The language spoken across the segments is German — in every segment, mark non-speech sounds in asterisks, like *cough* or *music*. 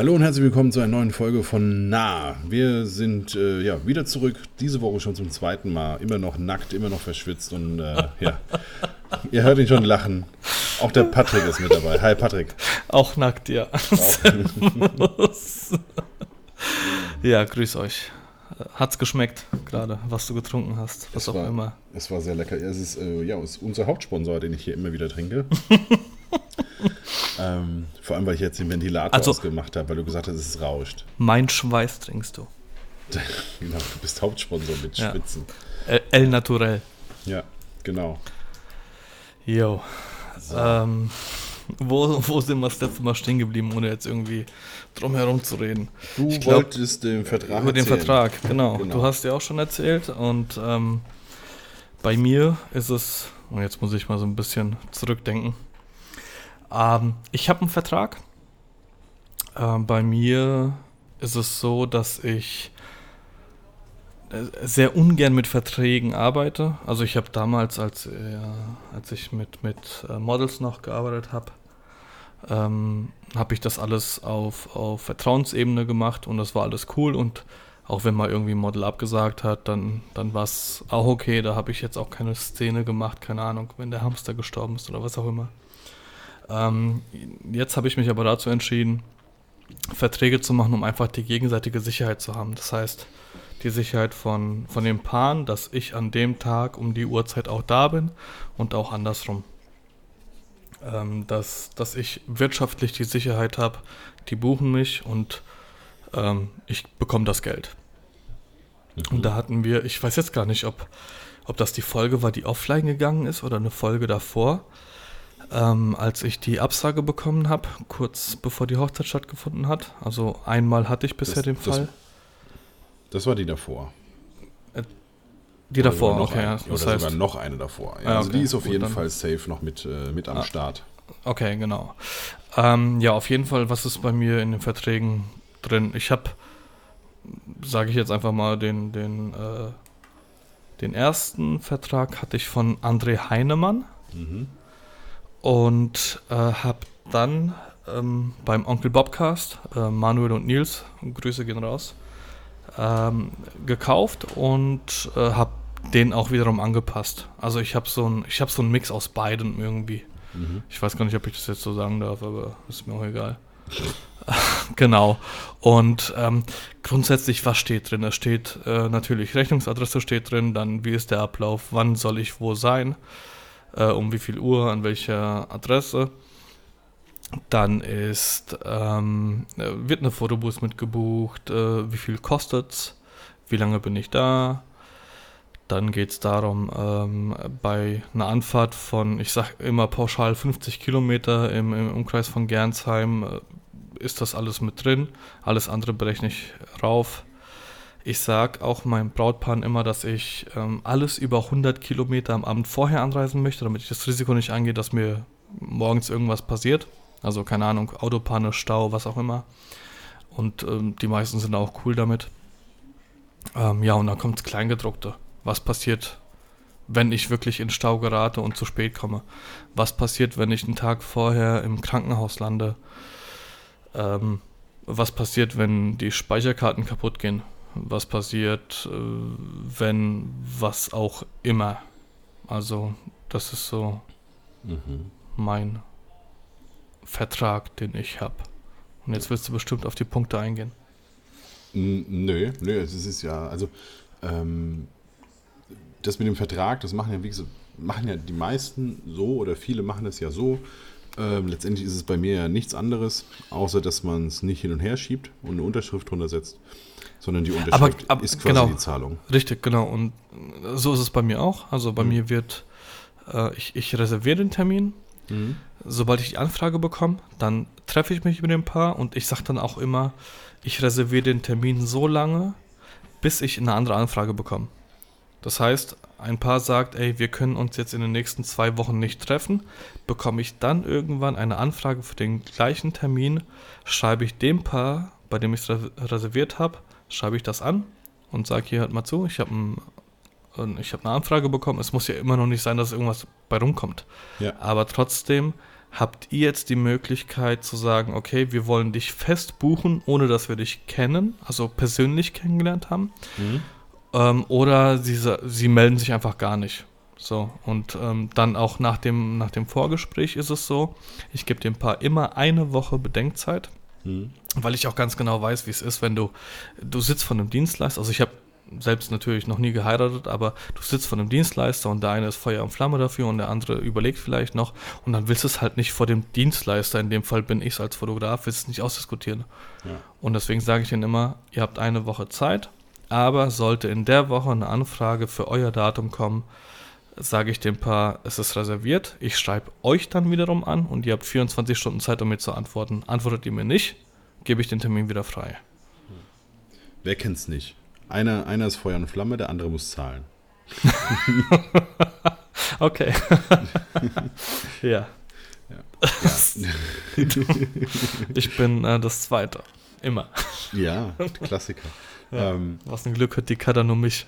Hallo und herzlich willkommen zu einer neuen Folge von Nah. Wir sind äh, ja wieder zurück, diese Woche schon zum zweiten Mal. Immer noch nackt, immer noch verschwitzt und äh, ja, *laughs* ihr hört ihn schon lachen. Auch der Patrick ist mit dabei. Hi Patrick. Auch nackt, ja. ja, grüß euch. Hat's geschmeckt gerade, was du getrunken hast, was es auch war, immer. Es war sehr lecker. Es ist, äh, ja, es ist unser Hauptsponsor, den ich hier immer wieder trinke. *laughs* ähm, vor allem, weil ich jetzt den Ventilator Also- ausgemacht habe, weil du gesagt hast, es rauscht. Mein Schweiß trinkst du. *laughs* genau, du bist Hauptsponsor mit Ja. Schwitzen. El, El Naturel. Ja, genau. Jo. Ähm, wo, wo sind wir das letzte Mal stehen geblieben, ohne jetzt irgendwie drum herum zu reden? Du Ich glaub, wolltest den Vertrag Über den erzählen. Vertrag, genau. Genau. Du hast ja auch schon erzählt und ähm, bei mir ist es, und jetzt muss ich mal so ein bisschen zurückdenken. Ähm, ich habe einen Vertrag. Ähm, bei mir ist es so, dass ich sehr ungern mit Verträgen arbeite. Also ich habe damals, als, äh, als ich mit, mit äh, Models noch gearbeitet habe, ähm, habe ich das alles auf, auf Vertrauensebene gemacht und das war alles cool und auch wenn mal irgendwie ein Model abgesagt hat, dann, dann war es auch okay. Da habe ich jetzt auch keine Szene gemacht, keine Ahnung, wenn der Hamster gestorben ist oder was auch immer. Ähm, jetzt habe ich mich aber dazu entschieden, Verträge zu machen, um einfach die gegenseitige Sicherheit zu haben. Das heißt, die Sicherheit von, von den Paaren, dass ich an dem Tag um die Uhrzeit auch da bin und auch andersrum. Ähm, dass, dass ich wirtschaftlich die Sicherheit habe, die buchen mich und ähm, ich bekomme das Geld. Und da hatten wir, ich weiß jetzt gar nicht, ob, ob das die Folge war, die offline gegangen ist oder eine Folge davor, ähm, als ich die Absage bekommen habe, kurz bevor die Hochzeit stattgefunden hat. Also einmal hatte ich bisher Das- den Fall. Das war die davor. Die Oder davor, sogar noch okay. eine, ja, oder das sogar heißt, noch eine davor. Ja, Ah, also okay, die ist auf gut, jeden Fall safe noch mit, äh, mit am Ah. Start. Okay, genau. Ähm, ja, auf jeden Fall, was ist bei mir in den Verträgen drin? Ich habe, sage ich jetzt einfach mal, den, den, äh, den ersten Vertrag hatte ich von André Heinemann Mhm. und äh, habe dann ähm, beim Onkel Bobcast, äh, Manuel und Nils, Grüße gehen raus, ähm, gekauft und äh, habe den auch wiederum angepasst. Also ich habe so ein, ich habe so einen Mix aus beiden irgendwie. Mhm. Ich weiß gar nicht, ob ich das jetzt so sagen darf, aber ist mir auch egal. *laughs* genau. Und ähm, grundsätzlich, was steht drin? Es steht äh, natürlich Rechnungsadresse steht drin, dann wie ist der Ablauf, wann soll ich wo sein, äh, um wie viel Uhr, an welcher Adresse. Dann ist, ähm, äh, wird eine Fotobus mitgebucht, äh, wie viel kostet's, wie lange bin ich da, dann geht es darum, ähm, bei einer Anfahrt von, ich sag immer pauschal 50 Kilometer im, im Umkreis von Gernsheim, äh, ist das alles mit drin. Alles andere berechne ich rauf. Ich sag auch meinem Brautpaar immer, dass ich ähm, alles über 100 Kilometer am Abend vorher anreisen möchte, damit ich das Risiko nicht eingehe, dass mir morgens irgendwas passiert. Also keine Ahnung, Autopanne, Stau, was auch immer. Und ähm, die meisten sind auch cool damit. Ähm, ja, und dann kommt das Kleingedruckte. Was passiert, wenn ich wirklich in Stau gerate und zu spät komme? Was passiert, wenn ich einen Tag vorher im Krankenhaus lande? Ähm, was passiert, wenn die Speicherkarten kaputt gehen? Was passiert, äh, wenn was auch immer? Also, das ist so Mhm. mein Vertrag, den ich habe. Und jetzt willst du bestimmt auf die Punkte eingehen. Nö, nö, es ist ja, also ähm, das mit dem Vertrag, das machen ja, wie gesagt, machen ja die meisten so oder viele machen das ja so. Ähm, letztendlich ist es bei mir ja nichts anderes, außer dass man es nicht hin und her schiebt und eine Unterschrift drunter setzt, sondern die Unterschrift aber ist quasi genau. die Zahlung. Richtig, genau. Und so ist es bei mir auch. Also bei Mhm. mir wird, äh, ich, ich reserviere den Termin. Mhm. Sobald ich die Anfrage bekomme, dann treffe ich mich mit dem Paar und ich sage dann auch immer, ich reserviere den Termin so lange, bis ich eine andere Anfrage bekomme. Das heißt, ein Paar sagt, ey, wir können uns jetzt in den nächsten zwei Wochen nicht treffen, bekomme ich dann irgendwann eine Anfrage für den gleichen Termin, schreibe ich dem Paar bei dem ich es reserviert habe, schreibe ich das an und sage hier hört mal zu, ich habe ein, ich hab eine Anfrage bekommen. Es muss ja immer noch nicht sein, dass irgendwas bei rumkommt. Ja. Aber trotzdem habt ihr jetzt die Möglichkeit zu sagen, okay, wir wollen dich fest buchen, ohne dass wir dich kennen, also persönlich kennengelernt haben. Mhm. Ähm, oder sie, sie melden sich einfach gar nicht. So, und ähm, dann auch nach dem, nach dem Vorgespräch ist es so, ich gebe dem Paar immer eine Woche Bedenkzeit, Mhm. weil ich auch ganz genau weiß, wie es ist, wenn du, du sitzt von einem Dienstleister, also ich habe selbst natürlich noch nie geheiratet, aber du sitzt von einem Dienstleister und der eine ist Feuer und Flamme dafür und der andere überlegt vielleicht noch und dann willst du es halt nicht vor dem Dienstleister, in dem Fall bin ich als Fotograf, willst du es nicht ausdiskutieren. Ja. Und deswegen sage ich Ihnen immer, ihr habt eine Woche Zeit, aber sollte in der Woche eine Anfrage für euer Datum kommen, sage ich dem Paar, es ist reserviert. Ich schreibe euch dann wiederum an und ihr habt 24 Stunden Zeit, um mir zu antworten. Antwortet ihr mir nicht, gebe ich den Termin wieder frei. Wer kennt's nicht? Einer, einer ist Feuer und Flamme, der andere muss zahlen. *laughs* Okay. *laughs* *laughs* ja. Ich bin äh, das Zweite. Immer. Ja, Klassiker. Ähm, Was ein Glück hat die Kader nur mich.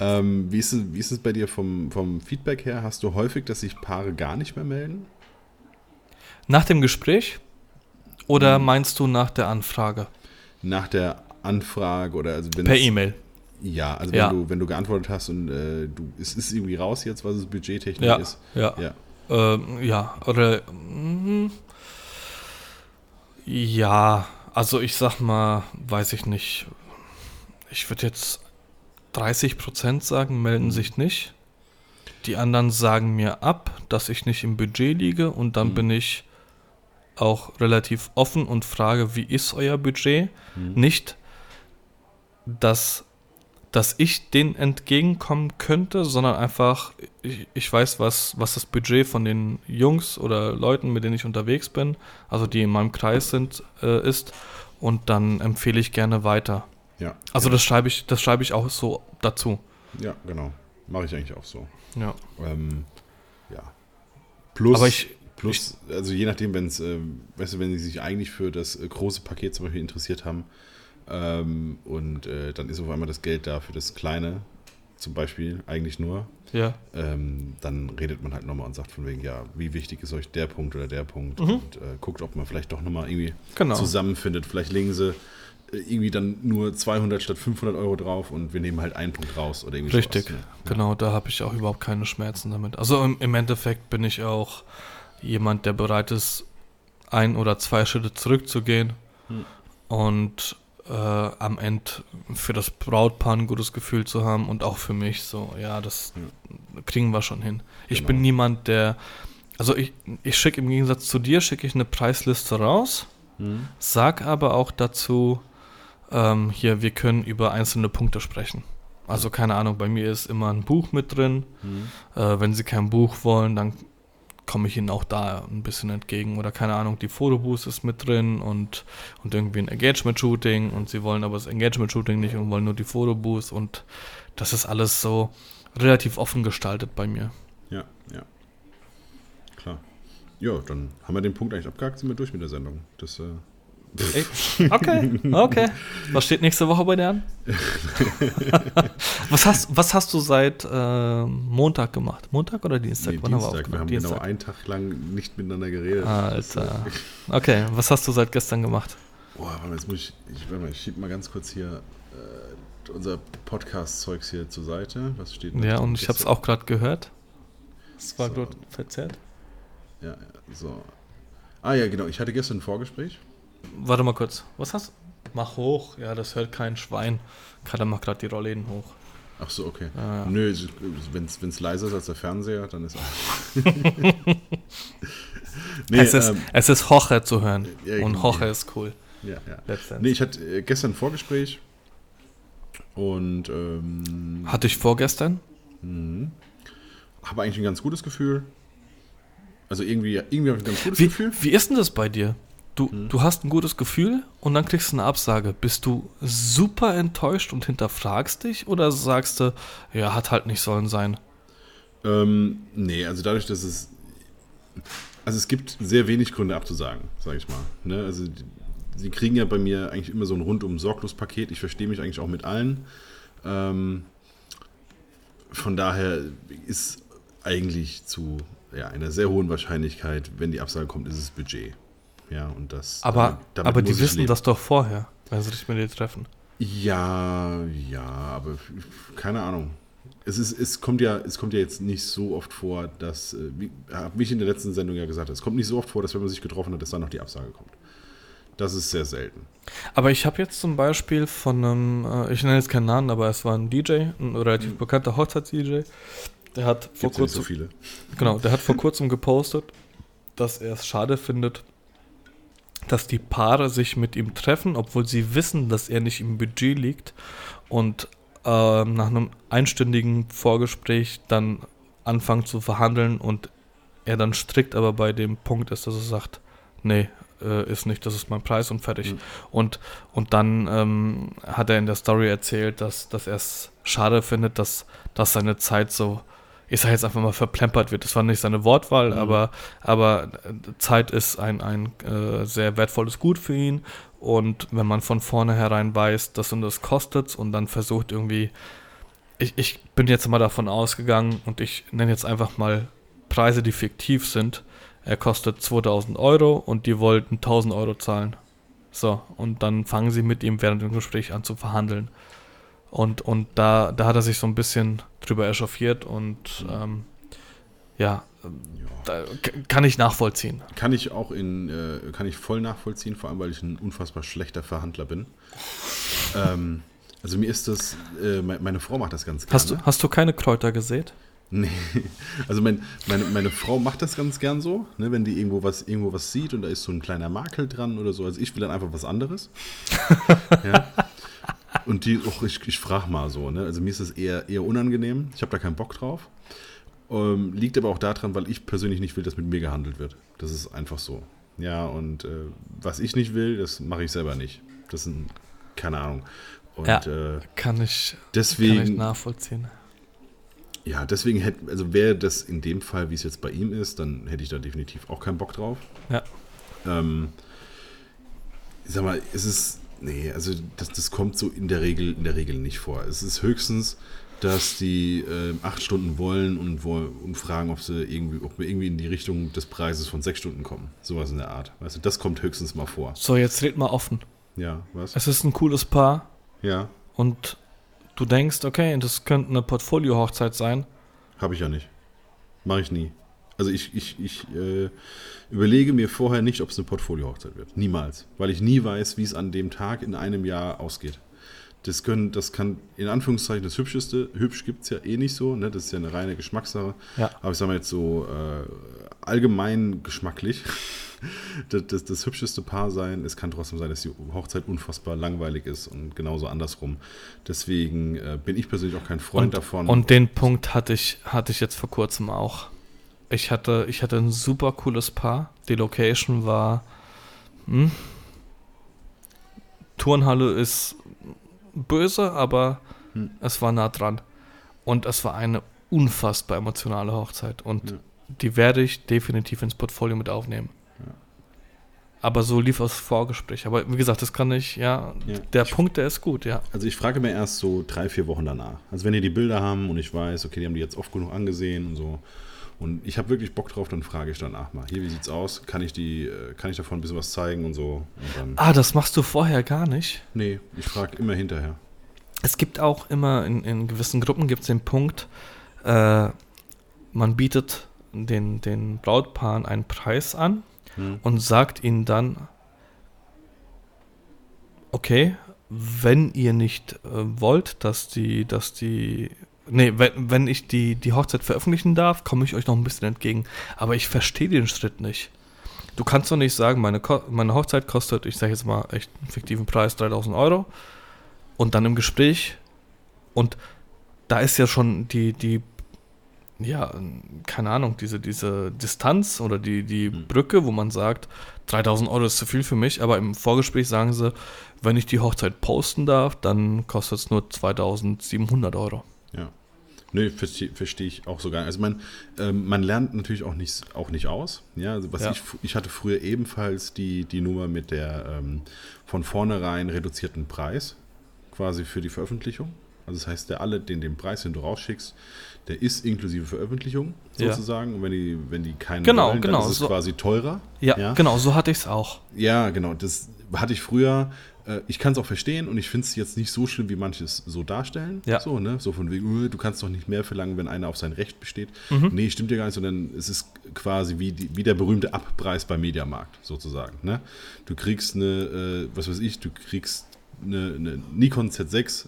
ähm, wie, ist es, wie ist es bei dir vom, vom Feedback her? Hast du häufig, dass sich Paare gar nicht mehr melden? Nach dem Gespräch oder meinst du nach der Anfrage? Nach der Anfrage oder also wenn Per E-Mail. Ja, also wenn, Ja. Du, wenn du geantwortet hast und äh, du, es ist irgendwie raus jetzt, was es budgettechnisch Ja, ist. ja. Ja. Ähm, ja, oder. mm, Ja, also ich sag mal, weiß ich nicht. Ich würde jetzt 30% sagen, melden sich nicht. Die anderen sagen mir ab, dass ich nicht im Budget liege und dann Mhm. bin ich auch relativ offen und frage, wie ist euer Budget? Mhm. Nicht, dass, dass ich denen entgegenkommen könnte, sondern einfach, ich, ich weiß, was, was das Budget von den Jungs oder Leuten, mit denen ich unterwegs bin, also die in meinem Kreis sind, äh, ist. Und dann empfehle ich gerne weiter. Ja. Also ja. das schreibe ich, das schreibe ich auch so dazu. Ja, genau. Mache ich eigentlich auch so. Ja. Ähm, ja. Plus, Aber ich- plus also je nachdem, wenn es, ähm, weißt du, wenn sie sich eigentlich für das äh, große Paket zum Beispiel interessiert haben ähm, und äh, dann ist auf einmal das Geld da für das kleine, zum Beispiel eigentlich nur, Ja. ähm, dann redet man halt nochmal und sagt von wegen, ja, wie wichtig ist euch der Punkt oder der Punkt Mhm. und äh, guckt, ob man vielleicht doch nochmal irgendwie Genau. zusammenfindet. Vielleicht legen sie äh, irgendwie dann nur 200 statt 500 Euro drauf und wir nehmen halt einen Punkt raus oder irgendwie Richtig, sowas, ne? genau, da habe ich auch überhaupt keine Schmerzen damit. Also im, im Endeffekt bin ich auch jemand, der bereit ist, ein oder zwei Schritte zurückzugehen Hm. und äh, am Ende für das Brautpaar ein gutes Gefühl zu haben und auch für mich so, ja, das kriegen wir schon hin. Ich Genau. bin niemand, der, also ich, ich schicke im Gegensatz zu dir, schicke ich eine Preisliste raus, Hm? Sag aber auch dazu, ähm, hier, wir können über einzelne Punkte sprechen. Also keine Ahnung, bei mir ist immer ein Buch mit drin. Hm? Äh, wenn Sie kein Buch wollen, dann komme ich Ihnen auch da ein bisschen entgegen. Oder keine Ahnung, die Fotobooth ist mit drin und, und irgendwie ein Engagement-Shooting und Sie wollen aber das Engagement-Shooting nicht und wollen nur die Fotobooth und das ist alles so relativ offen gestaltet bei mir. Ja, ja. Klar. Ja, dann haben wir den Punkt eigentlich abgehakt, sind wir durch mit der Sendung. Das, äh, Ey, Okay, okay. Was steht nächste Woche bei dir an? *laughs* was, hast, was hast du seit äh, Montag gemacht? Montag oder Dienstag? nee, Wann haben wir Dienstag. Wir haben aufgenommen? genau einen Tag lang nicht miteinander geredet. Alter. *laughs* Okay, was hast du seit gestern gemacht? Boah, warte mal, jetzt muss ich, ich, warte mal, ich schieb mal ganz kurz hier äh, unser Podcast-Zeugs hier zur Seite. Was steht da Ja, und ich habe es auch gerade gehört. Es war So. gerade verzerrt. Ja, so. Ah ja, genau. Ich hatte gestern ein Vorgespräch. Warte mal kurz. Was hast du? Mach hoch. Ja, das hört kein Schwein. Kader macht gerade die Rollläden hoch. Ach so, okay. Ja. Nö, wenn es leiser ist als der Fernseher, dann ist *laughs* nee, es, ist, ähm, es ist Hoche zu hören. ja, und ja. Hoche ist cool. ja, ja. Nee, ich hatte äh, gestern ein Vorgespräch und ähm, Hatte ich vorgestern? mhm. habe eigentlich ein ganz gutes Gefühl. Also irgendwie, irgendwie habe ich ein ganz gutes Wie, Gefühl. wie ist denn das bei dir? Du, Hm. du hast ein gutes Gefühl und dann kriegst du eine Absage. Bist du super enttäuscht und hinterfragst dich oder sagst du, ja, hat halt nicht sollen sein? Ähm, nee, also dadurch, dass es. Also es gibt sehr wenig Gründe abzusagen, sage ich mal. Ne? Also die, sie kriegen ja bei mir eigentlich immer so ein rundum sorglos Paket. Ich verstehe mich eigentlich auch mit allen. Ähm, von daher ist eigentlich zu ja, einer sehr hohen Wahrscheinlichkeit, wenn die Absage kommt, ist es Budget. Ja, und das. Aber, damit aber die wissen leben. das doch vorher, wenn sie sich mit dir treffen. Ja, ja, aber keine Ahnung. Es, ist, es, kommt ja, es kommt ja jetzt nicht so oft vor, dass, äh, wie, wie ich in der letzten Sendung ja gesagt habe, es kommt nicht so oft vor, dass wenn man sich getroffen hat, dass dann noch die Absage kommt. Das ist sehr selten. Aber ich habe jetzt zum Beispiel von einem, äh, ich nenne jetzt keinen Namen, aber es war ein DJ, ein relativ bekannter Hochzeits-DJ, der hat vor Gibt ja nicht so kurzem, viele. *laughs* genau, der hat vor kurzem gepostet, dass er es schade findet, dass die Paare sich mit ihm treffen, obwohl sie wissen, dass er nicht im Budget liegt und ähm, nach einem einstündigen Vorgespräch dann anfangen zu verhandeln und er dann strikt aber bei dem Punkt ist, dass er sagt, nee, äh, ist nicht, das ist mein Preis und fertig. Mhm. Und, und dann ähm, hat er in der Story erzählt, dass, dass er es schade findet, dass, dass seine Zeit so, ich sage jetzt einfach mal, verplempert wird. Das war nicht seine Wortwahl, Mhm. aber, aber äh, Zeit ist ein, ein äh, sehr wertvolles Gut für ihn. Und wenn man von vornherein weiß, das und das kostet und dann versucht irgendwie, ich, ich bin jetzt mal davon ausgegangen und ich nenne jetzt einfach mal Preise, die fiktiv sind. Er kostet 2000 Euro und die wollten 1000 Euro zahlen. So, und dann fangen sie mit ihm während dem Gespräch an zu verhandeln. Und, und da, da hat er sich so ein bisschen drüber echauffiert und ähm, ja, Ja. kann ich nachvollziehen. Kann ich auch in, äh, kann ich voll nachvollziehen, vor allem weil ich ein unfassbar schlechter Verhandler bin. ähm, also mir ist das, äh, me- meine Frau macht das ganz gerne. Hast du, hast du keine Kräuter gesät? Nee, also mein, meine, meine Frau macht das ganz gern so, ne, wenn die irgendwo was, irgendwo was sieht und da ist so ein kleiner Makel dran oder so. Also ich will dann einfach was anderes. ja. Und die, och, ich, ich frage mal so, ne? Also mir ist das eher, eher unangenehm. Ich habe da keinen Bock drauf. Ähm, liegt aber auch daran, weil ich persönlich nicht will, dass mit mir gehandelt wird. Das ist einfach so. Ja, und äh, was ich nicht will, das mache ich selber nicht. Das sind, keine Ahnung. Und Ja. äh, Kann ich, kann ich deswegen, nachvollziehen. ja, deswegen hätte, also wäre das in dem Fall, wie es jetzt bei ihm ist, dann hätte ich da definitiv auch keinen Bock drauf. Ja. Ähm, ich sag mal, es ist, nee, also das, das kommt so in der Regel, in der Regel nicht vor. Es ist höchstens, dass die äh, acht Stunden wollen und, und fragen, ob sie irgendwie, ob wir irgendwie in die Richtung des Preises von sechs Stunden kommen. Sowas in der Art. Weißt du, das kommt höchstens mal vor. So, jetzt red mal offen. Ja, was? Es ist ein cooles Paar Ja, und du denkst, okay, das könnte eine Portfolio-Hochzeit sein. habe ich ja nicht. Mache ich nie. Also ich, ich, ich äh, überlege mir vorher nicht, ob es eine Portfolio-Hochzeit wird. Niemals. Weil ich nie weiß, wie es an dem Tag in einem Jahr ausgeht. Das, können, das kann in Anführungszeichen das Hübscheste, hübsch gibt es ja eh nicht so, ne? das ist ja eine reine Geschmackssache. Ja. Aber ich sage mal jetzt so äh, allgemein geschmacklich, *laughs* das, das, das hübscheste Paar sein, es kann trotzdem sein, dass die Hochzeit unfassbar langweilig ist und genauso andersrum. Deswegen äh, bin ich persönlich auch kein Freund Und, davon. und den Punkt hatte ich, hatte ich jetzt vor kurzem auch. Ich hatte, ich hatte ein super cooles Paar. Die Location war. Hm, Turnhalle ist böse, aber Hm. es war nah dran. Und es war eine unfassbar emotionale Hochzeit. Und Ja. die werde ich definitiv ins Portfolio mit aufnehmen. Ja. Aber so lief das Vorgespräch. Aber wie gesagt, das kann ich, ja, Ja. der Punkt, der ist gut, ja. Also ich frage mir erst so drei, vier Wochen danach. Also wenn die die Bilder haben und ich weiß, okay, die haben die jetzt oft genug angesehen und so. Und ich habe wirklich Bock drauf, dann frage ich danach mal. Hier, wie sieht's aus? Kann ich die, äh, kann ich davon ein bisschen was zeigen und so? Und. Ah, das machst du vorher gar nicht. Nee, ich frage immer hinterher. Es gibt auch immer in, in gewissen Gruppen gibt es den Punkt, äh, man bietet den, den Brautpaaren einen Preis an Hm. und sagt ihnen dann, okay, wenn ihr nicht äh, wollt, dass die, dass die, nee, wenn, wenn ich die, die Hochzeit veröffentlichen darf, komme ich euch noch ein bisschen entgegen. Aber ich verstehe den Schritt nicht. Du kannst doch nicht sagen, meine, Ko meine Hochzeit kostet, ich sage jetzt mal echt einen fiktiven Preis, 3000 Euro und dann im Gespräch und da ist ja schon die, die, ja, keine Ahnung, diese, diese Distanz oder die, die Hm. Brücke, wo man sagt, 3000 Euro ist zu viel für mich, aber im Vorgespräch sagen sie, wenn ich die Hochzeit posten darf, dann kostet es nur 2700 Euro. Ja. Nee, verstehe versteh ich auch sogar. Also man, ähm, man lernt natürlich auch nicht, auch nicht aus. Ja, also was Ja. ich, ich hatte früher ebenfalls die, die Nummer mit der ähm, von vornherein reduzierten Preis quasi für die Veröffentlichung. Also das heißt, der alle, den, den Preis, den du rausschickst, der ist inklusive Veröffentlichung Ja. sozusagen. Und wenn die, wenn die keinen Genau, wollen, genau, dann ist es so- quasi teurer. Ja, genau, so hatte ich es auch. Ja, genau. Das hatte ich früher. Äh, Ich kann es auch verstehen und ich finde es jetzt nicht so schlimm, wie manche es so darstellen. Ja. So, ne? so von wegen, äh, du kannst doch nicht mehr verlangen, wenn einer auf sein Recht besteht. Mhm. Nee, stimmt ja gar nicht, sondern es ist quasi wie, die, wie der berühmte Abpreis beim Mediamarkt sozusagen. Ne? Du kriegst eine, äh, was weiß ich, du kriegst eine, eine Nikon Z6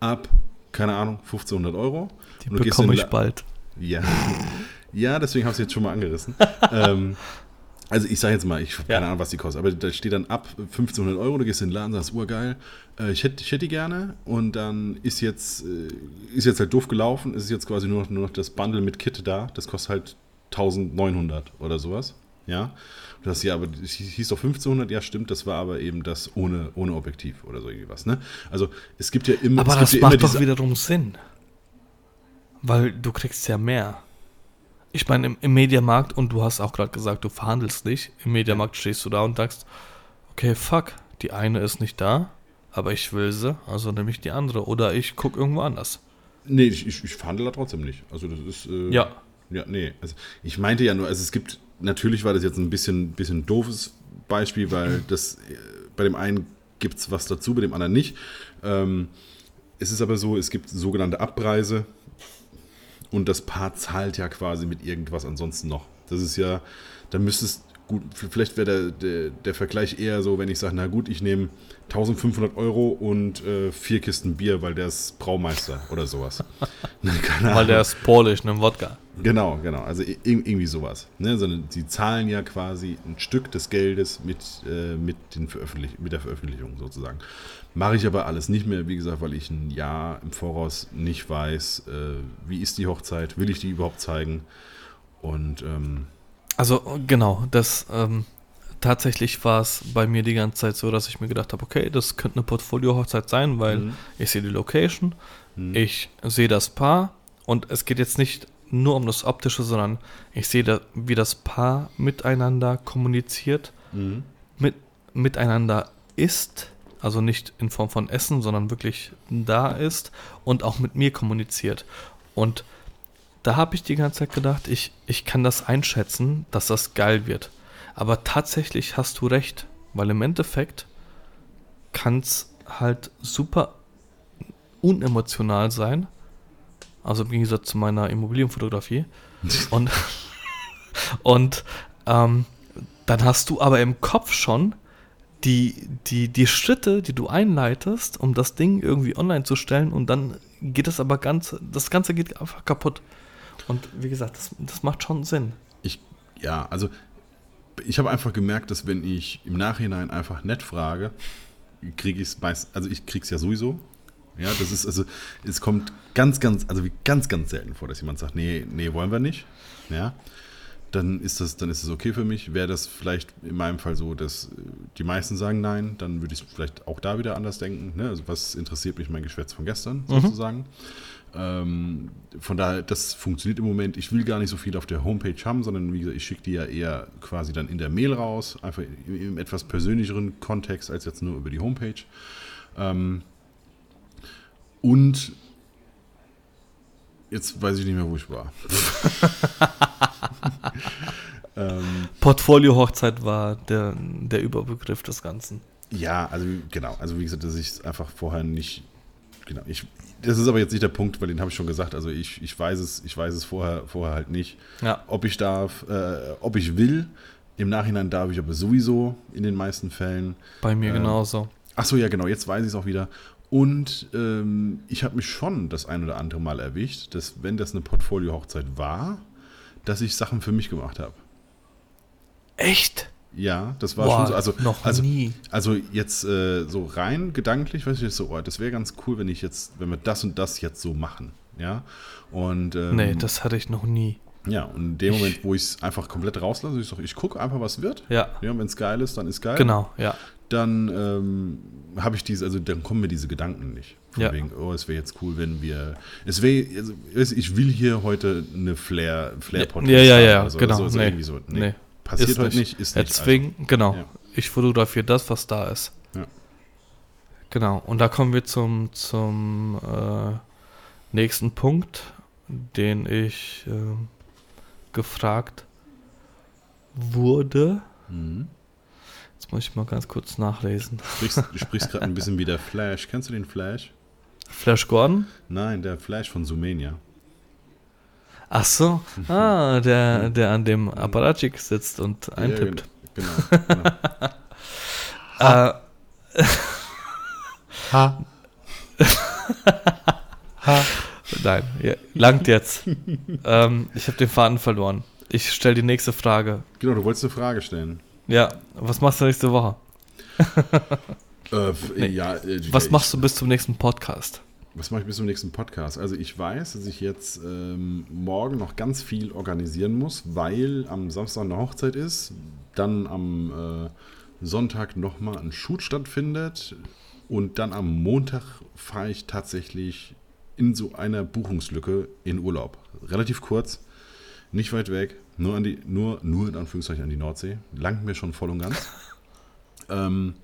ab, keine Ahnung, 1500 Euro. Die bekomme ich bald. ja, *laughs* ja deswegen habe ich es jetzt schon mal angerissen. *laughs* ähm, also ich sage jetzt mal, ich habe keine. Ahnung, was die kostet, aber da steht dann ab 1500 Euro, du gehst in den Laden, sagst, urgeil, äh, ich hätte ich hätte die gerne und dann ist jetzt, äh, ist jetzt halt doof gelaufen, ist jetzt quasi nur noch, nur noch das Bundle mit Kit da, das kostet halt 1900 oder sowas, ja. Und das ja, aber es hieß doch 1500, ja stimmt, das war aber eben das ohne, ohne Objektiv oder so irgendwie was, ne? Also es gibt ja immer, Aber das ja macht doch wiederum Sinn. Weil du kriegst ja mehr. Ich meine, im, im Mediamarkt, und du hast auch gerade gesagt, du verhandelst nicht. Im Mediamarkt stehst du da und sagst, okay, fuck, die eine ist nicht da, aber ich will sie, also nehme ich die andere. Oder ich gucke irgendwo anders. Nee, ich, ich, ich verhandle da trotzdem nicht. Also das ist. Äh, Ja. Ja, nee. Also ich meinte ja nur, also es gibt, natürlich war das jetzt ein bisschen, bisschen doofes Beispiel, weil das äh, bei dem einen gibt es was dazu, bei dem anderen nicht. Ähm, es ist aber so, es gibt sogenannte Abpreise und das Paar zahlt ja quasi mit irgendwas ansonsten noch. Das ist ja, da müsstest gut, vielleicht wäre der, der, der Vergleich eher so, wenn ich sage, na gut, ich nehme 1500 Euro und äh, vier Kisten Bier, weil der ist Braumeister oder sowas. *laughs* Keine Weil der ist Polish, ne Wodka. Genau, genau. Also ir- irgendwie sowas. Ne? Sondern sie zahlen ja quasi ein Stück des Geldes mit, äh, mit, den Veröffentlich mit der Veröffentlichung sozusagen. Mache ich aber alles nicht mehr, wie gesagt, weil ich ein Jahr im Voraus nicht weiß, äh, wie ist die Hochzeit, will ich die überhaupt zeigen. Und ähm, Also genau, das ähm, tatsächlich war es bei mir die ganze Zeit so, dass ich mir gedacht habe, okay, das könnte eine Portfolio-Hochzeit sein, weil Mhm. ich sehe die Location, Mhm. ich sehe das Paar und es geht jetzt nicht nur um das Optische, sondern ich sehe, da, wie das Paar miteinander kommuniziert, mhm. mit, miteinander isst, also nicht in Form von Essen, sondern wirklich da ist und auch mit mir kommuniziert. Und da habe ich die ganze Zeit gedacht, ich, ich kann das einschätzen, dass das geil wird. Aber tatsächlich hast du recht, weil im Endeffekt kann es halt super unemotional sein. Also im Gegensatz zu meiner Immobilienfotografie. *laughs* und und ähm, dann hast du aber im Kopf schon die, die, die Schritte, die du einleitest, um das Ding irgendwie online zu stellen und dann geht es aber ganz, das Ganze geht einfach kaputt. Und wie gesagt, das, das macht schon Sinn. Ich, ja, also ich habe einfach gemerkt, dass wenn ich im Nachhinein einfach nett frage, kriege ich es meist, also ich kriege es ja sowieso. Ja, das ist also, es kommt ganz, ganz, also wie ganz, ganz selten vor, dass jemand sagt, nee, nee, wollen wir nicht. Ja, dann ist das, dann ist es okay für mich. Wäre das vielleicht in meinem Fall so, dass äh, die meisten sagen nein, dann würde ich vielleicht auch da wieder anders denken. Ne? Also was interessiert mich mein Geschwätz von gestern sozusagen. Ähm, von daher, das funktioniert im Moment. Ich will gar nicht so viel auf der Homepage haben, sondern wie gesagt, ich schicke die ja eher quasi dann in der Mail raus, einfach im, im etwas persönlicheren Kontext als jetzt nur über die Homepage. Ähm, und jetzt weiß ich nicht mehr, wo ich war. *laughs* *laughs* ähm, Portfolio-Hochzeit war der, der Überbegriff des Ganzen. Ja, also genau. Also wie gesagt, dass ich es einfach vorher nicht. Genau. Ich, das ist aber jetzt nicht der Punkt, weil den habe ich schon gesagt. Also ich, ich weiß es, ich weiß es vorher, vorher halt nicht. Ja. Ob ich darf, äh, ob ich will. Im Nachhinein darf ich aber sowieso in den meisten Fällen. Bei mir Ähm, genauso. Ach so, ja, genau, jetzt weiß ich es auch wieder. Und ähm, ich habe mich schon das ein oder andere Mal erwischt, dass, wenn das eine Portfolio-Hochzeit war, dass ich Sachen für mich gemacht habe. Echt? Ja, das war Boah, schon so. Also, noch also, nie. Also jetzt äh, so rein gedanklich, weiß ich so, oh, das wäre ganz cool, wenn ich jetzt, wenn wir das und das jetzt so machen. Ja. Und ähm, Nee, das hatte ich noch nie. ja, und in dem Ich- Moment, wo ich es einfach komplett rauslasse, ich sage, ich gucke einfach, was wird. Ja, Ja, wenn es geil ist, dann ist geil. genau, ja. dann ähm, habe ich diese, also dann kommen mir diese Gedanken nicht. Von Ja. wegen, oh, es wäre jetzt cool, wenn wir, es wäre, also, ich will hier heute eine Flair, Flair Podcast Ja, ja, ja, haben oder so, genau. So, so nee. irgendwie so. Nee, Nee. passiert Ist heute nicht. nicht, ist nicht. Deswegen, genau. Ja. Ich fotografiere das, was da ist. Ja. Genau. Und da kommen wir zum, zum äh, nächsten Punkt, den ich ähm, gefragt wurde. Mhm. Jetzt muss ich mal ganz kurz nachlesen. Du sprichst, du sprichst *laughs* gerade ein bisschen wie der Flash. Kennst du den Flash? Flash Gordon? Nein, der Flash von Sumenia. Ach so. Ah, der, der an dem Apparatschik sitzt und Ja, eintippt. genau. *laughs* genau. Äh, Ha. nein, ja, langt jetzt. ähm, ich habe den Faden verloren. Ich stelle die nächste Frage. Genau, du wolltest eine Frage stellen. Ja, was machst du nächste Woche? *laughs* Äh, Nee. ja, äh, Was machst du bis zum nächsten Podcast? Was mache ich bis zum nächsten Podcast? Also ich weiß, dass ich jetzt ähm, morgen noch ganz viel organisieren muss, weil am Samstag eine Hochzeit ist, dann am äh, Sonntag nochmal ein Shoot stattfindet und dann am Montag fahre ich tatsächlich in so einer Buchungslücke in Urlaub. Relativ kurz, nicht weit weg, nur an die, nur, nur in Anführungszeichen an die Nordsee. Langt mir schon voll und ganz. *laughs* ähm,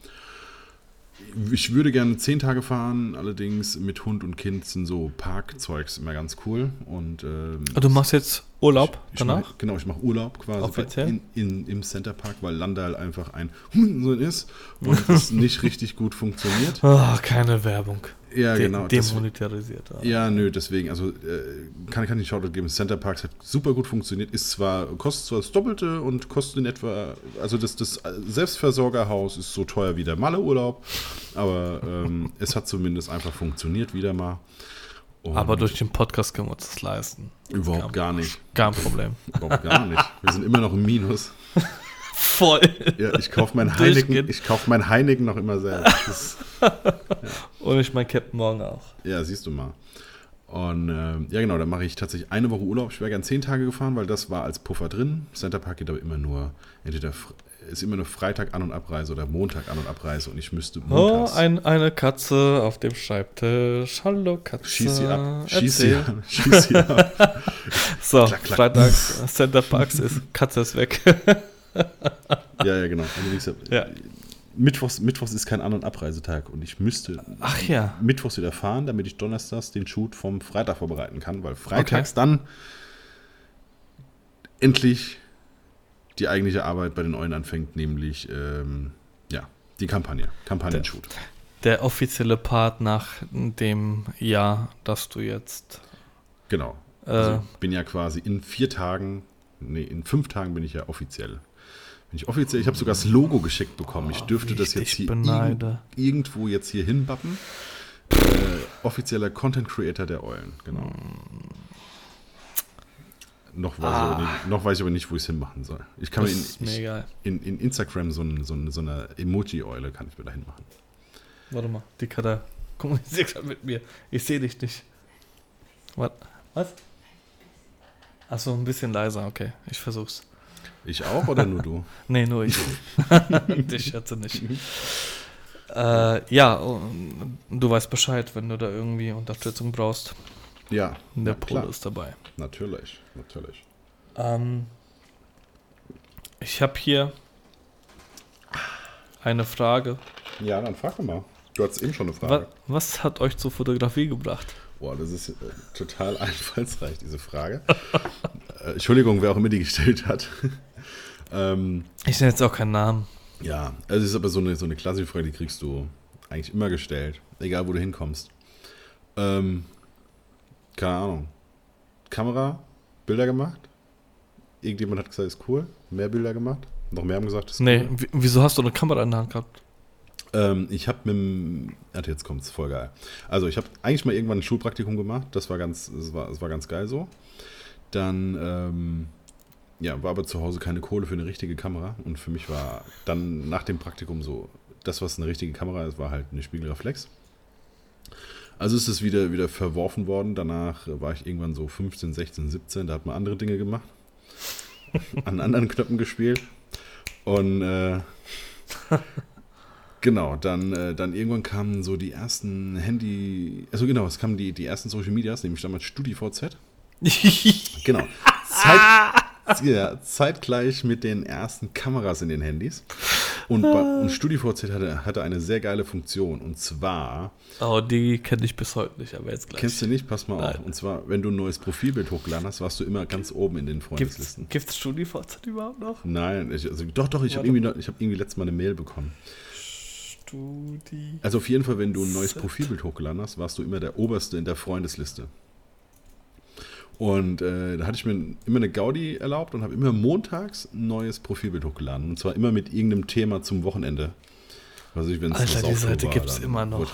ich würde gerne zehn Tage fahren, allerdings mit Hund und Kind sind so Parkzeugs immer ganz cool. Und ähm, Ah, Du machst jetzt Urlaub ich danach? Mach, genau, ich mache Urlaub quasi Offiziell? in, in, im Centerpark, weil Landal einfach ein Hurensohn ist und *laughs* es nicht richtig gut funktioniert. Ah, keine Werbung. Ja, De genau. das- Demonetarisiert. ah. ja, nö, deswegen, also äh, kann, kann ich Shoutout geben. Center Parks hat super gut funktioniert, ist zwar, kostet zwar das Doppelte und kostet in etwa, also das, das Selbstversorgerhaus ist so teuer wie der Malle-Urlaub, aber ähm, es hat zumindest einfach funktioniert wieder mal. Und Aber durch den Podcast können wir uns das leisten. überhaupt gar nicht. Kein Problem. *laughs* Überhaupt gar nicht. Wir sind immer noch im Minus. *laughs* Voll. Ja, ich kaufe mein Heineken, ich kauf mein Heineken noch immer selbst. Das, *laughs* Und ich mein Captain morgen auch. Ja, siehst du mal. Und ähm, ja, genau, dann mache ich tatsächlich eine Woche Urlaub. Ich wäre gern zehn Tage gefahren, weil das war als Puffer drin. Center Park geht aber immer nur, entweder ist immer nur Freitag An- und Abreise oder Montag An- und Abreise und ich müsste Oh, montags. ein, eine Katze auf dem Schreibtisch. Hallo Katze. schieß sie ab, schieß sie ab, *laughs* schieß sie ab. *laughs* So, Klack, klack. Freitags, Center Parks ist, Katze ist weg. Ja, ja, genau. Also, Ja. Mittwochs, Mittwochs ist kein An- und Abreisetag und ich müsste Ach ja. Mittwochs wieder fahren, damit ich donnerstags den Shoot vom Freitag vorbereiten kann, weil freitags dann endlich die eigentliche Arbeit bei den Eulen anfängt, nämlich ähm, ja, die Kampagne, Kampagnenshoot. Der offizielle Part nach dem Jahr, dass du jetzt. Genau. Äh, Also ich bin ja quasi in vier Tagen, nee, in fünf Tagen bin ich ja offiziell. Bin ich offiziell, ich habe sogar das Logo geschickt bekommen. Ich Oh, dürfte das jetzt hier irgend, irgendwo jetzt hier hinbappen. Äh, offizieller Content Creator der Eulen, genau. Noch weiß, ich aber nicht, noch weiß ich aber nicht, wo ich es hinmachen soll. Ich kann Ah. das mir ist in, mir ich, egal. in, in Instagram so, ein, so, ein, so eine Emoji-Eule kann ich mir da hinmachen. Warte mal, die Kader kommuniziert gerade mit mir. Ich sehe dich nicht. Was? Was? Achso, ein bisschen leiser, okay. Ich versuch's. Ich auch oder nur du? *laughs* Nee, nur ich. *laughs* dich schätze nicht. Äh, ja, du weißt Bescheid, wenn du da irgendwie Unterstützung brauchst. Ja, Der klar. ist dabei. Natürlich, natürlich. Ähm, ich habe hier eine Frage. Ja, dann frag doch mal. Du hattest eben schon eine Frage. was hat euch zur Fotografie gebracht? Boah, das ist äh, total *laughs* einfallsreich, diese Frage. *laughs* äh, Entschuldigung, wer auch immer die gestellt hat. *laughs* ähm, Ich nenne jetzt auch keinen Namen. ja, also es ist aber so eine, so eine klassische Frage, die kriegst du eigentlich immer gestellt, egal wo du hinkommst. Ähm, keine Ahnung. Kamera, Bilder gemacht. Irgendjemand hat gesagt, ist cool. Mehr Bilder gemacht. Noch mehr haben gesagt, ist Nee, cool. w- wieso hast du eine Kamera in der Hand gehabt? Ähm, ich habe mit dem. Warte, jetzt kommt's, voll geil. Also, ich habe eigentlich mal irgendwann ein Schulpraktikum gemacht. Das war ganz, das war, das war ganz geil so. Dann, ähm, ja, war aber zu Hause keine Kohle für eine richtige Kamera. Und für mich war dann nach dem Praktikum so, das, was eine richtige Kamera ist, war halt eine Spiegelreflex. Also ist es wieder, wieder verworfen worden. Danach war ich irgendwann so 15, 16, 17. Da hat man andere Dinge gemacht. *laughs* An anderen Knöpfen gespielt. Und äh, *laughs* Genau, dann, äh, dann irgendwann kamen so die ersten Handy, also genau, es kamen die, die ersten Social Medias, nämlich damals StudiVZ. *laughs* Genau. Zeit, ja, zeitgleich mit den ersten Kameras in den Handys. Und, bei- und StudiVZ hatte, hatte eine sehr geile Funktion. Und zwar, oh, die kenne ich bis heute nicht, aber jetzt gleich. kennst du nicht, pass mal auf. Nein. Und zwar, wenn du ein neues Profilbild hochgeladen hast, warst du immer ganz oben in den Freundeslisten. gibt's StudiVZ überhaupt noch? Nein, ich, also, doch, doch, ich habe irgendwie, ich hab irgendwie letztes Mal eine Mail bekommen. Studi. Also auf jeden Fall, wenn du ein neues. Profilbild hochgeladen hast, warst du immer der Oberste in der Freundesliste. Und äh, da hatte ich mir immer eine Gaudi erlaubt und habe immer montags ein neues Profilbild hochgeladen. Und zwar immer mit irgendeinem Thema zum Wochenende. Also ich, wenn's Alter, die Seite gibt's dann immer noch. wurde-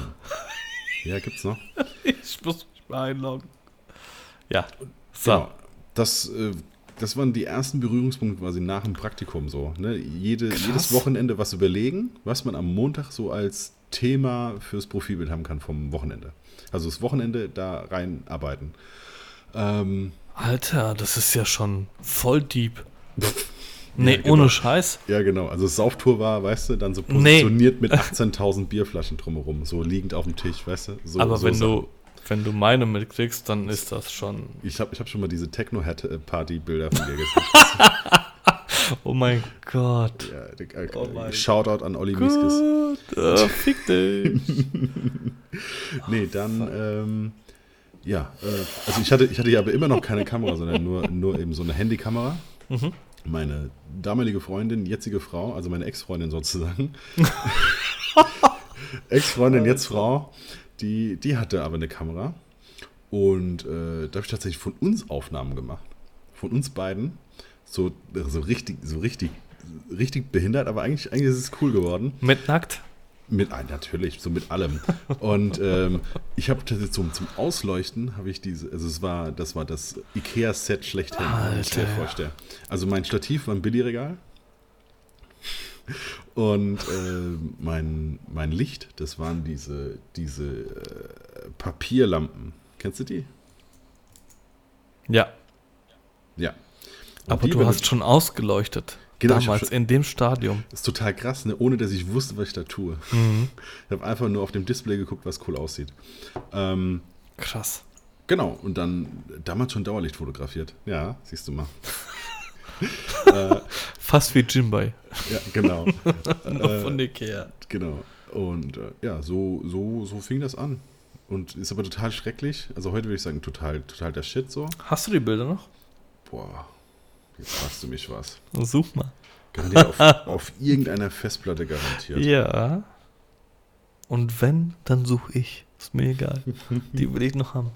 *laughs* Ja, gibt's noch. *laughs* Ich muss mich mal einloggen. Ja. So. Genau. Das, äh, das waren die ersten Berührungspunkte quasi nach dem Praktikum so. Ne? Jede, jedes Wochenende was überlegen, was man am Montag so als Thema fürs Profilbild haben kann vom Wochenende. Also das Wochenende da reinarbeiten. Ähm, Alter, das ist ja schon voll deep. *laughs* Nee, genau. ohne Scheiß. ja, genau. Also Sauftour war, weißt du, dann so Nee. positioniert mit *laughs* 18.000 Bierflaschen drumherum, so liegend auf dem Tisch, weißt du. So, aber so wenn Sachen. du, wenn du meine mitkriegst, dann ist das schon. Ich habe ich hab schon mal diese Techno-Party-Bilder von dir gesehen. *laughs* Oh mein Gott. ja, äh, Oh mein Shoutout an Olli Mieskes. Äh, fick dich. Nee, dann, ähm, ja, äh, also ich hatte, ich hatte ja aber immer noch keine Kamera, sondern nur, nur eben so eine Handykamera. Mhm. Meine damalige Freundin, jetzige Frau, also meine Ex-Freundin sozusagen. *laughs* Ex-Freundin, jetzt Frau, die, die hatte aber eine Kamera. Und äh, da habe ich tatsächlich von uns Aufnahmen gemacht. Von uns beiden. So, so richtig, so richtig, richtig behindert, aber eigentlich, eigentlich ist es cool geworden. Mit nackt? Mit, ah, natürlich, so mit allem. Und ähm, ich habe tatsächlich zum, zum Ausleuchten habe ich diese, also es war, das war das IKEA-Set schlechthin, ich Alter. vorstelle. Also mein Stativ war ein Billigregal. Und äh, mein, mein Licht, das waren diese, diese äh, Papierlampen. Kennst du die? Ja. Ja. Und Aber die, du hast schon ausgeleuchtet. Genau, damals schon- in dem Stadium. Ist total krass, ne? ohne dass ich wusste, was ich da tue. Mhm. Ich habe einfach nur auf dem Display geguckt, was cool aussieht. Ähm, Krass. Genau, und dann damals schon Dauerlicht fotografiert. Ja, siehst du mal. *laughs* Fast wie Jimbei. Ja, genau. *laughs* Nur von Ikea. genau. Und äh, ja, so, so, so fing das an. Und ist aber total schrecklich. Also heute würde ich sagen, total, total der Shit so. Hast du die Bilder noch? Boah, jetzt fragst du mich was. Such mal. Garantiert auf, *laughs* auf irgendeiner Festplatte garantiert. Ja. Und wenn, dann suche ich. Ist mir egal. Die will ich noch haben.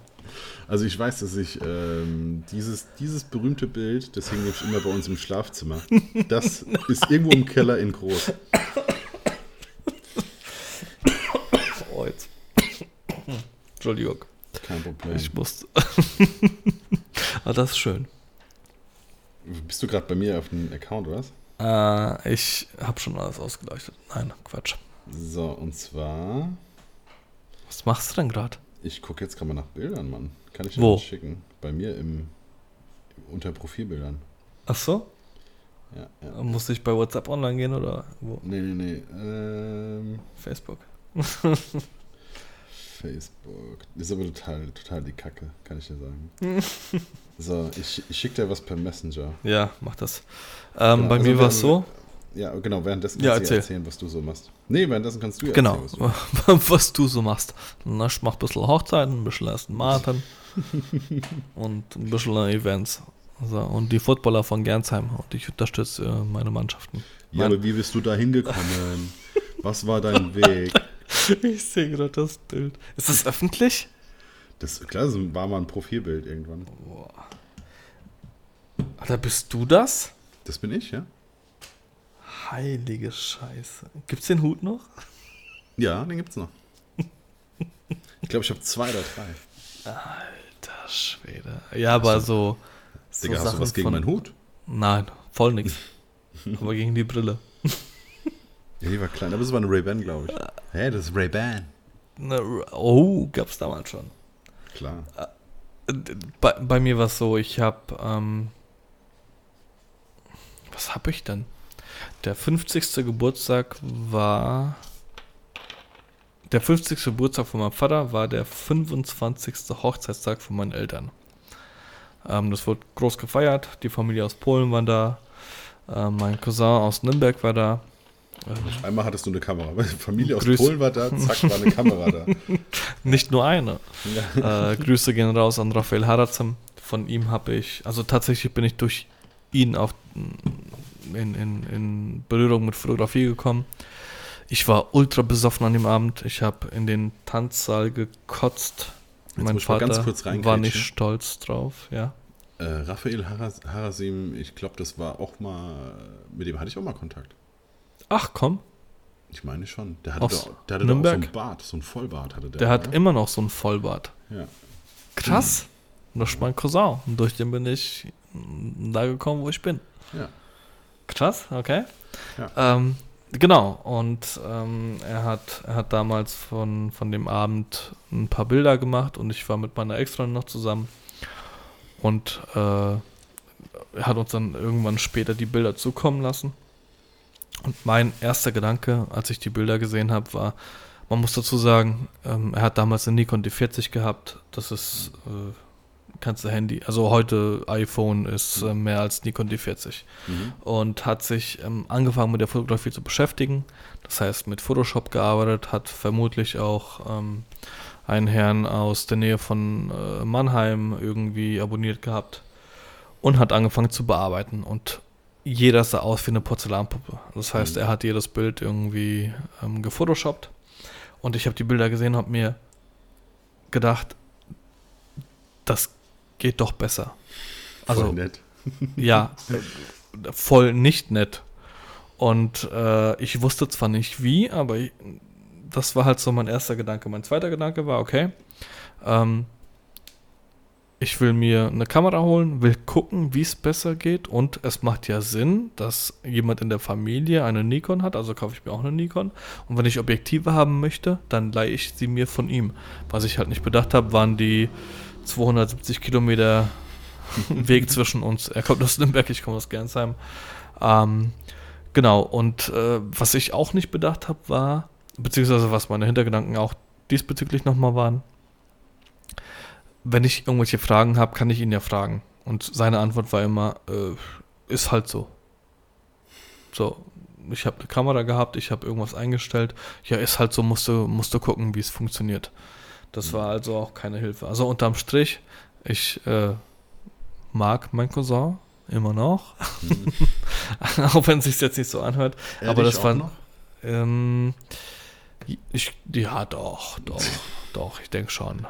Also ich weiß, dass ich ähm, dieses, dieses berühmte Bild, das hing nämlich immer bei uns im Schlafzimmer. Das *laughs* ist irgendwo im Keller in groß. Oh, jetzt. Entschuldigung. Kein Problem. Ich musste. *laughs* Aber das ist schön. Bist du gerade bei mir auf dem Account, oder was? Äh, ich habe schon alles ausgeleuchtet. Nein, Quatsch. So, und zwar, Was machst du denn gerade? ich gucke jetzt gerade mal nach Bildern, Mann. Kann ich dir Wo? mal schicken? Bei mir im, unter Profilbildern. Ach so? Ja, ja. Muss ich bei WhatsApp online gehen oder wo? Nee, nee, nee. Ähm, Facebook. *laughs* Facebook. Ist aber total, total die Kacke, kann ich dir sagen. *laughs* so, ich, ich schicke dir was per Messenger. Ja, mach das. Ähm, Genau, bei also mir war es so. Ja, genau, währenddessen kannst du ja erzähl. erzählen, was du so machst. Nee, währenddessen kannst du Genau, erzählen, was du *laughs* was du so machst. Na, ich mach ein bisschen Hochzeiten, ein bisschen Aston Martin *laughs* und ein bisschen Events. So, und die Footballer von Gernsheim und ich unterstütze äh, meine Mannschaften. Ja, aber wie bist du da hingekommen? *laughs* was war dein Weg? Ich sehe gerade das Bild. Ist das öffentlich? Das, klar, das war mal ein Profilbild irgendwann. Alter, bist du das? Das bin ich, ja? Heilige Scheiße. Gibt's den Hut noch? Ja, den gibt's noch. Ich glaube, ich habe zwei oder drei. Alter Schwede. Ja, aber so. so Digga, hast du Sachen was gegen von- meinen Hut? Nein, voll nix. *laughs* aber gegen die Brille. Ja, die war klein, aber es war eine Ray-Ban, glaube ich. Hä, das ist Ray-Ban. Oh, gab's damals schon. Klar. Bei, bei mir war es so, ich habe, ähm, was habe ich denn? Der 50. Geburtstag war der 50. Geburtstag von meinem Vater war der 25. Hochzeitstag von meinen Eltern. Ähm, das wurde groß gefeiert. Die Familie aus Polen war da. Äh, mein Cousin aus Nürnberg war da. Einmal hattest du eine Kamera. Familie aus Grüß- Polen war da, zack, war eine Kamera da. *laughs* Nicht nur eine. Äh, Grüße gehen raus an Raphael Harazem. Von ihm habe ich, also tatsächlich bin ich durch ihn auf, in, in, in Berührung mit Fotografie gekommen. Ich war ultra besoffen an dem Abend. Ich habe in den Tanzsaal gekotzt. Jetzt mein Vater war nicht stolz drauf, ja. Äh, Raphael Haras Harasim, ich glaube, das war auch mal, mit dem hatte ich auch mal Kontakt. Ach komm, Ich meine schon. Der hatte, Aus doch, der hatte doch auch so Nürnberg? einen Bart, so einen Vollbart hatte der. der hat oder? immer noch so einen Vollbart. Ja. Krass. Das ist mein Cousin. Und durch den bin ich da gekommen, wo ich bin. Ja. Krass, okay. Ja. Ähm, genau, und ähm, er, hat, er hat damals von, von dem Abend ein paar Bilder gemacht und ich war mit meiner Extra noch zusammen. Und äh, er hat uns dann irgendwann später die Bilder zukommen lassen. Und mein erster Gedanke, als ich die Bilder gesehen habe, war, man muss dazu sagen, ähm, er hat damals eine Nikon D40 gehabt. Das ist, äh, kannst du Handy, also heute iPhone ist äh, mehr als Nikon D40 Mhm. und hat sich ähm, angefangen mit der Fotografie zu beschäftigen. Das heißt, mit Photoshop gearbeitet, hat vermutlich auch ähm, einen Herrn aus der Nähe von äh, Mannheim irgendwie abonniert gehabt und hat angefangen zu bearbeiten. Und jeder sah aus wie eine Porzellanpuppe. Das heißt, Mhm. er hat jedes Bild irgendwie ähm, gefotoshoppt. Und ich habe die Bilder gesehen und habe mir gedacht, das geht doch besser. Voll Also nett. *laughs* ja, voll nicht nett. Und äh, ich wusste zwar nicht wie, aber ich, das war halt so mein erster Gedanke. Mein zweiter Gedanke war, okay, ähm, ich will mir eine Kamera holen, will gucken, wie es besser geht. Und es macht ja Sinn, dass jemand in der Familie eine Nikon hat, also kaufe ich mir auch eine Nikon. Und wenn ich Objektive haben möchte, dann leihe ich sie mir von ihm. Was ich halt nicht bedacht habe, waren die 270 Kilometer *laughs* Weg zwischen uns. Er kommt aus Nürnberg, ich komme aus Gernsheim. Ähm, genau, und äh, was ich auch nicht bedacht habe, war, beziehungsweise was meine Hintergedanken auch diesbezüglich nochmal waren, wenn ich irgendwelche Fragen habe, kann ich ihn ja fragen. Und seine Antwort war immer, äh, ist halt so. So, ich habe eine Kamera gehabt, ich habe irgendwas eingestellt. Ja, ist halt so, musst du, musst du gucken, wie es funktioniert. Das war also auch keine Hilfe. Also unterm Strich, ich äh, mag mein Cousin immer noch. *laughs* auch wenn es sich jetzt nicht so anhört. Er aber das war. Ähm, ich, ja, doch, doch, doch, ich denke schon.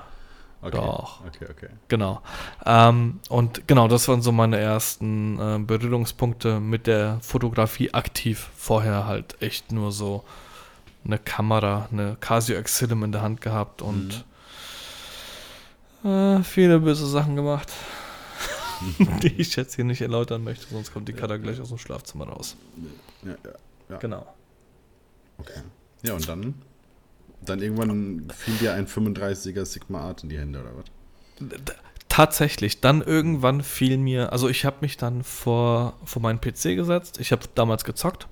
Okay. Doch. Okay, okay. Genau. Ähm, und genau, das waren so meine ersten äh, Berührungspunkte mit der Fotografie aktiv. Vorher halt echt nur so eine Kamera, eine Casio Exilum in der Hand gehabt und äh, viele böse Sachen gemacht, *laughs* die ich jetzt hier nicht erläutern möchte, sonst kommt die Kader gleich aus dem Schlafzimmer raus. Ja, ja. Ja. Genau. Okay. Ja, und dann? Dann irgendwann fiel dir ein 35er Sigma Art in die Hände, oder was? Tatsächlich, dann irgendwann fiel mir, also ich habe mich dann vor, vor meinen PC gesetzt. Ich habe damals gezockt,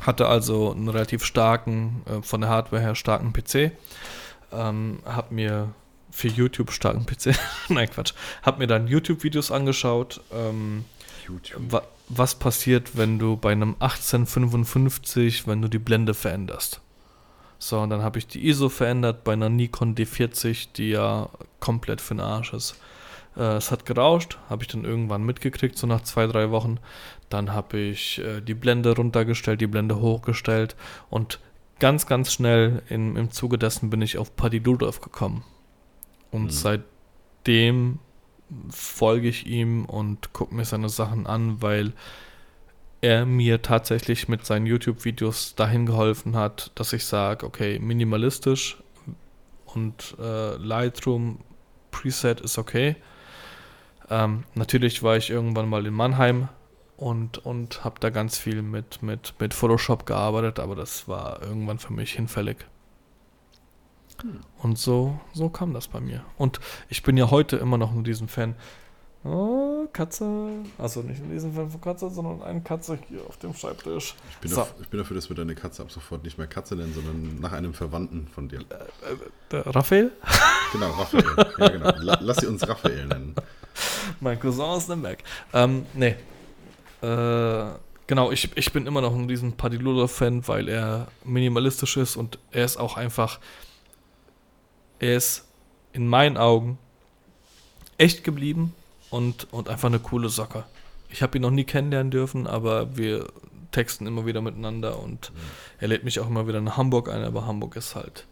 hatte also einen relativ starken, äh, von der Hardware her starken PC. Ähm, habe mir für YouTube starken PC, *laughs* nein Quatsch, habe mir dann YouTube-Videos angeschaut. Ähm, YouTube. wa was passiert, wenn du bei einem 1855, wenn du die Blende veränderst? So, und dann habe ich die ISO verändert bei einer Nikon D40, die ja komplett für den Arsch ist. Äh, es hat gerauscht, habe ich dann irgendwann mitgekriegt, so nach zwei, drei Wochen. Dann habe ich äh, die Blende runtergestellt, die Blende hochgestellt und ganz, ganz schnell in, im Zuge dessen bin ich auf Paddy Ludolf gekommen. Und Mhm. seitdem folge ich ihm und gucke mir seine Sachen an, weil er mir tatsächlich mit seinen YouTube-Videos dahin geholfen hat, dass ich sage, okay, minimalistisch und äh, Lightroom Preset ist okay. Ähm, natürlich war ich irgendwann mal in Mannheim und, und habe da ganz viel mit, mit, mit Photoshop gearbeitet, aber das war irgendwann für mich hinfällig. Und so, so kam das bei mir. Und ich bin ja heute immer noch ein Fan. Oh, Katze. Also nicht in diesem Fall von Katze, sondern eine Katze hier auf dem Schreibtisch. Ich bin, So. daf- ich bin dafür, dass wir deine Katze ab sofort nicht mehr Katze nennen, sondern nach einem Verwandten von dir. Der Raphael? *laughs* Genau, Raphael. ja, genau. La lass sie uns Raphael nennen. Mein Cousin aus Nürnberg. Ähm, nee. Äh, genau, ich, ich bin immer noch ein riesen Padilolo-Fan, weil er minimalistisch ist und er ist auch einfach, er ist in meinen Augen echt geblieben und, und einfach eine coole Socke. Ich habe ihn noch nie kennenlernen dürfen, aber wir texten immer wieder miteinander und er lädt mich auch immer wieder nach Hamburg ein, aber Hamburg ist halt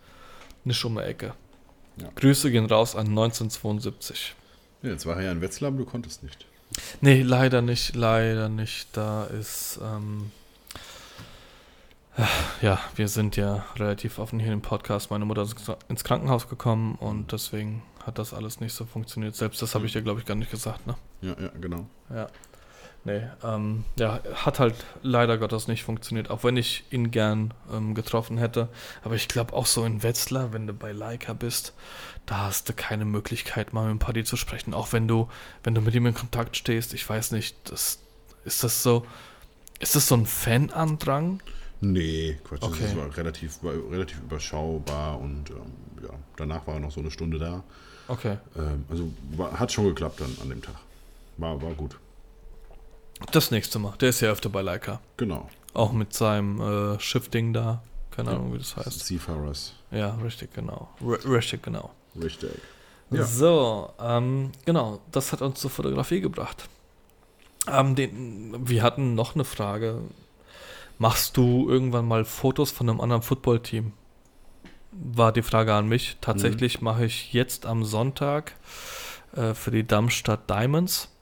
eine schumme Ecke. Ja. Grüße gehen raus an 1972. Ja, jetzt war er ja in Wetzlar, aber du konntest nicht. Nee, leider nicht, leider nicht. Da ist, ähm, ja, wir sind ja relativ offen hier im Podcast. Meine Mutter ist ins Krankenhaus gekommen und deswegen hat das alles nicht so funktioniert. Selbst das habe ich dir, glaube ich, gar nicht gesagt, ne? Ja, ja, genau. Ja. Nee, ähm, ja, hat halt leider Gottes nicht funktioniert, auch wenn ich ihn gern ähm, getroffen hätte. Aber ich glaube auch so in Wetzlar, wenn du bei Leica bist, da hast du keine Möglichkeit, mal mit dem Paddy zu sprechen. Auch wenn du, wenn du mit ihm in Kontakt stehst, ich weiß nicht, das, ist das so, ist das so ein Fanandrang? Nee, Quatsch, Okay. das war relativ, war relativ überschaubar und ähm, ja, danach war er noch so eine Stunde da. Okay. Ähm, also war, hat schon geklappt dann an dem Tag. War, war gut. Das nächste Mal. Der ist ja öfter bei Leica. Genau. Auch mit seinem äh, Schiff-Ding da. Keine Ahnung, wie das heißt. Seafarers. Ja, richtig, genau. R richtig, genau. Richtig. Ja. So, ähm, genau, das hat uns zur Fotografie gebracht. Ähm, den, wir hatten noch eine Frage. Machst du irgendwann mal Fotos von einem anderen Footballteam? War die Frage an mich. Tatsächlich mache ich jetzt am Sonntag äh, für die Darmstadt Diamonds.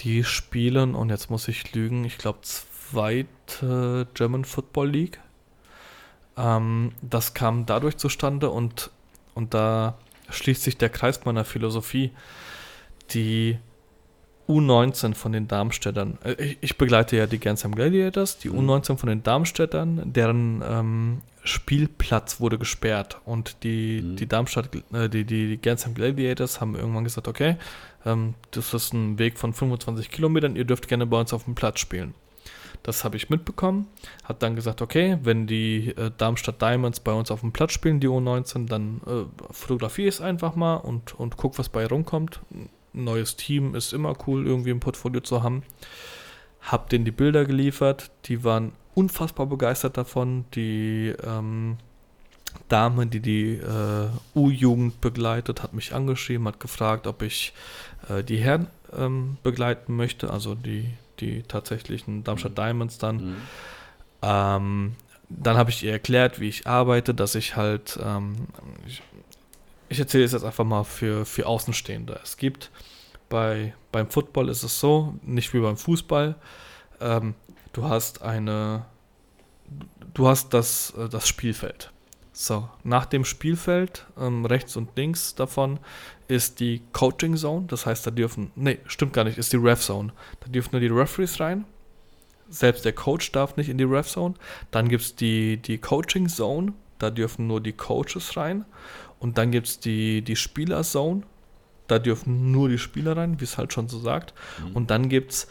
Die spielen, und jetzt muss ich lügen, ich glaube, zweite German Football League. Ähm, das kam dadurch zustande und, und da schließt sich der Kreis meiner Philosophie. Die U19 von den Darmstädtern, äh, ich, ich begleite ja die Gernsheim Gladiators, die Mhm. U19 von den Darmstädtern, deren ähm, Spielplatz wurde gesperrt und die, Mhm. die Darmstadt, äh, die, die, Gernsheim Gladiators haben irgendwann gesagt, okay, ähm, das ist ein Weg von 25 Kilometern, ihr dürft gerne bei uns auf dem Platz spielen. Das habe ich mitbekommen, hat dann gesagt, okay, wenn die äh, Darmstadt Diamonds bei uns auf dem Platz spielen, die U19, dann äh, fotografiere ich es einfach mal und, und guck, was bei rumkommt. Ein neues Team ist immer cool, irgendwie im Portfolio zu haben. Hab denen die Bilder geliefert, die waren unfassbar begeistert davon. Die ähm, Dame, die die äh, U-Jugend begleitet, hat mich angeschrieben, hat gefragt, ob ich äh, die Herren ähm, begleiten möchte, also die, die tatsächlichen Darmstadt Diamonds dann. Mhm. Ähm, dann habe ich ihr erklärt, wie ich arbeite, dass ich halt, ähm, ich, ich erzähle es jetzt einfach mal für, für Außenstehende. Es gibt bei, beim Football ist es so, nicht wie beim Fußball, ähm, du hast eine, du hast das, äh, das Spielfeld. So, nach dem Spielfeld, ähm, rechts und links davon, ist die Coaching Zone. Das heißt, da dürfen, nee, stimmt gar nicht, ist die Ref Zone. Da dürfen nur die Referees rein. Selbst der Coach darf nicht in die Ref Zone. Dann gibt es die, die Coaching Zone. Da dürfen nur die Coaches rein. Und dann gibt es die, die Spieler Zone. Da dürfen nur die Spieler rein, wie es halt schon so sagt. Mhm. Und dann gibt es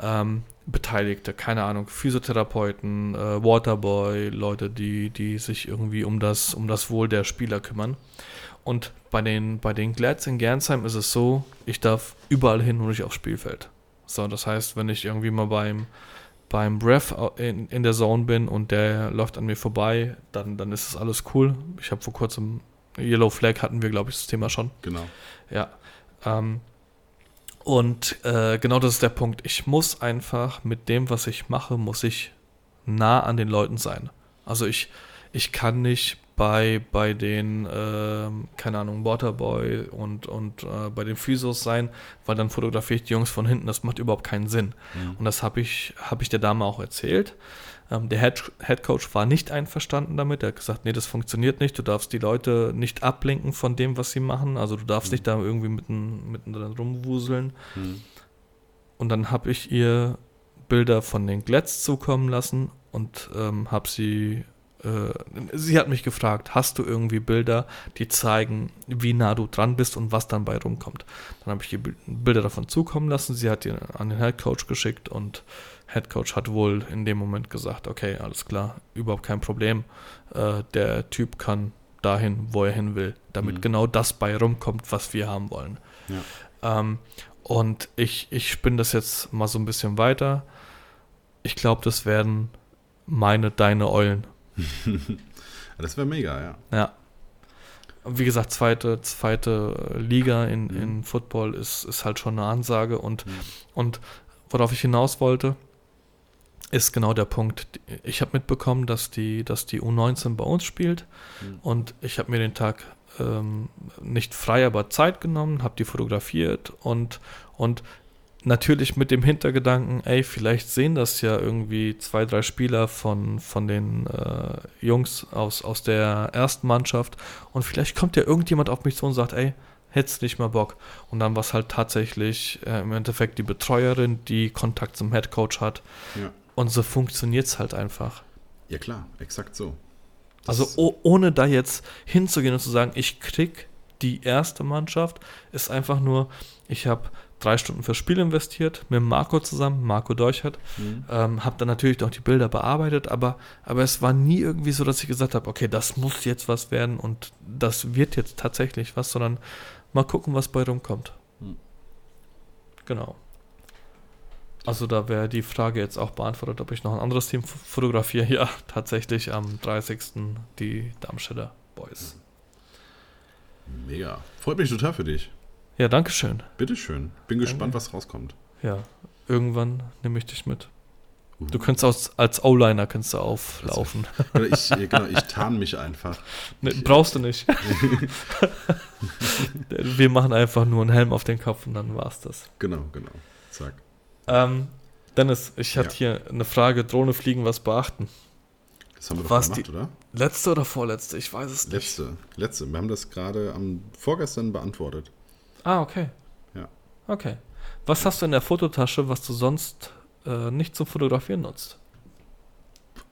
ähm, Beteiligte, keine Ahnung, Physiotherapeuten, äh, Waterboy, Leute, die, die sich irgendwie um das, um das Wohl der Spieler kümmern. Und bei den, bei den Glads in Gernsheim ist es so, ich darf überall hin, nur nicht aufs Spielfeld. So, das heißt, wenn ich irgendwie mal beim, beim Ref au- in, in der Zone bin und der läuft an mir vorbei, dann, dann ist es alles cool. Ich habe vor kurzem Yellow Flag hatten wir, glaube ich, das Thema schon. Genau. Ja. Ähm, und äh, genau das ist der Punkt. Ich muss einfach mit dem, was ich mache, muss ich nah an den Leuten sein. Also ich, ich kann nicht bei, bei den, ähm, keine Ahnung, Waterboy und, und äh, bei den Physios sein, weil dann fotografiere ich die Jungs von hinten. Das macht überhaupt keinen Sinn. Mhm. Und das habe ich, hab ich der Dame auch erzählt. Ähm, der Head, Head Coach war nicht einverstanden damit. Er hat gesagt, nee, das funktioniert nicht. Du darfst die Leute nicht ablenken von dem, was sie machen. Also du darfst Mhm. nicht da irgendwie mitten, mittendrin rumwuseln. Mhm. Und dann habe ich ihr Bilder von den Glets zukommen lassen und ähm, habe sie äh, sie hat mich gefragt, hast du irgendwie Bilder, die zeigen, wie nah du dran bist und was dann bei rumkommt. Dann habe ich die Bilder davon zukommen lassen, sie hat die an den Head Coach geschickt und Head Coach hat wohl in dem Moment gesagt, okay, alles klar, überhaupt kein Problem. Äh, der Typ kann dahin, wo er hin will, damit mhm. genau das bei rumkommt, was wir haben wollen. Ja. Ähm, und ich, ich spinne das jetzt mal so ein bisschen weiter. Ich glaube, das werden meine, deine Eulen. *laughs* das wäre mega, ja. Ja. Wie gesagt, zweite, zweite Liga in, mhm. in Football ist, ist halt schon eine Ansage. Und, mhm. und worauf ich hinaus wollte, ist genau der Punkt. Ich habe mitbekommen, dass die, dass die U19 bei uns spielt mhm. und ich habe mir den Tag ähm, nicht frei, aber Zeit genommen, habe die fotografiert und, und natürlich mit dem Hintergedanken, ey, vielleicht sehen das ja irgendwie zwei, drei Spieler von, von den äh, Jungs aus, aus der ersten Mannschaft und vielleicht kommt ja irgendjemand auf mich zu und sagt, ey, hättest nicht mehr Bock. Und dann war es halt tatsächlich äh, im Endeffekt die Betreuerin, die Kontakt zum Headcoach hat. Ja. Und so funktioniert es halt einfach. Ja klar, exakt so. Das also oh, ohne da jetzt hinzugehen und zu sagen, ich krieg die erste Mannschaft, ist einfach nur, ich habe drei Stunden fürs Spiel investiert, mit Marco zusammen, Marco Deuchert, mhm. ähm, habe dann natürlich auch die Bilder bearbeitet, aber, aber es war nie irgendwie so, dass ich gesagt habe, okay, das muss jetzt was werden und das wird jetzt tatsächlich was, sondern mal gucken, was bei rumkommt. Mhm. Genau. Also da wäre die Frage jetzt auch beantwortet, ob ich noch ein anderes Team fotografiere. *laughs* Ja, tatsächlich am 30. die Darmstädter Boys. Mega. Freut mich total für dich. Ja, danke schön. Bitteschön. Bin danke. gespannt, was rauskommt. Ja, irgendwann nehme ich dich mit. Uh. Du könntest aus, als O-Liner kannst du auflaufen. Oder ich, genau, ich tarn mich einfach. *laughs* Nee, brauchst du nicht. *laughs* Wir machen einfach nur einen Helm auf den Kopf und dann war's das. Genau, genau. Zack. Ähm, Dennis, ich hatte ja. hier eine Frage: Drohne fliegen, was beachten? Das haben wir doch was gemacht, oder? Letzte oder vorletzte? Ich weiß es nicht. Letzte, letzte. Wir haben das gerade am vorgestern beantwortet. Ah, okay. Ja. Okay. Was hast du in der Fototasche, was du sonst äh, nicht zum Fotografieren nutzt?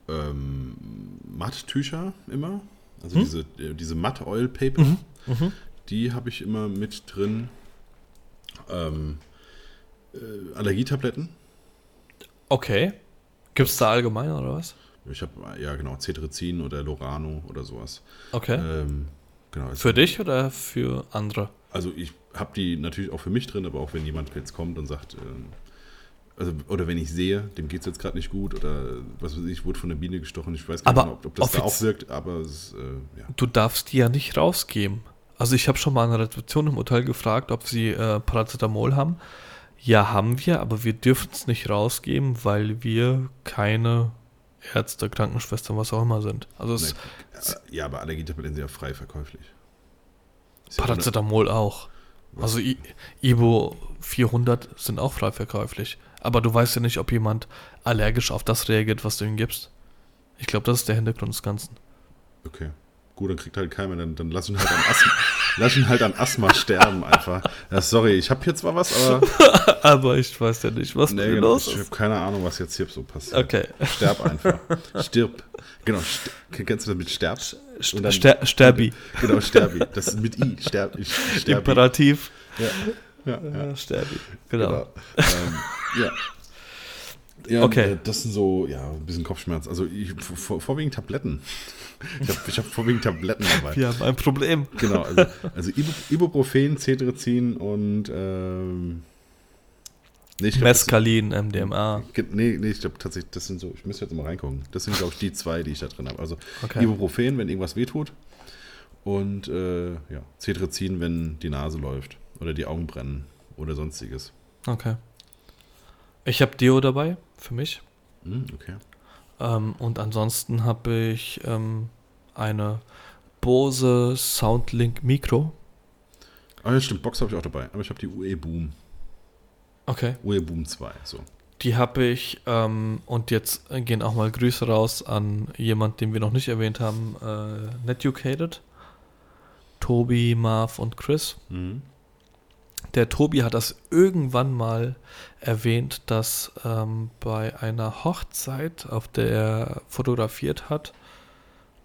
Ähm, Matttücher immer. Also hm? diese, äh, diese Matt-Oil-Paper. Mhm. Mhm. Die habe ich immer mit drin. Ähm, äh, Allergietabletten. Okay. Gibt es da allgemein oder was? Ich habe, ja genau, Cetirizin oder Lorano oder sowas. Okay. Ähm, genau, für dich oder für andere? Also ich habe die natürlich auch für mich drin, aber auch wenn jemand jetzt kommt und sagt, ähm, also, oder wenn ich sehe, dem geht es jetzt gerade nicht gut oder was weiß ich, wurde von der Biene gestochen, ich weiß gar nicht, ob, ob das da auch wirkt, aber es, äh, ja. Du darfst die ja nicht rausgeben. Also ich habe schon mal an der Rezeption im Hotel gefragt, ob sie äh, Paracetamol haben. Ja, haben wir, aber wir dürfen es nicht rausgeben, weil wir keine Ärzte, Krankenschwestern, was auch immer sind. Also es, nee, ja, aber Allergietabletten sind ja frei verkäuflich. Paracetamol ja auch. Also I Ibo 400 sind auch frei verkäuflich. Aber du weißt ja nicht, ob jemand allergisch auf das reagiert, was du ihm gibst. Ich glaube, das ist der Hintergrund des Ganzen. Okay. Gut, dann kriegt halt keiner, dann, dann lass ihn halt an Asthma, *laughs* lass ihn halt an Asthma sterben einfach. Ja, sorry, ich habe hier zwar was, aber. *laughs* aber ich weiß ja nicht, was nee, genau, los ist. Ich habe keine Ahnung, was jetzt hier so passiert. Okay. Sterb einfach. *laughs* Stirb. Genau, st kennst du das mit Sterb? St dann, Ster Sterbi. Genau, Sterbi. Das ist mit I. Sterb, Sterbi. Imperativ. Ja. Ja, ja. Sterbi. Genau. genau. Ähm, ja. Ja, okay. Äh, das sind so, ja, ein bisschen Kopfschmerz. Also ich, vor, vorwiegend Tabletten. Ich habe ich hab vorwiegend Tabletten dabei. Wir haben ein Problem. Genau, also, also Ibuprofen, Cetirizin und ähm, nee, glaub, Mescalin, das, MDMA. Nee, nee, ich glaube tatsächlich, das sind so, ich müsste jetzt mal reingucken. Das sind, glaube ich, die zwei, die ich da drin habe. Also okay. Ibuprofen, wenn irgendwas wehtut. Und äh, ja, Cetirizin, wenn die Nase läuft oder die Augen brennen oder sonstiges. Okay. Ich habe Deo dabei, für mich. Mm, okay. Ähm, und ansonsten habe ich ähm, eine Bose Soundlink Micro. Ah ja, stimmt, Box habe ich auch dabei, aber ich habe die UE Boom. Okay. UE Boom 2, so. Die habe ich, ähm, und jetzt gehen auch mal Grüße raus an jemand, den wir noch nicht erwähnt haben, äh, Netucated. Tobi, Marv und Chris. Mhm. Der Tobi hat das irgendwann mal erwähnt, dass ähm, bei einer Hochzeit, auf der er fotografiert hat,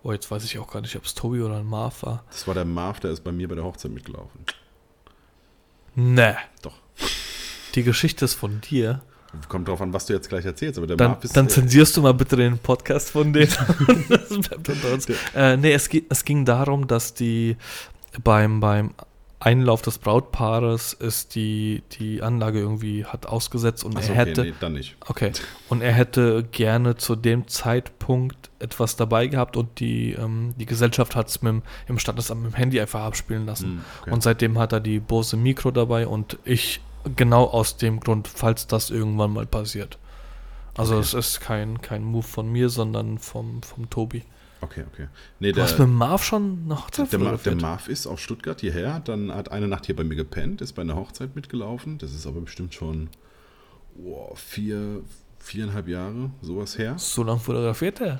Oh, jetzt weiß ich auch gar nicht, ob es Tobi oder ein Marv war. Das war der Marv, der ist bei mir bei der Hochzeit mitgelaufen. Ne. Doch. Die Geschichte ist von dir. Kommt drauf an, was du jetzt gleich erzählst, aber der Dann, Marv ist. dann zensierst du mal bitte den Podcast von denen. *laughs* das bleibt unter uns. Äh, nee, es, geht, es ging darum, dass die beim, beim Einlauf des Brautpaares ist die, die Anlage irgendwie hat ausgesetzt und Achso, er okay, hätte. nee, dann nicht. Okay. Und er hätte gerne zu dem Zeitpunkt etwas dabei gehabt und die, ähm, die Gesellschaft hat es mit dem- im Standesamt mit dem Handy einfach abspielen lassen. Hm, okay. Und seitdem hat er die Bose Mikro dabei und ich genau aus dem Grund, falls das irgendwann mal passiert. Also Okay. es ist kein, kein Move von mir, sondern vom, vom Tobi. Okay, okay. Nee, Du hast mit der, Marv schon eine Hochzeit der, der? Marv ist aus Stuttgart hierher, dann hat eine Nacht hier bei mir gepennt, ist bei einer Hochzeit mitgelaufen. Das ist aber bestimmt schon oh, vier, viereinhalb Jahre, sowas her. So lange fotografiert er?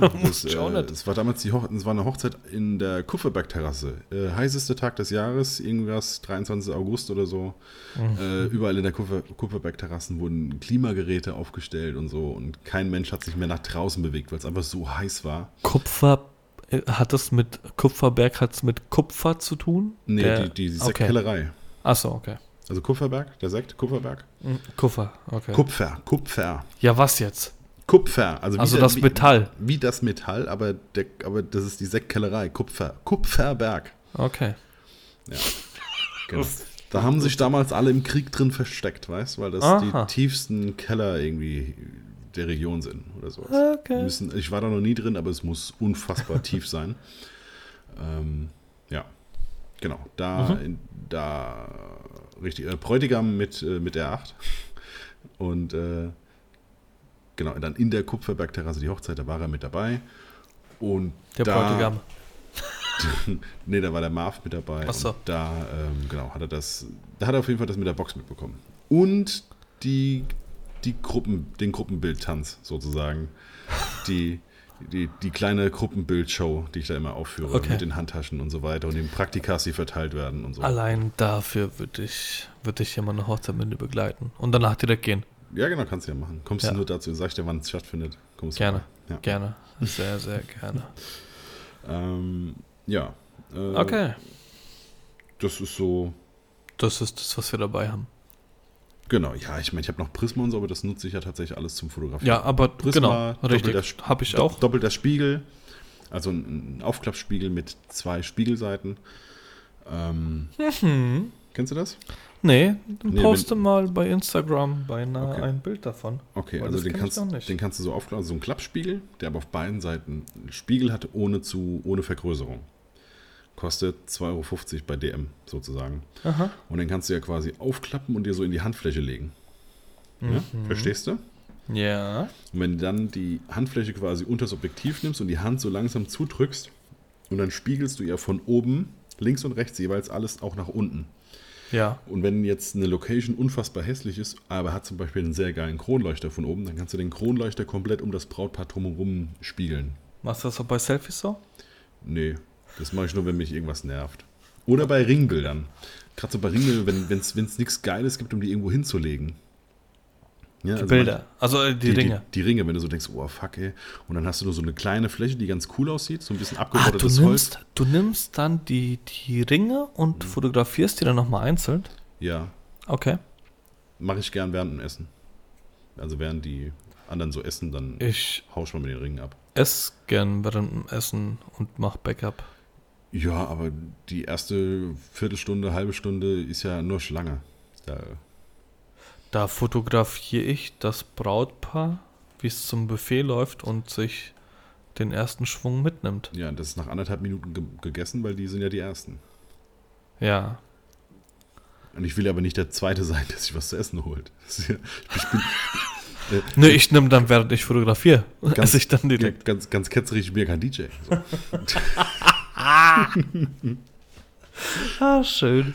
Ja, *laughs* das, äh, nicht. das war damals die Hoch das war eine Hochzeit in der Kupferberg-Terrasse. Äh, heißeste Tag des Jahres, irgendwas 23. August oder so. Mhm. Äh, überall in der Kupfer Kupferberg-Terrassen wurden Klimageräte aufgestellt und so und kein Mensch hat sich mehr nach draußen bewegt, weil es einfach so heiß war. Kupfer, äh, hat das mit Kupferberg, hat es mit Kupfer zu tun? Nee, Der- die, die okay. Sektkellerei. Achso, okay. Also Kupferberg, der Sekt, Kupferberg. Mhm, Kupfer, okay. Kupfer, Kupfer. ja, was jetzt? Kupfer, also, wie Also der- das wie, Metall. Wie das Metall, aber, der, aber das ist die Sektkellerei. Kupfer, Kupferberg. Okay. *laughs* Genau. Da haben sich damals alle im Krieg drin versteckt, weißt du, weil das Aha. die tiefsten Keller irgendwie der Region sind oder sowas. Okay. Müssen, ich war da noch nie drin, aber es muss unfassbar *laughs* tief sein. Ähm, ja, genau. Da, Mhm. in, da richtig. Äh, Bräutigam mit, äh, mit R8 und äh, genau, dann in der Kupferbergterrasse die Hochzeit, da war er mit dabei. Und Der da, Bräutigam. *laughs* nee, da war der Marv mit dabei. Ach so. Und da, ähm, genau, hat er das, da hat er auf jeden Fall das mit der Box mitbekommen. Und die, die Gruppen, den Gruppenbildtanz sozusagen. Die, die, die kleine Gruppenbildshow, die ich da immer aufführe, Okay. mit den Handtaschen und so weiter und den Praktikas, die verteilt werden und so. Allein dafür würde ich, würd ich hier mal eine Hochzeit mit dir begleiten. Und danach direkt gehen. Ja, genau, kannst du ja machen. Kommst Ja. du nur dazu, sag ich dir, wann es stattfindet. Kommst Gerne. Ja. Gerne. Sehr, sehr gerne. *laughs* Ähm, ja. Äh, Okay. Das ist so, Das ist das, was wir dabei haben. Genau, ja, ich meine, ich habe noch Prisma und so, aber das nutze ich ja tatsächlich alles zum Fotografieren. Ja, aber Prisma, genau, richtig. doppelter- Habe ich auch. Doppelter Spiegel, also ein, ein Aufklappspiegel mit zwei Spiegelseiten. Ähm, Mhm. kennst du das? Nee, dann Nee, poste mal bei Instagram beinahe Okay. ein Bild davon. Okay, also den kannst, den kannst du so aufklappen, also so ein Klappspiegel, der aber auf beiden Seiten einen Spiegel hat, ohne, zu, ohne Vergrößerung. Kostet 2,50 Euro bei DM sozusagen. Aha. Und den kannst du ja quasi aufklappen und dir so in die Handfläche legen. Ja? Mhm. Verstehst du? Ja. Und wenn du dann die Handfläche quasi unter das Objektiv nimmst und die Hand so langsam zudrückst und dann spiegelst du ja von oben, links und rechts jeweils alles auch nach unten. Ja. Und wenn jetzt eine Location unfassbar hässlich ist, aber hat zum Beispiel einen sehr geilen Kronleuchter von oben, dann kannst du den Kronleuchter komplett um das Brautpaar drumherum spiegeln. Machst du das auch bei Selfies so? Nee, das mache ich nur, wenn mich irgendwas nervt. Oder bei Ringbildern. Gerade so bei Ringbildern, wenn es nichts Geiles gibt, um die irgendwo hinzulegen. Ja, Die also Bilder. Also äh, die, Ringe. Die, die Ringe, wenn du so denkst, oh fuck, ey. Und dann hast du nur so eine kleine Fläche, die ganz cool aussieht, so ein bisschen Ah, du abgerottetes Holz. nimmst, du nimmst dann die, die Ringe und fotografierst die dann nochmal einzeln? Ja, Okay. mache ich gern während dem Essen. Also während die anderen so essen, dann Ich hausch mal mit den Ringen ab. esse gern während dem Essen und mach Backup. Ja, aber die erste Viertelstunde, halbe Stunde ist ja nur Schlange. Da, Da fotografiere ich das Brautpaar, wie es zum Buffet läuft und sich den ersten Schwung mitnimmt. ja, das ist nach anderthalb Minuten ge gegessen, weil die sind ja die Ersten. Ja. Und ich will aber nicht der Zweite sein, der sich was zu essen holt. *laughs* Ja, ich bin *laughs* Nö, ich nehme dann, während ich fotografiere, esse *laughs* ich dann direkt. ganz, ganz ketzerisch, ich bin ja kein DJ. So. *laughs* Ah, schön.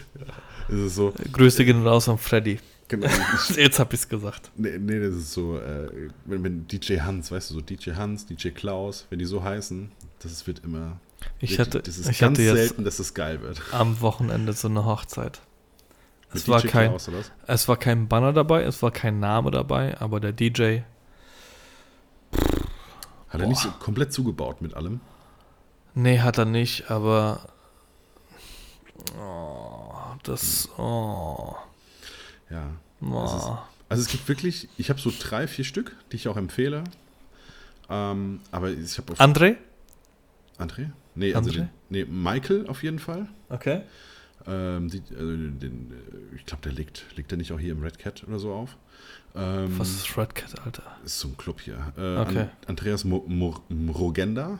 Es ist so, Grüße gehen raus an Freddy. genau, *laughs* Jetzt hab ich's gesagt. Nee, nee, das ist so, äh, wenn, wenn DJ Hans, weißt du, so DJ Hans, DJ Klaus, wenn die so heißen, das wird immer. Ich hatte, das ist ich ganz hatte selten, dass es geil wird. am Wochenende so eine Hochzeit. Es war, DJ kein, Klaus, es war kein Banner dabei, es war kein Name dabei, aber der DJ, Hat er nicht so komplett zugebaut mit allem? Nee, hat er nicht, aber. Oh, das. Oh. Ja. oh. Es ist, also es gibt wirklich, ich habe so drei, vier Stück, die ich auch empfehle. Ähm, aber ich habe André? André? Nee, also André? den, nee, Michael auf jeden Fall. Okay. Ähm, die, also den, äh, ich glaube, der liegt, liegt der nicht auch hier im Red Cat oder so auf? Ähm, Was ist Red Cat, Alter? Ist so ein Club hier. Äh, Okay. An, Andreas Mo, Mo, Mrogenda.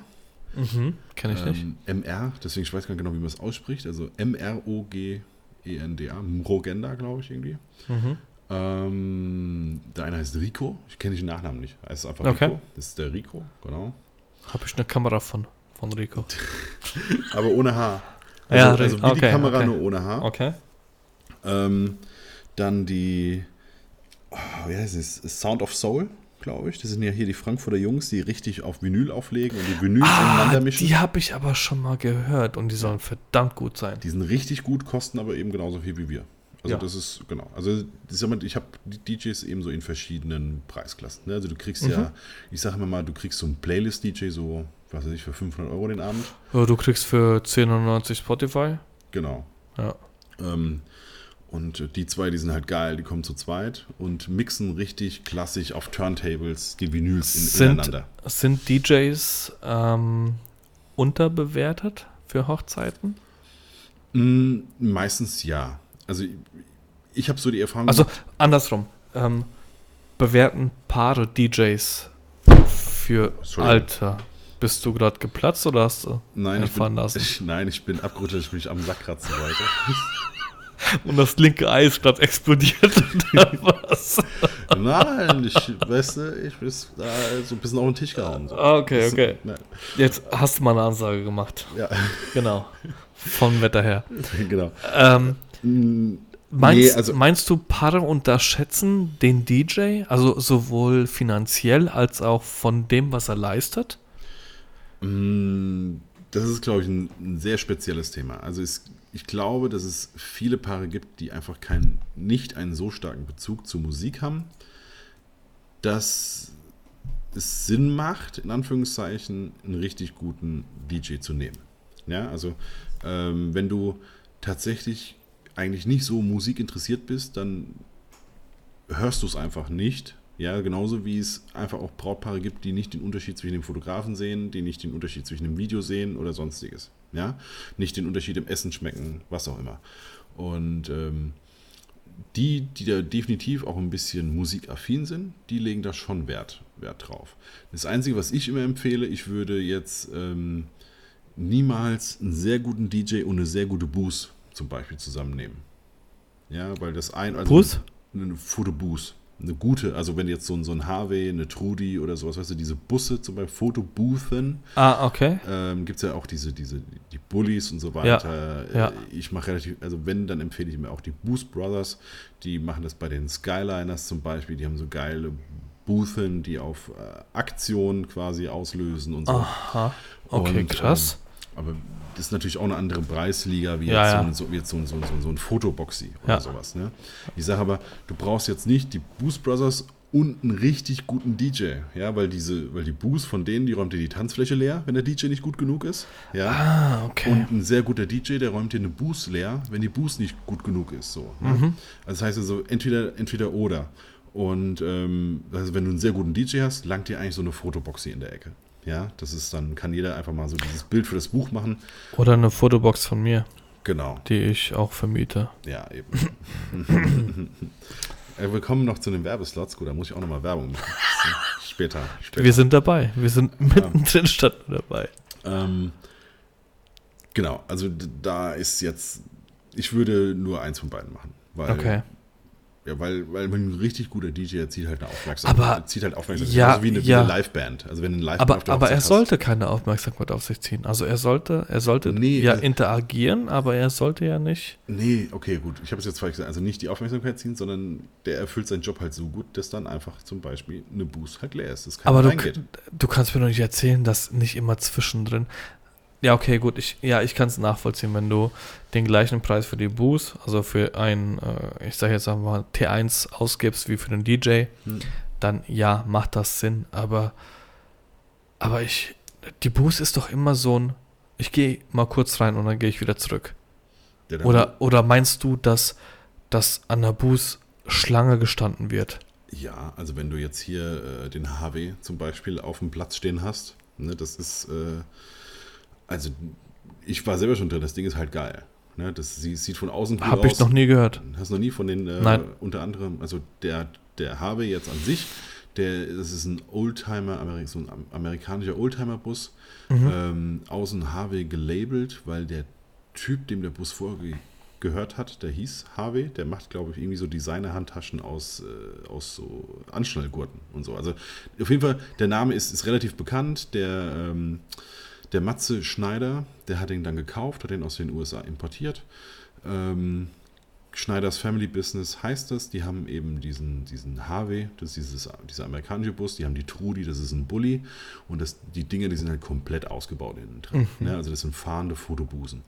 Mhm. Kenn ich nicht. Ähm, MR, deswegen ich weiß gar nicht genau, wie man es ausspricht. Also M-R-O-G-E-N-D-A. Mrogenda, glaube ich, irgendwie. Mhm. Ähm, der eine heißt Rico. Ich kenne den Nachnamen nicht. Er ist einfach Okay. Rico. Das ist der Rico, genau. Habe ich eine Kamera von, von Rico. *laughs* Aber ohne Haar. Ja, Also, also wie die okay, Kamera, okay. nur ohne Haar. Okay. Ähm, dann die, oh, wie heißt es? Sound of Soul, glaube ich. Das sind ja hier die Frankfurter Jungs, die richtig auf Vinyl auflegen und die Vinyls Ah, ineinander mischen. die habe ich aber schon mal gehört und die sollen verdammt gut sein. Die sind richtig gut, kosten aber eben genauso viel wie wir. Also Ja. das ist, genau. Also ich habe die DJs eben so in verschiedenen Preisklassen. Ne? Also du kriegst Mhm. ja, ich sage immer mal, du kriegst so einen Playlist-DJ so, was weiß ich, für 500 Euro den Abend. Ja, du kriegst für 10,90 Spotify. Genau. Ja. Ähm, und äh, die zwei, die sind halt geil, die kommen zu zweit und mixen richtig klassisch auf Turntables die Vinyls in, Sind, ineinander. sind DJs ähm, unterbewertet für Hochzeiten? Mm, meistens ja. Also ich, ich habe so die Erfahrung Also gemacht, andersrum. Ähm, bewerten Paare DJs für. Alter. Bist du gerade geplatzt oder hast du nein, ich erfahren bin, lassen? ich, nein, ich bin abgerutscht, ich mich am Sack kratzen wollte. *laughs* Und das linke Eis gerade explodiert oder *laughs* was? Nein, ich, weißt du, ich bin da so ein bisschen auf den Tisch gehauen. So. Ah, okay, okay. Nein, Jetzt hast du mal eine Ansage gemacht. ja, *laughs* Genau. Vom Wetter her. *laughs* genau. Ähm, meinst, Nee, also- meinst du, Paare unterschätzen den DJ? Also sowohl finanziell als auch von dem, was er leistet? Mm, Das ist, glaube ich, ein, ein sehr spezielles Thema. Also es, ich glaube, dass es viele Paare gibt, die einfach keinen, nicht einen so starken Bezug zur Musik haben, dass es Sinn macht, in Anführungszeichen, einen richtig guten DJ zu nehmen. Ja, also ähm, wenn du tatsächlich eigentlich nicht so Musik interessiert bist, dann hörst du es einfach nicht. Ja, genauso wie es einfach auch Brautpaare gibt, die nicht den Unterschied zwischen dem Fotografen sehen, die nicht den Unterschied zwischen dem Video sehen oder sonstiges. Ja, nicht den Unterschied im Essen schmecken, was auch immer. Und ähm, die, die da definitiv auch ein bisschen musikaffin sind, die legen da schon Wert, Wert drauf. Das Einzige, was ich immer empfehle, ich würde jetzt ähm, niemals einen sehr guten DJ und eine sehr gute Boost zum Beispiel zusammennehmen. Ja, weil das ein. Also Boost? Eine Fotoboost. Eine gute, also wenn jetzt so ein, so ein Harvey, eine Trudi oder sowas, weißt du, diese Busse zum Beispiel, Fotoboothen, Ah, okay. ähm, gibt es ja auch diese, diese, die Bullies und so weiter. ja. Äh, Ich mache relativ, also wenn, dann empfehle ich mir auch die Boost Brothers. Die machen das bei den Skyliners zum Beispiel. Die haben so geile Boothen, die auf äh, Aktionen quasi auslösen und so. Aha. Okay, Und, krass. Ähm, aber das ist natürlich auch eine andere Preisliga wie Ja, jetzt, ja. So, ein- so, wie jetzt so, ein- so, ein- so, ein- so ein Fotoboxy oder Ja. sowas. Ne? Ich sage aber, du brauchst jetzt nicht die Boost Brothers und einen richtig guten DJ, ja, weil diese, weil die Boost von denen, die räumt dir die Tanzfläche leer, wenn der DJ nicht gut genug ist, ja. Ah, okay. Und ein sehr guter DJ, der räumt dir eine Boost leer, wenn die Boost nicht gut genug ist. So, ne? Mhm. Also das heißt also entweder, entweder oder. Und ähm, also wenn du einen sehr guten DJ hast, langt dir eigentlich so eine Fotoboxy in der Ecke. Ja, das ist dann, kann jeder einfach mal so dieses Bild für das Buch machen. Oder eine Fotobox von mir, Genau, die ich auch vermiete. ja, eben. *laughs* Äh, Wir kommen noch zu den Werbeslots. Gut, da muss ich auch nochmal Werbung machen. *laughs* später. später. Wir sind dabei. Wir sind mittendrin statt dabei. Ähm, genau, also da ist jetzt, ich würde nur eins von beiden machen. Weil, Okay. Ja, weil, weil ein richtig guter DJ zieht halt eine Aufmerksamkeit. Aber- zieht halt Aufmerksamkeit. ja, Genauso wie eine, ja. eine Liveband. Also wenn ein Liveband Aber, aber er hast- sollte keine Aufmerksamkeit auf sich ziehen. Also er sollte, er sollte Nee, ja also- interagieren, aber er sollte ja nicht. Nee, okay, gut. Ich habe es jetzt falsch gesagt. Also nicht die Aufmerksamkeit ziehen, sondern der erfüllt seinen Job halt so gut, dass dann einfach zum Beispiel eine Boost halt leer ist. Das Aber du, reingeht. du kannst mir doch nicht erzählen, dass nicht immer zwischendrin. Ja, okay, gut. Ich, ja, ich kann es nachvollziehen, wenn du den gleichen Preis für die Boost, also für ein, äh, ich sage jetzt einfach mal T1 ausgibst wie für den DJ, Hm. dann ja, macht das Sinn. Aber, aber ich, die Boost ist doch immer so ein, ich gehe mal kurz rein und dann gehe ich wieder zurück. Da- Oder, oder meinst du, dass, dass an der Bus Schlange gestanden wird? Ja, also wenn du jetzt hier äh, den HW zum Beispiel auf dem Platz stehen hast, ne, das ist, äh, also ich war selber schon drin, das Ding ist halt geil. Ne, das sie, sieht von außen cool Habe ich aus. noch nie gehört. Hast du noch nie von den, äh, Nein. unter anderem, also der, der HW jetzt an sich, der, das ist ein Oldtimer, so ein am- amerikanischer Oldtimer-Bus, Mhm. ähm, außen HW gelabelt, weil der Typ, dem der Bus vorge gehört hat, der hieß HW, der macht, glaube ich, irgendwie so Designer-Handtaschen aus, äh, aus so Anschnallgurten und so. Also auf jeden Fall, der Name ist, ist relativ bekannt. Der, ähm, der Matze Schneider, der hat ihn dann gekauft, hat ihn aus den USA importiert. Ähm, Schneiders Family Business heißt das. Die haben eben diesen, diesen HW, das ist dieses, dieser amerikanische Bus. Die haben die Trudi, das ist ein Bulli. Und das, die Dinge, die sind halt komplett ausgebaut innen drin. Ne? Also das sind fahrende Fotobusen.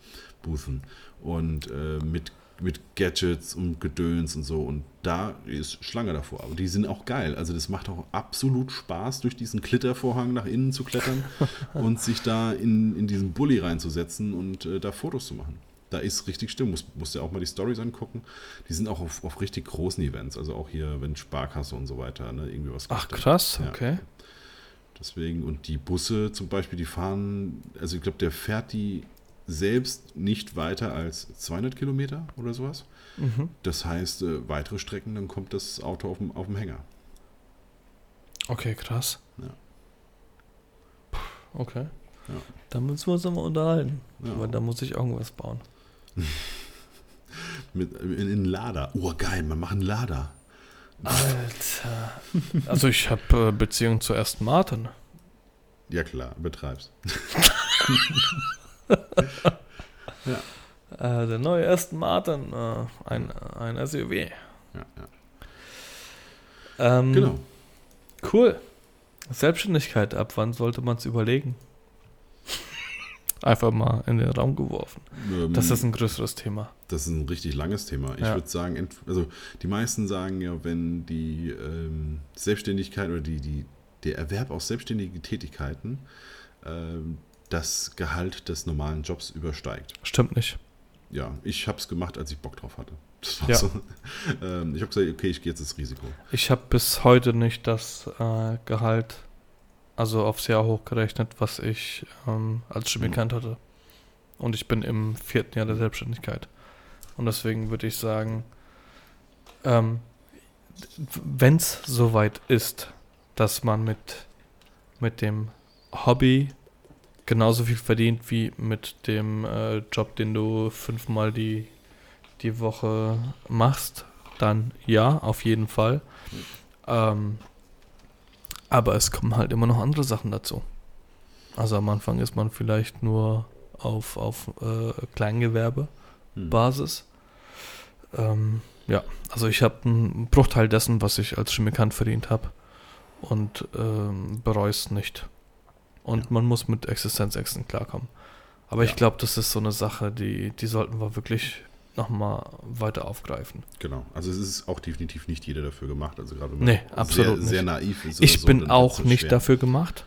Und äh, mit, mit Gadgets und Gedöns und so. Und da ist Schlange davor. Aber die sind auch geil. Also das macht auch absolut Spaß, durch diesen Klittervorhang nach innen zu klettern *laughs* und sich da in, in diesen Bulli reinzusetzen und äh, da Fotos zu machen. Da ist richtig Stimmung. Musst, musst dir auch mal die Stories angucken. Die sind auch auf, auf richtig großen Events. Also auch hier, wenn Sparkasse und so weiter ne, irgendwie was Ach krass, Ja. okay. Deswegen, und die Busse zum Beispiel, die fahren, also ich glaube, der fährt die selbst nicht weiter als 200 Kilometer oder sowas. Mhm. Das heißt, äh, weitere Strecken, dann kommt das Auto auf dem, auf dem Hänger. Okay, krass. Ja. Puh, Okay. Ja. Da müssen wir uns aber unterhalten. Ja. Weil da muss ich irgendwas bauen. *laughs* Mit, in, in Lader. Oh, geil, man macht einen Lader. Alter. Also ich habe äh, Beziehung zu Aston Martin. Ja, klar, betreibst. *laughs* *laughs* Äh, der neue Aston Martin, äh, ein, ein SUV. Ja, ja. Ähm, Genau. Cool. Selbstständigkeit, ab wann sollte man es überlegen? *laughs* Einfach mal in den Raum geworfen. Ähm, Das ist ein größeres Thema. Das ist ein richtig langes Thema. Ich Ja. würde sagen, also die meisten sagen ja, wenn die ähm, Selbstständigkeit oder die, die, der Erwerb aus selbstständigen Tätigkeiten ähm, das Gehalt des normalen Jobs übersteigt. Stimmt nicht. Ja, ich habe es gemacht, als ich Bock drauf hatte. Das war Ja. so. *laughs* ähm, ich habe gesagt, okay, ich gehe jetzt ins Risiko. Ich habe bis heute nicht das äh, Gehalt, also aufs Jahr hochgerechnet, was ich ähm, als Chemikant hatte. Und ich bin im vierten Jahr der Selbstständigkeit. Und deswegen würde ich sagen, ähm, wenn es soweit ist, dass man mit, mit dem Hobby genauso viel verdient wie mit dem äh, Job, den du fünfmal die, die Woche machst, dann ja, auf jeden Fall. Ähm, aber es kommen halt immer noch andere Sachen dazu. Also am Anfang ist man vielleicht nur auf, auf äh, Kleingewerbe-Basis. Hm. Ähm, ja, also ich habe einen Bruchteil dessen, was ich als Chemikant verdient habe und ähm, bereue es nicht. Und Ja. man muss mit Existenzängsten klarkommen. Aber ich Ja. glaube, das ist so eine Sache, die, die sollten wir wirklich nochmal weiter aufgreifen. Genau. Also es ist auch definitiv nicht jeder dafür gemacht. Also gerade wenn man Nee, absolut sehr, sehr naiv ist. Ich so, bin auch nicht schwer. dafür gemacht.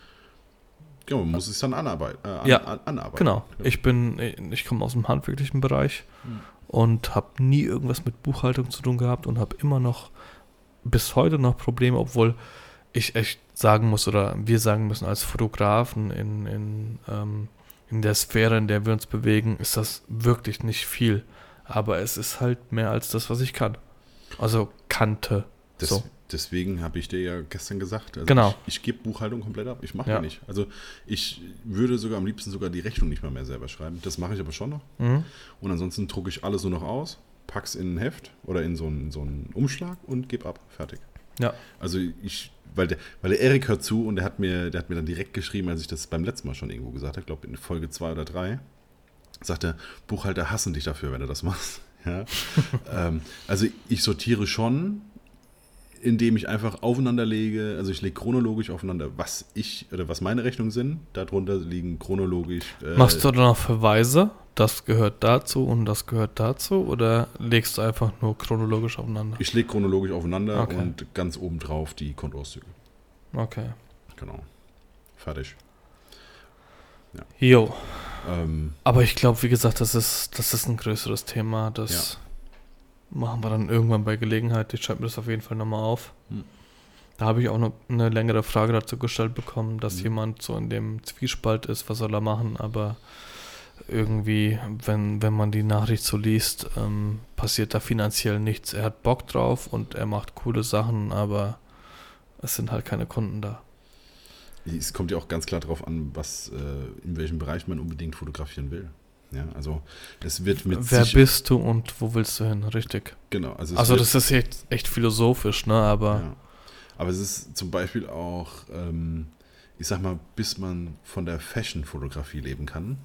Ja, man muss es dann anarbeiten. Äh, Ja, an, anarbeiten. Genau. Ich bin, ich komme aus dem handwerklichen Bereich Hm. und habe nie irgendwas mit Buchhaltung zu tun gehabt und habe immer noch bis heute noch Probleme, obwohl ich echt sagen muss oder wir sagen müssen als Fotografen in, in, ähm, in der Sphäre, in der wir uns bewegen, ist das wirklich nicht viel. Aber es ist halt mehr als das, was ich kann. Also kannte. Des, so. Deswegen habe ich dir ja gestern gesagt, also Genau. ich, ich gebe Buchhaltung komplett ab. Ich mache Ja. ja. nicht. Also ich würde sogar am liebsten sogar die Rechnung nicht mal mehr selber schreiben. Das mache ich aber schon noch. Mhm. Und ansonsten drucke ich alles nur noch aus, pack's in ein Heft oder in so einen, so einen Umschlag und gebe ab. Fertig. Ja. Also ich, weil der, weil der Erik hört zu und der hat mir, der hat mir dann direkt geschrieben, als ich das beim letzten Mal schon irgendwo gesagt habe, ich glaube in Folge zwei oder drei, sagt er, Buchhalter hassen dich dafür, wenn du das machst. *laughs* Ja? ähm, also ich sortiere schon, indem ich einfach aufeinander lege, also ich lege chronologisch aufeinander, was ich oder was meine Rechnungen sind. Darunter liegen chronologisch. äh, Machst du dann noch Verweise? Das gehört dazu und das gehört dazu? Oder legst du einfach nur chronologisch aufeinander? Ich lege chronologisch aufeinander Okay. und ganz oben drauf die Kontoauszüge. Okay. Genau. Fertig. Jo. Ähm, Aber ich glaube, wie gesagt, das ist, das ist ein größeres Thema. Das machen wir dann irgendwann bei Gelegenheit. Ich schreibe mir das auf jeden Fall nochmal auf. Hm. Da habe ich auch noch eine längere Frage dazu gestellt bekommen, dass Mhm. jemand so in dem Zwiespalt ist, was soll er machen, aber irgendwie, wenn, wenn man die Nachricht so liest, ähm, passiert da finanziell nichts. Er hat Bock drauf und er macht coole Sachen, aber es sind halt keine Kunden da. es kommt ja auch ganz klar darauf an, was, äh, in welchem Bereich man unbedingt fotografieren will. Ja, also es wird mit Wer bist du und wo willst du hin? Richtig. Genau, also Also das ist echt, echt philosophisch, ne? Aber Ja. Aber es ist zum Beispiel auch, ähm, ich sag mal, bis man von der Fashion-Fotografie leben kann.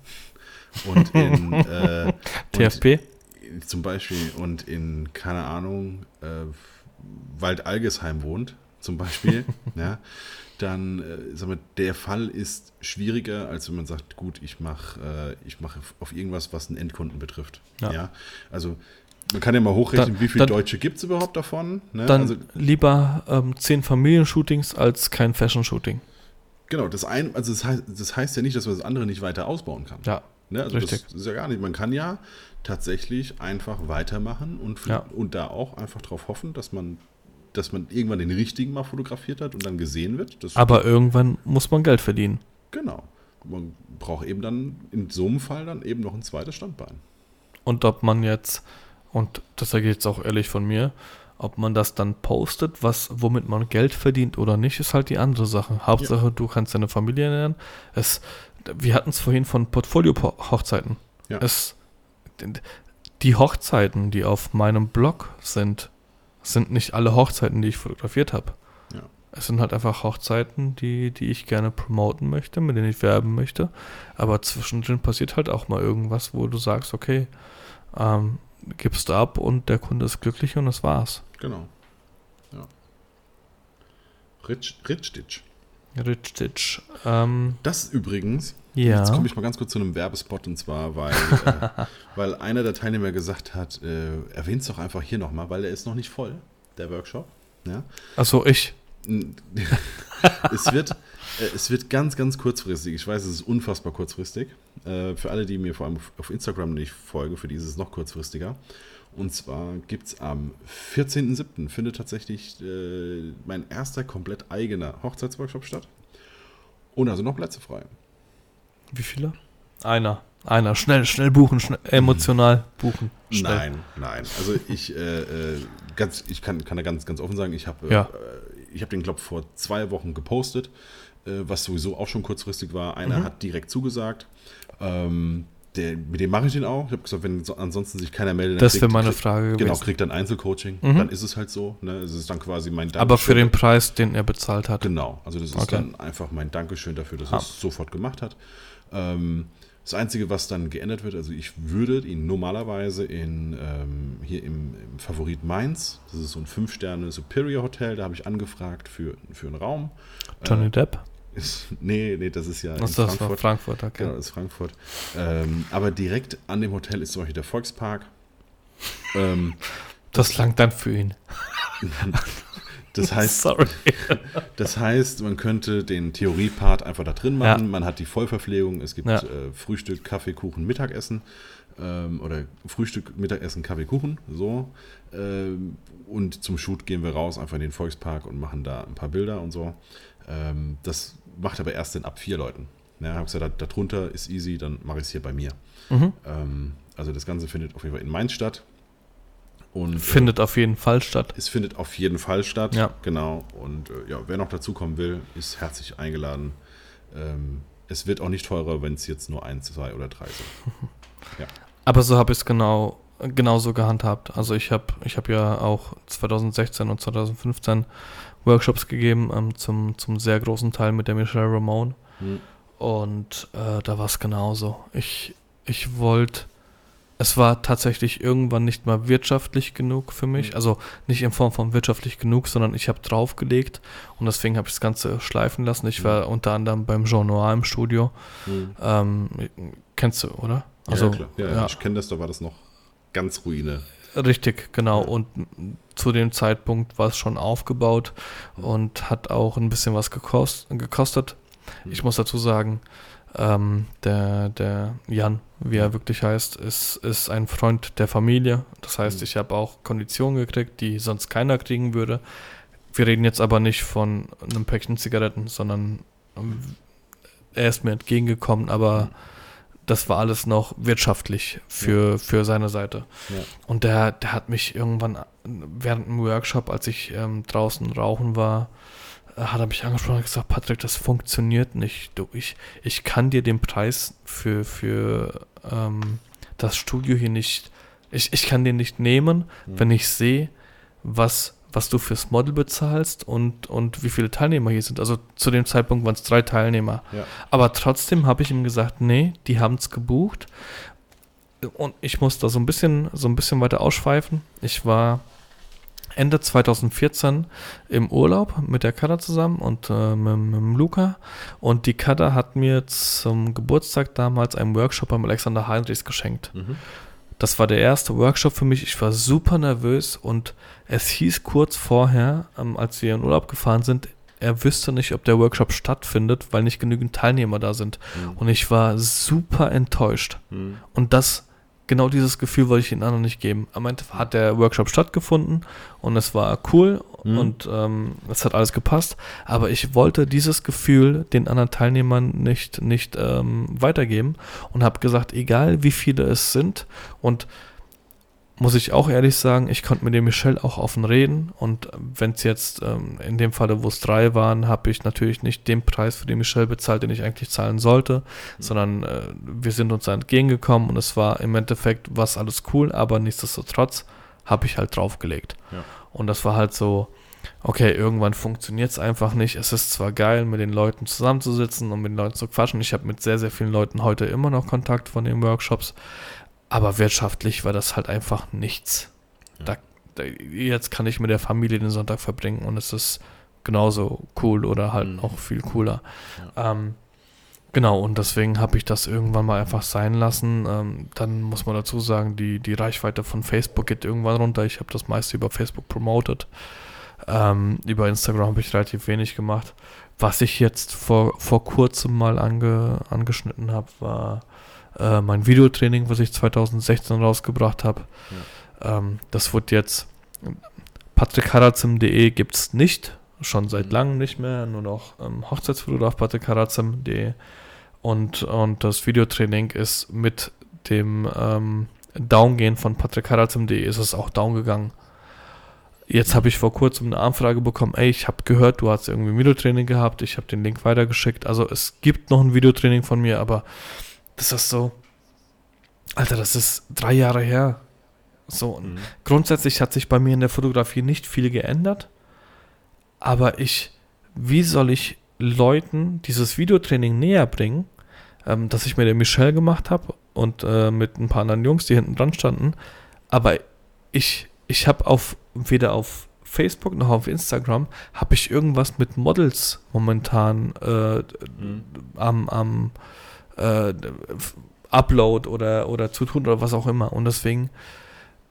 Und in *laughs* äh, TFP? Und zum Beispiel und in, keine Ahnung, äh, Waldalgesheim wohnt, zum Beispiel, *laughs* ja, dann, äh, sag mal, der Fall ist schwieriger, als wenn man sagt, gut, ich mache äh, ich mache auf irgendwas, was einen Endkunden betrifft. Ja. Ja. Also man kann ja mal hochrechnen, Dann- wie viele dann- Deutsche gibt es überhaupt davon. Ne? Dann also, lieber ähm, zehn Familienshootings als kein Fashion-Shooting. Genau, das ein, also das heißt, das heißt ja nicht, dass man das andere nicht weiter ausbauen kann. Ja, Ne? Also richtig. Das ist ja gar nicht. Man kann ja tatsächlich einfach weitermachen und, Ja. und da auch einfach darauf hoffen, dass man, dass man irgendwann den richtigen mal fotografiert hat und dann gesehen wird. Das, aber irgendwann muss man Geld verdienen. genau. Man braucht eben dann in so einem Fall dann eben noch ein zweites Standbein. Und ob man jetzt, und das sage ich jetzt auch ehrlich von mir, ob man das dann postet, was, womit man Geld verdient oder nicht, ist halt die andere Sache. Hauptsache, du kannst deine Familie ernähren. Es, wir hatten es vorhin von Portfolio-Hochzeiten. Ja. Es, die Hochzeiten, die auf meinem Blog sind, sind nicht alle Hochzeiten, die ich fotografiert habe. Ja. Es sind halt einfach Hochzeiten, die, die ich gerne promoten möchte, mit denen ich werben möchte. Aber zwischendrin passiert halt auch mal irgendwas, wo du sagst, okay, ähm, gibst du ab und der Kunde ist glücklich und das war's. Genau. Ja. Rich, Rich Ditch. Rich Stitch. Ähm, Das übrigens, ja. Jetzt komme ich mal ganz kurz zu einem Werbespot und zwar, weil, äh, *laughs* weil einer der Teilnehmer gesagt hat, äh, erwähnt es doch einfach hier nochmal, weil der ist noch nicht voll, der Workshop. Ja? Achso, ich. *laughs* es, wird, äh, es wird ganz, ganz kurzfristig. Ich weiß, es ist unfassbar kurzfristig. Äh, für alle, die mir vor allem auf- auf Instagram nicht folgen, für die ist es noch kurzfristiger. Und zwar gibt es am 14.07. findet tatsächlich äh, mein erster komplett eigener Hochzeitsworkshop statt. Und also noch Plätze frei. Wie viele? Einer. Einer. Schnell, schnell buchen, schnell, emotional buchen. Schnell. Nein, nein. Also ich, äh, äh, ganz, ich kann, kann da ganz, ganz offen sagen, ich habe Ja. äh, ich hab den, glaube vor zwei Wochen gepostet, äh, was sowieso auch schon kurzfristig war. Einer Mhm. hat direkt zugesagt. Ähm, der, mit dem mache ich den auch. Ich habe gesagt, wenn so, ansonsten sich keiner meldet, Das kriegt- wäre meine kriegt- Frage Genau, gewesen. kriegt dann Einzelcoaching. Mhm. Dann ist es halt so. Ne? Es ist dann quasi mein Aber für Dankeschön. den Preis, den er bezahlt hat. Genau, also das ist Okay. dann einfach mein Dankeschön dafür, dass Ah. er es sofort gemacht hat. Ähm, das Einzige, was dann geändert wird, also ich würde ihn normalerweise in ähm, hier im, im Favorit Mainz, das ist so ein 5-Sterne Superior Hotel, da habe ich angefragt für, für einen Raum. Johnny Äh, Depp? Ist, nee, nee, das ist ja das war Frankfurt. Frankfurt, okay. Genau, das ist Frankfurt. Ähm, aber direkt an dem Hotel ist zum Beispiel der Volkspark. ähm, Das langt dann für ihn. *laughs* das heißt, *laughs* Sorry. Das heißt, man könnte den Theoriepart einfach da drin machen. Ja. Man hat die Vollverpflegung. Es gibt Ja. äh, Frühstück, Kaffee, Kuchen, Mittagessen. Ähm, oder Frühstück, Mittagessen, Kaffee, Kuchen. So. Ähm, und zum Shoot gehen wir raus, einfach in den Volkspark und machen da ein paar Bilder und so. Ähm, das macht aber erst dann ab vier Leuten. Ja, habe gesagt, da, darunter ist easy, dann mache ich es hier bei mir. Mhm. Ähm, also das Ganze findet auf jeden Fall in Mainz statt. Und, äh, Findet auf jeden Fall statt. es findet auf jeden Fall statt. Ja. Genau. Und äh, ja, wer noch dazukommen will, ist herzlich eingeladen. Ähm, es wird auch nicht teurer, wenn es jetzt nur eins, zwei oder drei sind. *laughs* Aber so habe ich es genau, genauso gehandhabt. Also ich habe ich hab ja auch 2016 und 2015 Workshops gegeben, ähm, zum, zum sehr großen Teil mit der Michelle Ramone. Hm. Und äh, da war es genauso. Ich, ich wollte, es war tatsächlich irgendwann nicht mal wirtschaftlich genug für mich. Mhm. Also nicht in Form von wirtschaftlich genug, sondern ich habe draufgelegt und deswegen habe ich das Ganze schleifen lassen. Ich Mhm. war unter anderem beim Jean Noir im Studio. Hm. Ähm, kennst du, oder? ja, ja, klar. Ja. ja. Ich kenne das, da war das noch ganz Ruine. Richtig, genau. Und zu dem Zeitpunkt war es schon aufgebaut und hat auch ein bisschen was gekost, gekostet. Mhm. Ich muss dazu sagen, Ähm, der, der Jan, wie er wirklich heißt, ist, ist ein Freund der Familie. Das heißt, Mhm. ich habe auch Konditionen gekriegt, die sonst keiner kriegen würde. Wir reden jetzt aber nicht von einem Päckchen Zigaretten, sondern ähm, er ist mir entgegengekommen, aber Mhm. Das war alles noch wirtschaftlich für, für seine Seite. Ja. Und der, der hat mich irgendwann während einem Workshop, als ich ähm, draußen rauchen war, äh, hat er mich angesprochen und gesagt, Patrick, das funktioniert nicht. Du, ich, ich kann dir den Preis für, für ähm, das Studio hier nicht, ich, ich kann den nicht nehmen, Mhm. wenn ich sehe, was, was du fürs Model bezahlst und, und wie viele Teilnehmer hier sind. Also zu dem Zeitpunkt waren es drei Teilnehmer. Ja. Aber trotzdem habe ich ihm gesagt, nee, die haben es gebucht. Und ich muss da so ein bisschen, so ein bisschen weiter ausschweifen. Ich war Ende 2014 im Urlaub mit der Kada zusammen und äh, mit, mit Luca. Und die Kada hat mir zum Geburtstag damals einen Workshop beim Alexander Heinrichs geschenkt. Mhm. Das war der erste Workshop für mich. Ich war super nervös und es hieß kurz vorher, ähm, als wir in Urlaub gefahren sind, er wüsste nicht, ob der Workshop stattfindet, weil nicht genügend Teilnehmer da sind. Mhm. Und ich war super enttäuscht. Mhm. Und das, genau dieses Gefühl wollte ich den anderen nicht geben. Am Ende hat der Workshop stattgefunden und es war cool Mhm. und ähm, es hat alles gepasst. Aber ich wollte dieses Gefühl den anderen Teilnehmern nicht, nicht ähm, weitergeben und habe gesagt, egal wie viele es sind und muss ich auch ehrlich sagen, ich konnte mit dem Michel auch offen reden und wenn es jetzt ähm, in dem Falle, wo es drei waren, habe ich natürlich nicht den Preis für den Michel bezahlt, den ich eigentlich zahlen sollte, sondern äh, wir sind uns da entgegengekommen und es war im Endeffekt was alles cool, aber nichtsdestotrotz habe ich halt draufgelegt. Ja. Und das war halt so, okay, irgendwann funktioniert es einfach nicht. Es ist zwar geil, mit den Leuten zusammenzusitzen und mit den Leuten zu quatschen. Ich habe mit sehr, sehr vielen Leuten heute immer noch Kontakt von den Workshops, aber wirtschaftlich war das halt einfach nichts. Ja. Da, da, jetzt kann ich mit der Familie den Sonntag verbringen und es ist genauso cool oder halt Mhm. noch viel cooler. Ähm, genau, und deswegen habe ich das irgendwann mal einfach sein lassen. Ähm, dann muss man dazu sagen, die, die Reichweite von Facebook geht irgendwann runter. Ich habe das meiste über Facebook promotet. Ähm, über Instagram habe ich relativ wenig gemacht. Was ich jetzt vor, vor kurzem mal ange, angeschnitten habe, war äh, mein Videotraining, was ich 2016 rausgebracht habe. Ähm, das wird jetzt patrickharazim.de gibt es nicht, schon seit Mhm. langem nicht mehr, nur noch ähm, Hochzeitsfotograf patrickharazim.de und, und das Videotraining ist mit dem ähm, Downgehen von patrickharazim.de ist es auch down gegangen. Jetzt habe ich vor kurzem eine Anfrage bekommen, ey, ich habe gehört, du hast irgendwie ein Videotraining gehabt, ich habe den Link weitergeschickt. Also es gibt noch ein Videotraining von mir, aber das ist so, Alter, das ist drei Jahre her. So, Mhm. grundsätzlich hat sich bei mir in der Fotografie nicht viel geändert, aber ich, wie soll ich Leuten dieses Videotraining näher bringen, ähm, das ich mit der Michelle gemacht habe und äh, mit ein paar anderen Jungs, die hinten dran standen, aber ich, ich habe auf, weder auf Facebook noch auf Instagram, habe ich irgendwas mit Models momentan äh, Mhm. am, am äh, Upload oder, oder zu tun oder was auch immer. Und deswegen,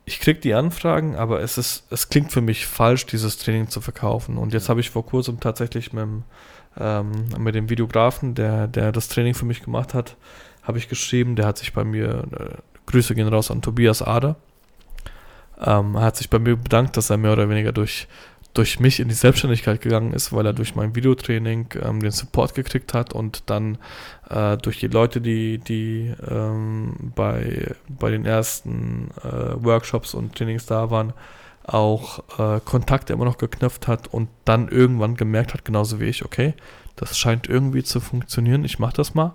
ich kriege die Anfragen, aber es ist, es klingt für mich falsch, dieses Training zu verkaufen. Und jetzt habe ich vor kurzem tatsächlich mit dem, ähm, mit dem Videografen, der, der das Training für mich gemacht hat, habe ich geschrieben, der hat sich bei mir, äh, Grüße gehen raus an Tobias Ader. Ähm, er hat sich bei mir bedankt, dass er mehr oder weniger durch, durch mich in die Selbstständigkeit gegangen ist, weil er durch mein Videotraining ähm, den Support gekriegt hat und dann äh, durch die Leute, die, die ähm, bei, bei den ersten äh, Workshops und Trainings da waren, auch äh, Kontakte immer noch geknüpft hat und dann irgendwann gemerkt hat, genauso wie ich, okay, das scheint irgendwie zu funktionieren, ich mache das mal.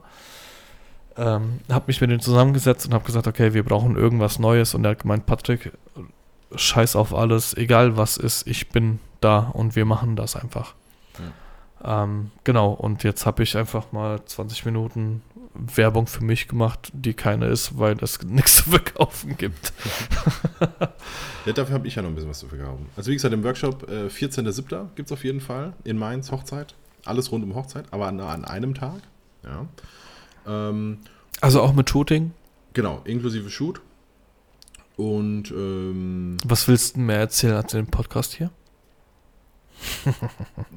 Ähm, habe mich mit ihm zusammengesetzt und habe gesagt, okay, wir brauchen irgendwas Neues und er hat gemeint, Patrick, scheiß auf alles, egal was ist, ich bin da und wir machen das einfach. Ähm, genau, und jetzt habe ich einfach mal 20 Minuten Werbung für mich gemacht, die keine ist, weil es *laughs* nichts zu verkaufen gibt. Ja, dafür habe ich ja noch ein bisschen was zu verkaufen. Also wie gesagt, im Workshop äh, 14.07. gibt es auf jeden Fall in Mainz Hochzeit. Alles rund um Hochzeit, aber an, an einem Tag. Ja. Ähm, Also auch mit Shooting. genau, inklusive Shoot. Und ähm, Was willst du mehr erzählen als in dem Podcast hier?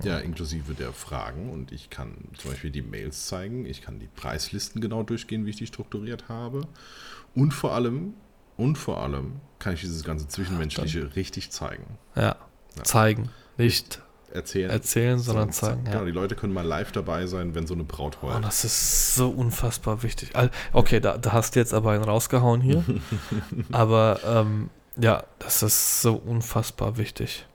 Ja, inklusive der Fragen. Und ich kann zum Beispiel die Mails zeigen. Ich kann die Preislisten genau durchgehen, wie ich die strukturiert habe. Und vor allem, und vor allem kann ich dieses ganze Zwischenmenschliche Dann. richtig zeigen. Ja, ja. zeigen. Nicht erzählen, erzählen sondern, zeigen. Genau, die Leute können mal live dabei sein, wenn so eine Braut heult. Oh, das ist so unfassbar wichtig. Okay, da, da hast du jetzt aber einen rausgehauen hier. *laughs* aber ähm, ja, das ist so unfassbar wichtig.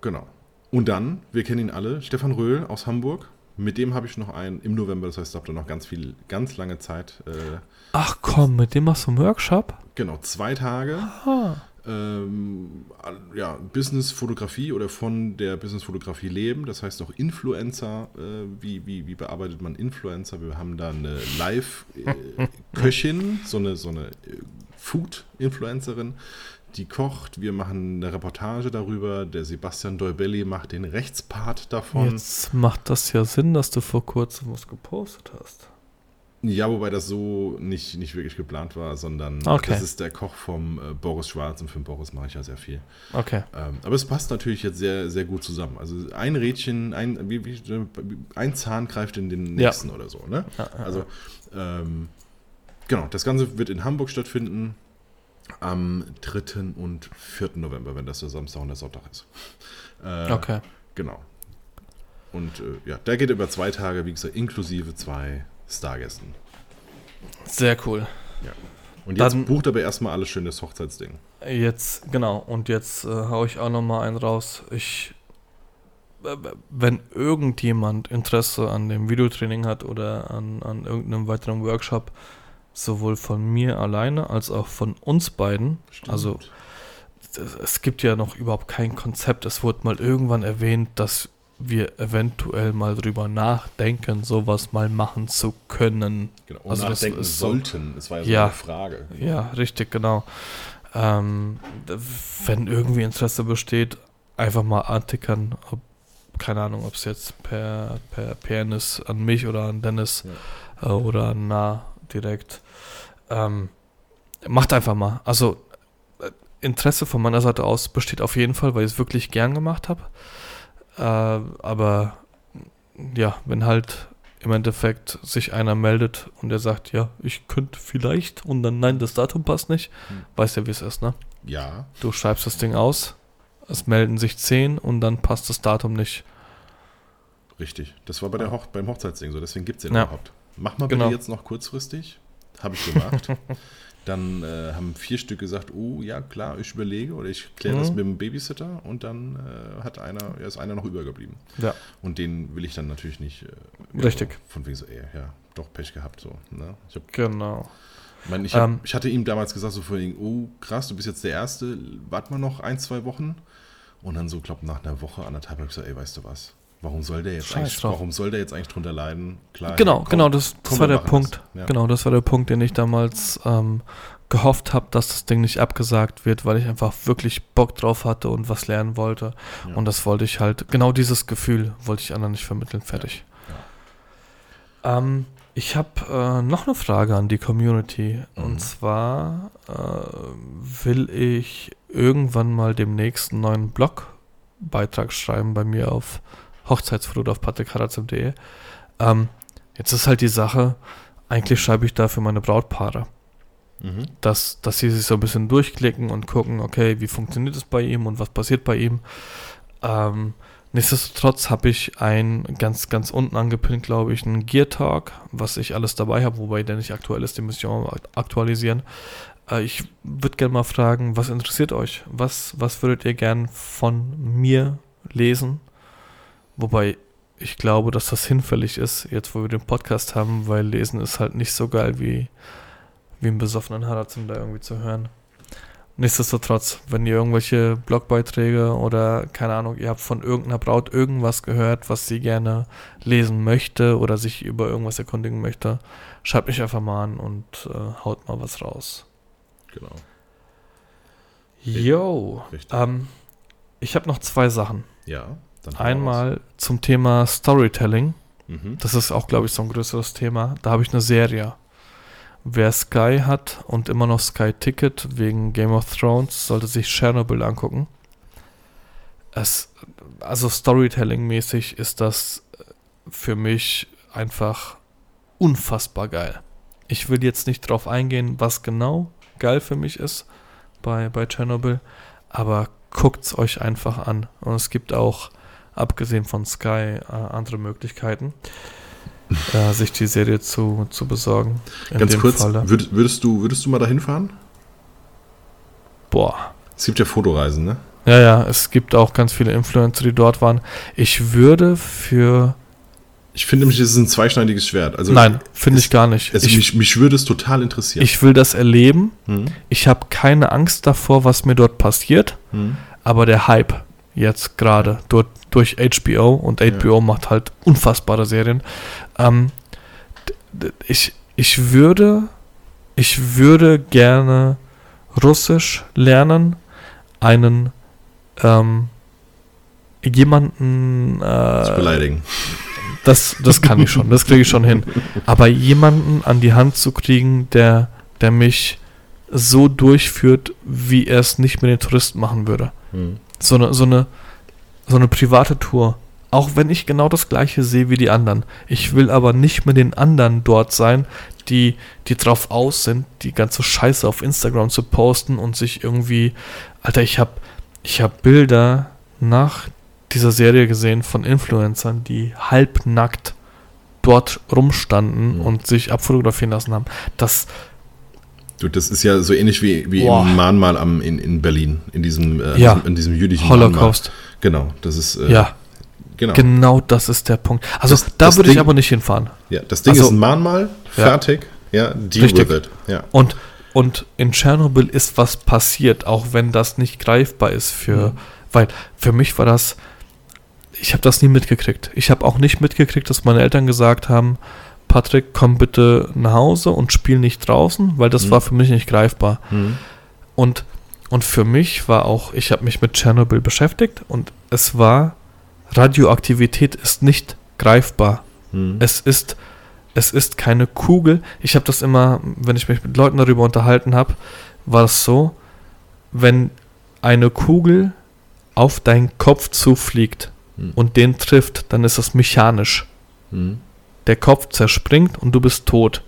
Genau. Und dann, wir kennen ihn alle, Stefan Röhl aus Hamburg. Mit dem habe ich noch einen im November, das heißt, ich habe da noch ganz viel, ganz lange Zeit. Äh, Ach komm, mit dem machst du einen Workshop? Genau, zwei Tage. Aha ähm, ja, Business-Fotografie oder von der Business-Fotografie leben. Das heißt auch Influencer. Äh, wie, wie, wie bearbeitet man Influencer? Wir haben da eine Live-Köchin, *laughs* so eine, so eine äh, Food-Influencerin, die kocht. Wir machen eine Reportage darüber. Der Sebastian Deubelli macht den Rechtspart davon. Jetzt macht das ja Sinn, dass du vor kurzem was gepostet hast. Ja, wobei das so nicht, nicht wirklich geplant war, sondern okay. das ist der Koch vom äh, Boris Schwarz und für Boris mache ich ja sehr viel. Okay. Ähm, aber es passt natürlich jetzt sehr, sehr gut zusammen. Also ein Rädchen, ein, wie, wie, ein Zahn greift in den nächsten ja. oder so. Ne? Also ähm, genau, das Ganze wird in Hamburg stattfinden am 3. und 4. November, wenn das der Samstag und der Sonntag ist. Äh, okay. Genau. Und äh, ja, der geht über zwei Tage, wie gesagt, inklusive zwei Stargästen. Sehr cool. Ja. Und jetzt Dann, bucht aber erstmal alles schön das Hochzeitsding. Jetzt, genau. Und jetzt äh, haue ich auch nochmal einen raus. Ich, äh, wenn irgendjemand Interesse an dem Videotraining hat oder an, an irgendeinem weiteren Workshop, sowohl von mir alleine als auch von uns beiden, Stimmt. also es gibt ja noch überhaupt kein Konzept. Es wurde mal irgendwann erwähnt, dass wir eventuell mal drüber nachdenken, sowas mal machen zu können. Genau, und also nachdenken so, sollten. Es war ja so ja, eine Frage. Ja, richtig, genau. Ähm, wenn irgendwie Interesse besteht, einfach mal antickern. Ob, keine Ahnung, ob es jetzt per, per PN ist, an mich oder an Dennis ja. äh, oder an Na direkt. Ähm, macht einfach mal. Also äh, Interesse von meiner Seite aus besteht auf jeden Fall, weil ich es wirklich gern gemacht habe. Äh, aber ja, wenn halt im Endeffekt sich einer meldet und der sagt, ja, ich könnte vielleicht und dann nein, das Datum passt nicht, hm. weißt ja, wie es ist, ne? Ja. Du schreibst das Ding aus, es melden sich zehn und dann passt das Datum nicht. Richtig. Das war bei der Hoch beim Hochzeitsding so, deswegen gibt es den ja. überhaupt. Mach mal bitte genau. jetzt noch kurzfristig. Habe ich gemacht. *laughs* Dann äh, haben vier Stück gesagt, oh ja, klar, ich überlege oder ich kläre mhm. das mit dem Babysitter und dann äh, hat einer, ist einer noch übergeblieben. Ja. Und den will ich dann natürlich nicht. Äh, Richtig. Von wegen so, ey, ja, doch Pech gehabt so. Ne? Ich hab, genau. Ich, mein, ich, hab, ähm, ich hatte ihm damals gesagt, so vorhin, oh krass, du bist jetzt der Erste, warte mal noch ein, zwei Wochen. Und dann so, glaube nach einer Woche, anderthalb, habe ich gesagt, ey, weißt du was? Warum soll der jetzt eigentlich, warum soll der jetzt eigentlich drunter leiden? Klar, genau, komm, genau, das, das war der Punkt. Ja. Genau, das war der Punkt, den ich damals ähm, gehofft habe, dass das Ding nicht abgesagt wird, weil ich einfach wirklich Bock drauf hatte und was lernen wollte. Ja. Und das wollte ich halt, genau dieses Gefühl wollte ich anderen nicht vermitteln. Fertig. Ja. Ähm, ich habe äh, noch eine Frage an die Community. Mhm. Und zwar äh, will ich irgendwann mal demnächst einen neuen Blogbeitrag schreiben bei mir auf Hochzeitsflut auf patrickharazim.de. Ähm, jetzt ist halt die Sache, eigentlich schreibe ich da für meine Brautpaare. Mhm. Dass, dass sie sich so ein bisschen durchklicken und gucken, okay, wie funktioniert es bei ihm und was passiert bei ihm. Ähm, nichtsdestotrotz habe ich ein ganz, ganz unten angepinnt, glaube ich, einen Gear Talk, was ich alles dabei habe, wobei der nicht aktuell ist, den ihr auch aktualisieren. Äh, ich würde gerne mal fragen, was interessiert euch? Was, was würdet ihr gern von mir lesen? Wobei ich glaube, dass das hinfällig ist, jetzt wo wir den Podcast haben, weil lesen ist halt nicht so geil wie, wie einen besoffenen Harazim da irgendwie zu hören. Nichtsdestotrotz, wenn ihr irgendwelche Blogbeiträge oder keine Ahnung, ihr habt von irgendeiner Braut irgendwas gehört, was sie gerne lesen möchte oder sich über irgendwas erkundigen möchte, schreibt mich einfach mal an und äh, haut mal was raus. Genau. Yo, ähm, ich habe noch zwei Sachen. Ja. Einmal zum Thema Storytelling. Mhm. Das ist auch, glaube ich, so ein größeres Thema. Da habe ich eine Serie. Wer Sky hat und immer noch Sky Ticket wegen Game of Thrones, sollte sich Chernobyl angucken. es, also Storytelling-mäßig ist das für mich einfach unfassbar geil. Ich will jetzt nicht drauf eingehen, was genau geil für mich ist bei, bei Chernobyl, aber guckt es euch einfach an. Und es gibt auch, abgesehen von Sky, äh, andere Möglichkeiten, äh, sich die Serie zu, zu besorgen. Ganz kurz, würd, würdest, du, würdest du mal dahin fahren? Boah. Es gibt ja Fotoreisen, ne? Ja, ja, es gibt auch ganz viele Influencer, die dort waren. Ich würde für. Ich finde nämlich, es ist ein zweischneidiges Schwert. Also Nein, finde ich gar nicht. Es, ich, mich, mich würde es total interessieren. Ich will das erleben. Hm. Ich habe keine Angst davor, was mir dort passiert. Hm. Aber der Hype jetzt gerade dort durch HBO und HBO ja. macht halt unfassbare Serien. Ähm, ich, ich würde ich würde gerne Russisch lernen, einen ähm, jemanden äh, zu beleidigen. Das, das kann ich schon, das kriege ich schon hin. *laughs* Aber jemanden an die Hand zu kriegen, der, der mich so durchführt, wie er es nicht mit den Touristen machen würde. Hm. So, eine, so, eine, so eine private Tour. Auch wenn ich genau das gleiche sehe wie die anderen. Ich will aber nicht mit den anderen dort sein, die, die drauf aus sind, die ganze Scheiße auf Instagram zu posten und sich irgendwie. Alter, ich habe ich hab Bilder nach dieser Serie gesehen von Influencern, die halbnackt dort rumstanden und sich abfotografieren lassen haben. Das. Das ist ja so ähnlich wie, wie im Mahnmal am, in, in Berlin, in diesem, äh, ja. in diesem jüdischen Holocaust. Mahnmal. Genau, das ist. Äh, ja. Genau. genau das ist der Punkt. Also das, da würde ich aber nicht hinfahren. Ja, das Ding also, ist ein Mahnmal, fertig, ja, ja deal richtig. with it. Ja. Und, und in Tschernobyl ist was passiert, auch wenn das nicht greifbar ist für, mhm. weil für mich war das, ich habe das nie mitgekriegt. Ich habe auch nicht mitgekriegt, dass meine Eltern gesagt haben, Patrick, komm bitte nach Hause und spiel nicht draußen, weil das mhm. war für mich nicht greifbar. Mhm. Und, und für mich war auch, ich habe mich mit Tschernobyl beschäftigt und es war Radioaktivität ist nicht greifbar. Hm. Es ist es ist keine Kugel. Ich habe das immer, wenn ich mich mit Leuten darüber unterhalten habe, war es so, wenn eine Kugel auf deinen Kopf zufliegt hm. und den trifft, dann ist das mechanisch. Hm. Der Kopf zerspringt und du bist tot.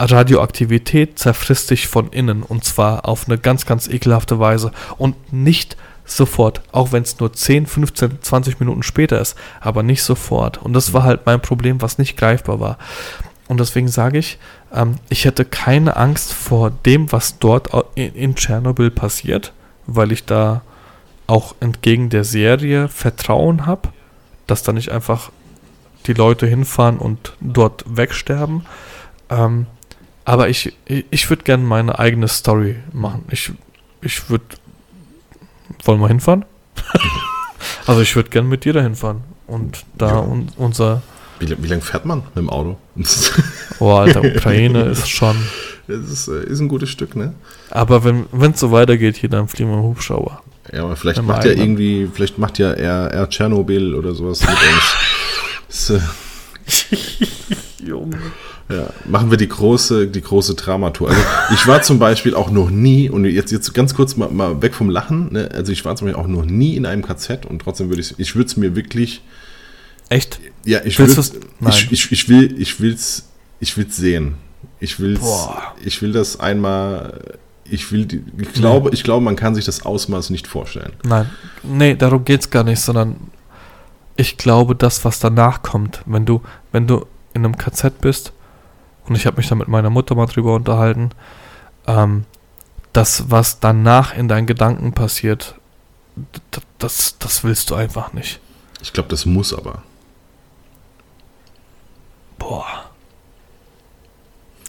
Radioaktivität zerfrisst dich von innen und zwar auf eine ganz, ganz ekelhafte Weise und nicht sofort, auch wenn es nur 10, 15, 20 Minuten später ist, aber nicht sofort. Und das war halt mein Problem, was nicht greifbar war. Und deswegen sage ich, ähm, ich hätte keine Angst vor dem, was dort in, in Tschernobyl passiert, weil ich da auch entgegen der Serie Vertrauen habe, dass da nicht einfach die Leute hinfahren und dort wegsterben. Ähm, aber ich, ich, würde gerne meine eigene Story machen. Ich, ich würde wollen wir hinfahren? *laughs* also ich würde gerne mit dir dahin fahren. Und da ja. un unser. Wie, wie lange fährt man mit dem Auto? *laughs* oh, Alter, Ukraine ist schon. Es ist, äh, ist ein gutes Stück, ne? Aber wenn es so weitergeht hier, dann fliegen wir im Hubschrauber. Ja, aber vielleicht macht ja irgendwie, vielleicht macht ja er, er Tschernobyl oder sowas mit uns. *laughs* *laughs* Junge. Ja, machen wir die große, die große Dramatour. Also ich war zum Beispiel auch noch nie, und jetzt, jetzt ganz kurz mal, mal weg vom Lachen, ne? also ich war zum Beispiel auch noch nie in einem KZ und trotzdem würde ich ich würde es mir wirklich. Echt? Ja, ich, würd, ich, ich, ich will ich will's, ich will's sehen. Ich will's, ich will das einmal, ich will, ich glaube, ich glaube, man kann sich das Ausmaß nicht vorstellen. Nein, nee, darum geht es gar nicht, sondern ich glaube, das, was danach kommt, wenn du, wenn du in einem KZ bist und ich habe mich da mit meiner Mutter mal drüber unterhalten, ähm, das, was danach in deinen Gedanken passiert, das, das willst du einfach nicht. Ich glaube, das muss aber. Boah.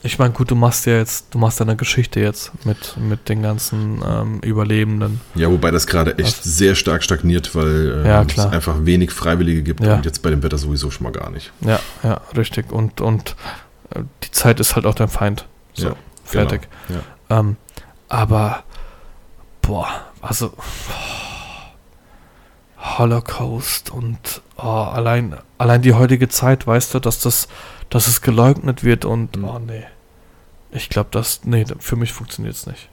Ich meine, gut, du machst ja jetzt, du machst deine Geschichte jetzt mit, mit den ganzen ähm, Überlebenden. Ja, wobei das gerade echt Was? sehr stark stagniert, weil äh, ja, es einfach wenig Freiwillige gibt ja. und jetzt bei dem Wetter sowieso schon mal gar nicht. Ja, ja, richtig. Und, und die Zeit ist halt auch dein Feind. So, ja, fertig. Genau. Ähm, aber, boah, also, oh, Holocaust und oh, allein, allein die heutige Zeit, weißt du, dass das, dass es geleugnet wird und, mhm. oh nee. Ich glaube, das, nee, für mich funktioniert es nicht.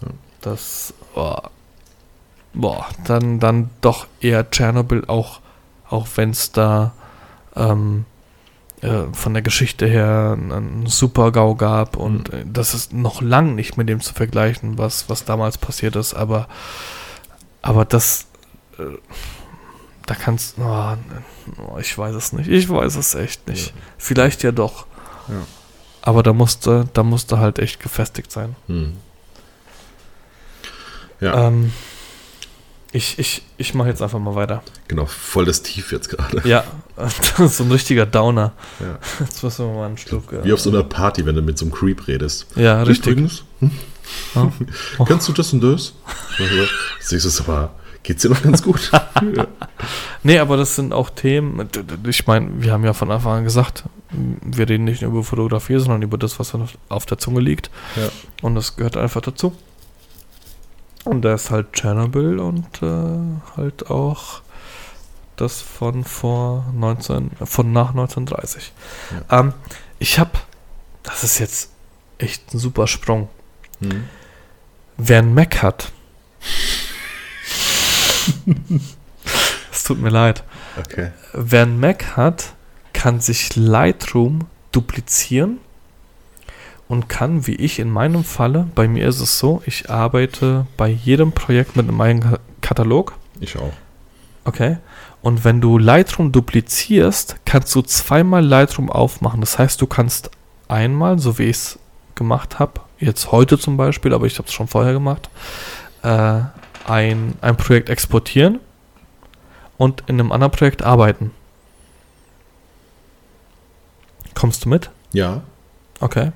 Ja. Das, oh. boah, dann, dann doch eher Tschernobyl, auch, auch wenn es da ähm, äh, von der Geschichte her einen Super-GAU gab und äh, das ist noch lang nicht mit dem zu vergleichen, was, was damals passiert ist, aber, aber das, äh, da kannst oh, oh, ich weiß es nicht, ich weiß es echt nicht. Ja. Vielleicht ja doch. Ja. Aber da musste, da musste halt echt gefestigt sein. Hm. Ja, Ähm, ich ich, ich mache jetzt einfach mal weiter. genau, voll das Tief jetzt gerade. Ja, *laughs* so ein richtiger Downer. Ja. Jetzt müssen wir mal einen Schluck. äh, Wie auf so einer Party, wenn du mit so einem Creep redest. Ja, richtig. Übrigens, Ja. *laughs* Kannst du *laughs* das und das? Siehst du es aber, geht's dir noch ganz gut? ja. *laughs* Nee, aber das sind auch Themen. Ich meine, wir haben ja von Anfang an gesagt, wir reden nicht nur über Fotografie, sondern über das, was auf- der Zunge liegt. Ja. Und das gehört einfach dazu. Und da ist halt Tschernobyl und äh, halt auch das von vor 19, von nach 1930. Ähm, ich habe, das ist jetzt echt ein super Sprung. Hm. Wer ein Mac hat, es tut mir leid. Okay. Wer ein Mac hat, kann sich Lightroom duplizieren und kann, wie ich in meinem Falle, bei mir ist es so, ich arbeite bei jedem Projekt mit meinem Ka- Katalog, Ich auch. okay? Und wenn du Lightroom duplizierst, kannst du zweimal Lightroom aufmachen. Das heißt, du kannst einmal, so wie ich es gemacht habe, jetzt heute zum Beispiel, aber ich habe es schon vorher gemacht, äh, ein, ein Projekt exportieren und in einem anderen Projekt arbeiten. Kommst du mit? Ja. Okay.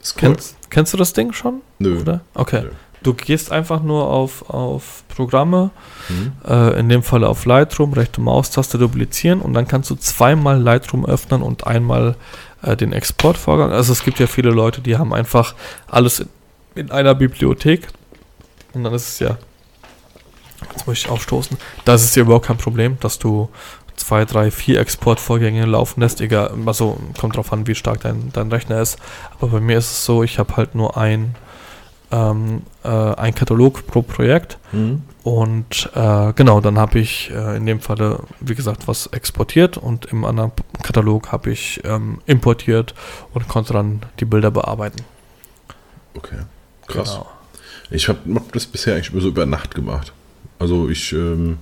Ist cool. Kennst, kennst du das Ding schon? Nö. Oder? Okay. Nö. Du gehst einfach nur auf, auf Programme, Hm. äh, in dem Fall auf Lightroom, rechte Maustaste duplizieren und dann kannst du zweimal Lightroom öffnen und einmal äh, den Exportvorgang. Also es gibt ja viele Leute, die haben einfach alles in, in einer Bibliothek und dann ist es ja, jetzt muss ich aufstoßen, da ist ja überhaupt kein Problem, dass du zwei, drei, vier Exportvorgänge laufen lässt, egal, also kommt drauf an, wie stark dein, dein Rechner ist. Aber bei mir ist es so, ich habe halt nur ein, ähm, äh, ein Katalog pro Projekt Hm. und äh, genau, dann habe ich äh, in dem Falle, wie gesagt, was exportiert und im anderen Katalog habe ich ähm, importiert und konnte dann die Bilder bearbeiten. Okay. Krass. Genau. Ich habe hab das bisher eigentlich immer so über Nacht gemacht. Also ich, ähm,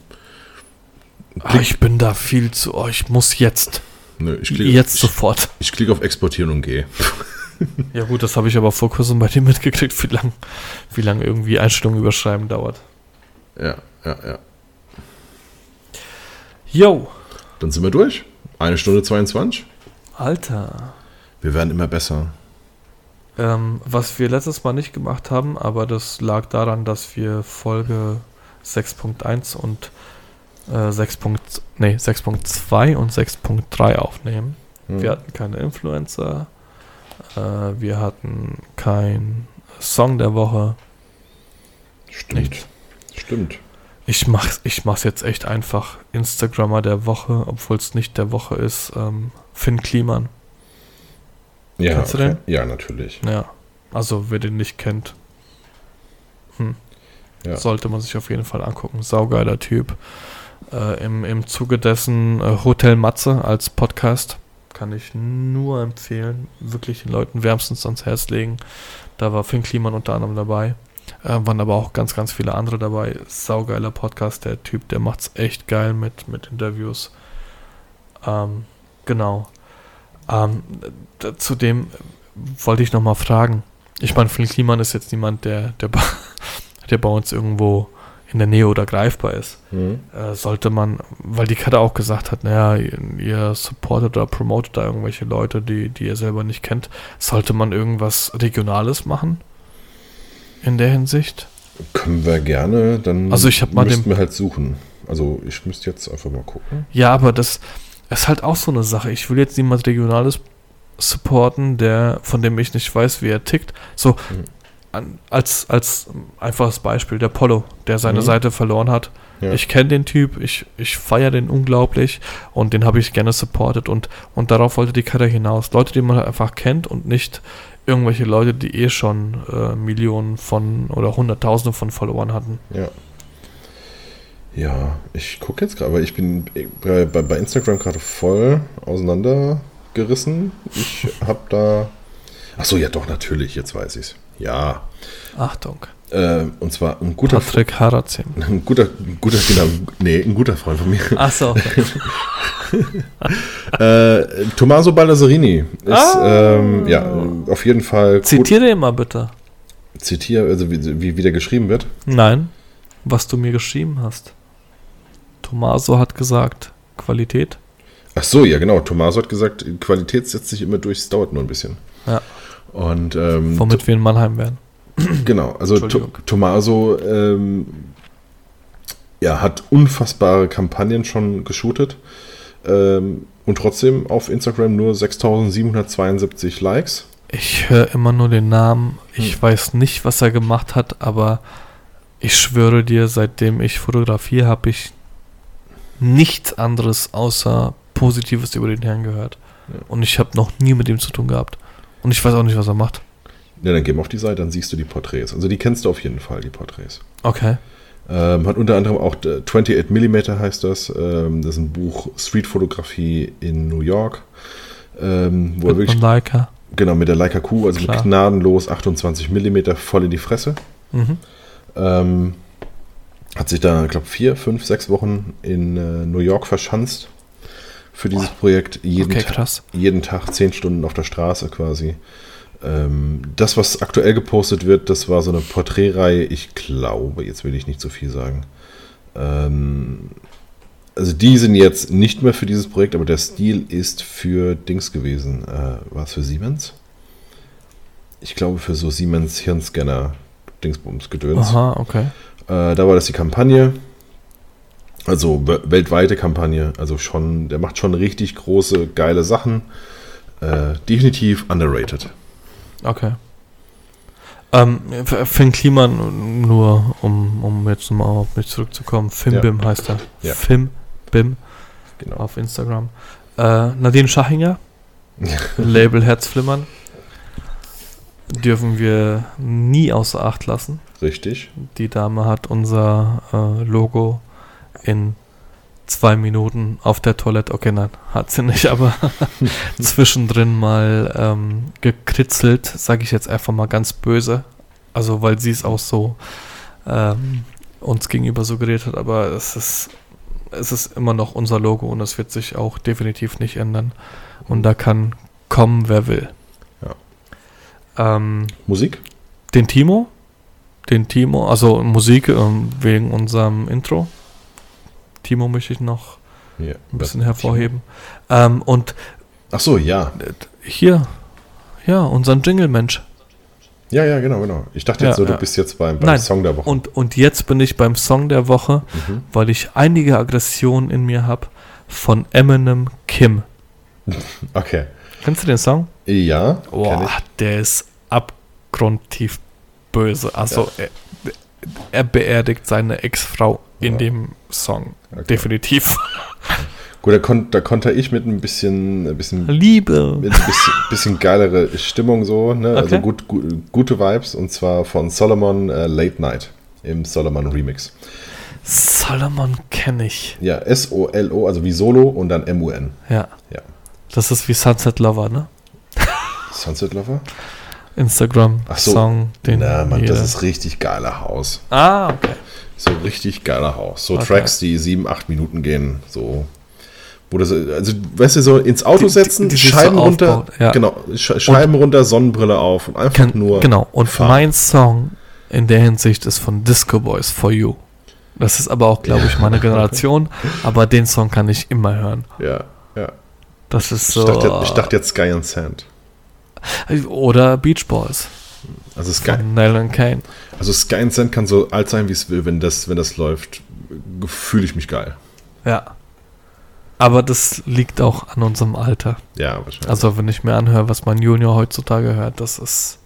Ah, ich bin da viel zu, oh, ich muss jetzt, ne, ich klicke jetzt ich, sofort. ich klicke auf Exportieren und gehe. Ja gut, das habe ich aber vor kurzem bei dir mitgekriegt, wie lang, wie lang irgendwie Einstellungen überschreiben dauert. Ja, ja, ja. Yo, Dann sind wir durch. Eine Stunde 22. Alter. Wir werden immer besser. Ähm, was wir letztes Mal nicht gemacht haben, aber das lag daran, dass wir Folge 6.1 und äh, 6. Nee, 6.2 und 6.3 aufnehmen. Hm. Wir hatten keine Influencer, äh, wir hatten kein Song der Woche. Stimmt. Nicht. Stimmt. Ich mach's, ich mach's jetzt echt einfach. Instagrammer der Woche, obwohl es nicht der Woche ist, ähm, Finn Kliman. Ja, Kennst du okay. ja, natürlich. Ja, also wer den nicht kennt, Ja. sollte man sich auf jeden Fall angucken. Saugeiler Typ. Äh, im, Im Zuge dessen äh, Hotel Matze als Podcast kann ich nur empfehlen. Wirklich den Leuten wärmstens ans Herz legen. Da war Finn Kliman unter anderem dabei. Äh, waren aber auch ganz, ganz viele andere dabei. Saugeiler Podcast. Der Typ, der macht's echt geil mit, mit Interviews. Ähm, genau. Ähm, zudem wollte ich noch mal fragen. Ich meine, Finn Kliman ist jetzt niemand, der, der, *laughs* der bei uns irgendwo in der Nähe oder greifbar ist. Hm. Äh, sollte man, weil die Kette auch gesagt hat, naja, ihr, ihr supportet oder promotet da irgendwelche Leute, die, die ihr selber nicht kennt, sollte man irgendwas Regionales machen? In der Hinsicht? Können wir gerne, dann Also ich mal müssten den- wir halt suchen. Also ich müsste jetzt einfach mal gucken. Ja, aber das ist halt auch so eine Sache. Ich will jetzt niemand Regionales supporten, der, von dem ich nicht weiß, wie er tickt. So, Mhm. An, als, als einfaches Beispiel, der Polo, der seine Mhm. Seite verloren hat. Ja. Ich kenne den Typ, ich, ich feiere den unglaublich und den habe ich gerne supportet und, und darauf wollte die Kette hinaus. Leute, die man einfach kennt und nicht irgendwelche Leute, die eh schon äh, Millionen von oder Hunderttausende von Followern hatten. Ja. Ja, ich gucke jetzt gerade, aber ich bin bei, bei, bei Instagram gerade voll auseinandergerissen. Ich habe da. Ach so, ja, doch, natürlich, jetzt weiß ich's. Ja. Achtung. Äh, und zwar ein guter, Patrick Harazim. *laughs* ein guter, ein guter, genau, nee, ein guter Freund von mir. Ach so. *laughs* Äh, Tommaso Baldasserini ist, Ah. ähm, ja, auf jeden Fall. gut- Zitiere ihn mal bitte. Zitier, also wie, wie, wie der geschrieben wird. Nein, was du mir geschrieben hast. Tommaso hat gesagt, Qualität. Ach so, ja, genau. Tommaso hat gesagt, Qualität setzt sich immer durch, es dauert nur ein bisschen. Ja. Und ähm, Womit wir in Mannheim wären. Genau, also To-. Tommaso ähm, ja, hat unfassbare Kampagnen schon geshootet ähm, und trotzdem auf Instagram nur 6772 Likes. Ich höre immer nur den Namen. Ich Hm. weiß nicht, was er gemacht hat, aber ich schwöre dir, seitdem ich fotografiere, habe ich nichts anderes außer Positives über den Herrn gehört. Ja. Und ich habe noch nie mit ihm zu tun gehabt. Und ich weiß auch nicht, was er macht. Ja, dann geh mal auf die Seite, dann siehst du die Porträts. Also die kennst du auf jeden Fall, die Porträts. Okay. Ähm, hat unter anderem auch äh, 28 mm heißt das. Ähm, das ist ein Buch Streetfotografie in New York. Ähm, wo er Mit wirklich, einem Leica. genau, mit der Leica Q, also Klar. mit gnadenlos 28 mm voll in die Fresse. Mhm. Ähm, hat sich da, ich glaube, vier, fünf, sechs Wochen in äh, New York verschanzt für dieses Projekt. Jeden, Okay, Ta- krass. jeden Tag zehn Stunden auf der Straße quasi. Ähm, das, was aktuell gepostet wird, das war so eine Porträtreihe. Ich glaube, jetzt will ich nicht so viel sagen. Ähm, also die sind jetzt nicht mehr für dieses Projekt, aber der Stil ist für Dings gewesen. Äh, war es für Siemens? Ich glaube für so Siemens Hirnscanner Dingsbums Gedöns. Aha, okay. Äh, da war das die Kampagne. Also we- weltweite Kampagne. Also schon, der macht schon richtig große, geile Sachen. Äh, definitiv underrated. Okay. Ähm, Finn Kliman, nur um, um jetzt mal auf mich zurückzukommen, Fimbim heißt er. Ja. Fimbim Genau. auf Instagram. Äh, Nadine Schachinger, *laughs* Label Herzflimmern. Dürfen wir nie außer Acht lassen. Richtig. Die Dame hat unser äh, Logo in zwei Minuten auf der Toilette, okay, nein, hat sie nicht, aber *laughs* zwischendrin mal ähm, gekritzelt, sage ich jetzt einfach mal ganz böse. Also, weil sie es auch so ähm, uns gegenüber suggeriert hat, aber es ist, es ist immer noch unser Logo und es wird sich auch definitiv nicht ändern. Und da kann kommen, wer will. Ähm, Musik? den Timo, den Timo, also Musik ähm, wegen unserem Intro. Timo möchte ich noch Ja. ein bisschen hervorheben. Ähm, und Ach so, ja. äh, hier, ja, unseren Jingle-Mensch. Ja, ja, genau, genau. Ich dachte Ja, jetzt so, du ja. bist jetzt beim, beim Nein. Song der Woche. Und, und jetzt bin ich beim Song der Woche, Mhm. weil ich einige Aggressionen in mir habe von Eminem Kim. *laughs* Okay. Kennst du den Song? Ja, Boah, der ist abgrundtief böse. Also er, er beerdigt seine Ex-Frau in Ja. dem Song. Okay. Definitiv. *laughs* Gut, da, kon da konnte ich mit ein bisschen, ein bisschen, Liebe. mit ein bisschen, bisschen geilere Stimmung so, ne? Also Okay. gut, gu gute Vibes und zwar von Solomon äh, Late Night im Solomon Remix. Solomon kenne ich. Ja, S-O-L-O, also wie Solo und dann M-U-N. Ja. Ja. Das ist wie Sunset Lover, ne? Sunset Lover? Instagram Ach so. Den Na, Mann, das ist richtig geiler Haus. Ah, okay. So richtig geiler Haus. So Okay. Tracks, die sieben, acht Minuten gehen, so. Wo das, also, weißt du, so ins Auto Die- die- setzen, die sich Scheiben so runter, aufbaut, ja. genau, Sch Scheiben runter, Sonnenbrille auf und einfach Kann, nur. genau. Und fahren. mein Song in der Hinsicht ist von Disco Boys For You. Das ist aber auch, glaube ich, meine Generation. *laughs* aber den Song kann ich immer hören. Ja, ja. Das ist Ich, so. dachte, ich dachte jetzt Sky and Sand. Oder Beach Boys Also Sky, and Kane. also Sky and Sand kann so alt sein, wie es will, wenn das, wenn das läuft, fühle ich mich geil. Ja. Aber das liegt auch an unserem Alter. Ja, wahrscheinlich. Also wenn ich mir anhöre, was mein Junior heutzutage hört, das ist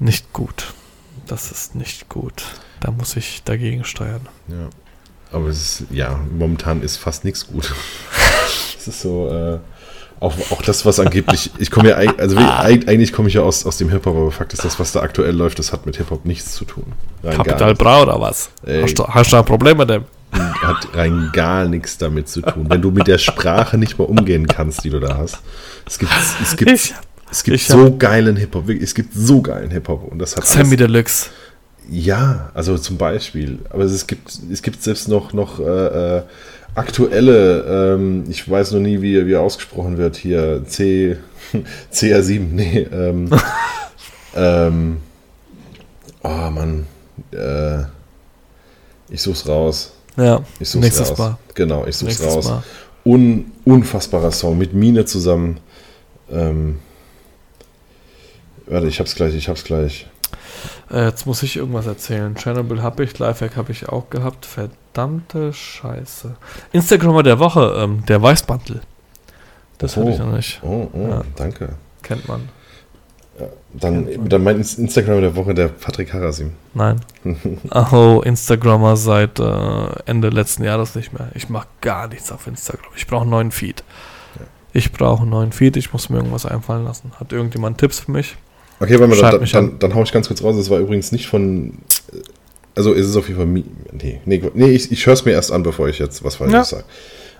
nicht gut. Das ist nicht gut. Da muss ich dagegen steuern. Ja. Aber es ist, ja, momentan ist fast nichts gut. *laughs* es ist so, äh, Auch, auch das, was angeblich, *laughs* ich komme ja, also eigentlich komme ich ja aus, aus dem Hip-Hop, aber Fakt ist, das, was da aktuell läuft, das hat mit Hip-Hop nichts zu tun. Rein Kapital. Bra oder was? Ey. Hast du, hast du ein Problem mit dem? Hat rein gar nichts damit zu tun. Wenn du mit der Sprache nicht mal umgehen kannst, die du da hast. Es gibt, es gibt, Ich- es gibt so geilen Hip-Hop, es gibt so geilen Hip-Hop und das hat Sammy Deluxe. Ja, also zum Beispiel. Aber es gibt, es gibt selbst noch, noch äh, äh, aktuelle, ähm, ich weiß noch nie, wie, er- wie er ausgesprochen wird, hier C, *laughs* CR7, nee, ähm, *laughs* ähm, oh Mann, äh, ich such's raus. Ja, Ich such's nächstes raus. Mal. Genau, ich such's Nächstes raus. Mal. Un, unfassbarer Song mit Mine zusammen. Ähm, warte, ich hab's gleich, ich hab's gleich. Äh, jetzt muss ich irgendwas erzählen. Chernobyl habe ich, Lifehack habe ich auch gehabt. Verdammte Scheiße. Instagrammer der Woche, ähm, der Weißbandel. Das hatte ich noch nicht. Oh, oh Ja. danke. Kennt man. Dann, Kennt man. dann mein Ins- Instagram der Woche der Patrick Harasim. Nein. *laughs* Oh, Instagrammer seit äh, Ende letzten Jahres nicht mehr. Ich mache gar nichts auf Instagram. Ich brauche einen neuen Feed. Ich brauche einen neuen Feed. Ich muss mir irgendwas einfallen lassen. Hat irgendjemand Tipps für mich? Okay, warte mal, dann, dann, an. dann hau ich ganz kurz raus. Das war übrigens nicht von. Also ist es auf jeden Fall. Nee, nee, nee ich, ich höre es mir erst an, bevor ich jetzt was Falsches Ja. sage.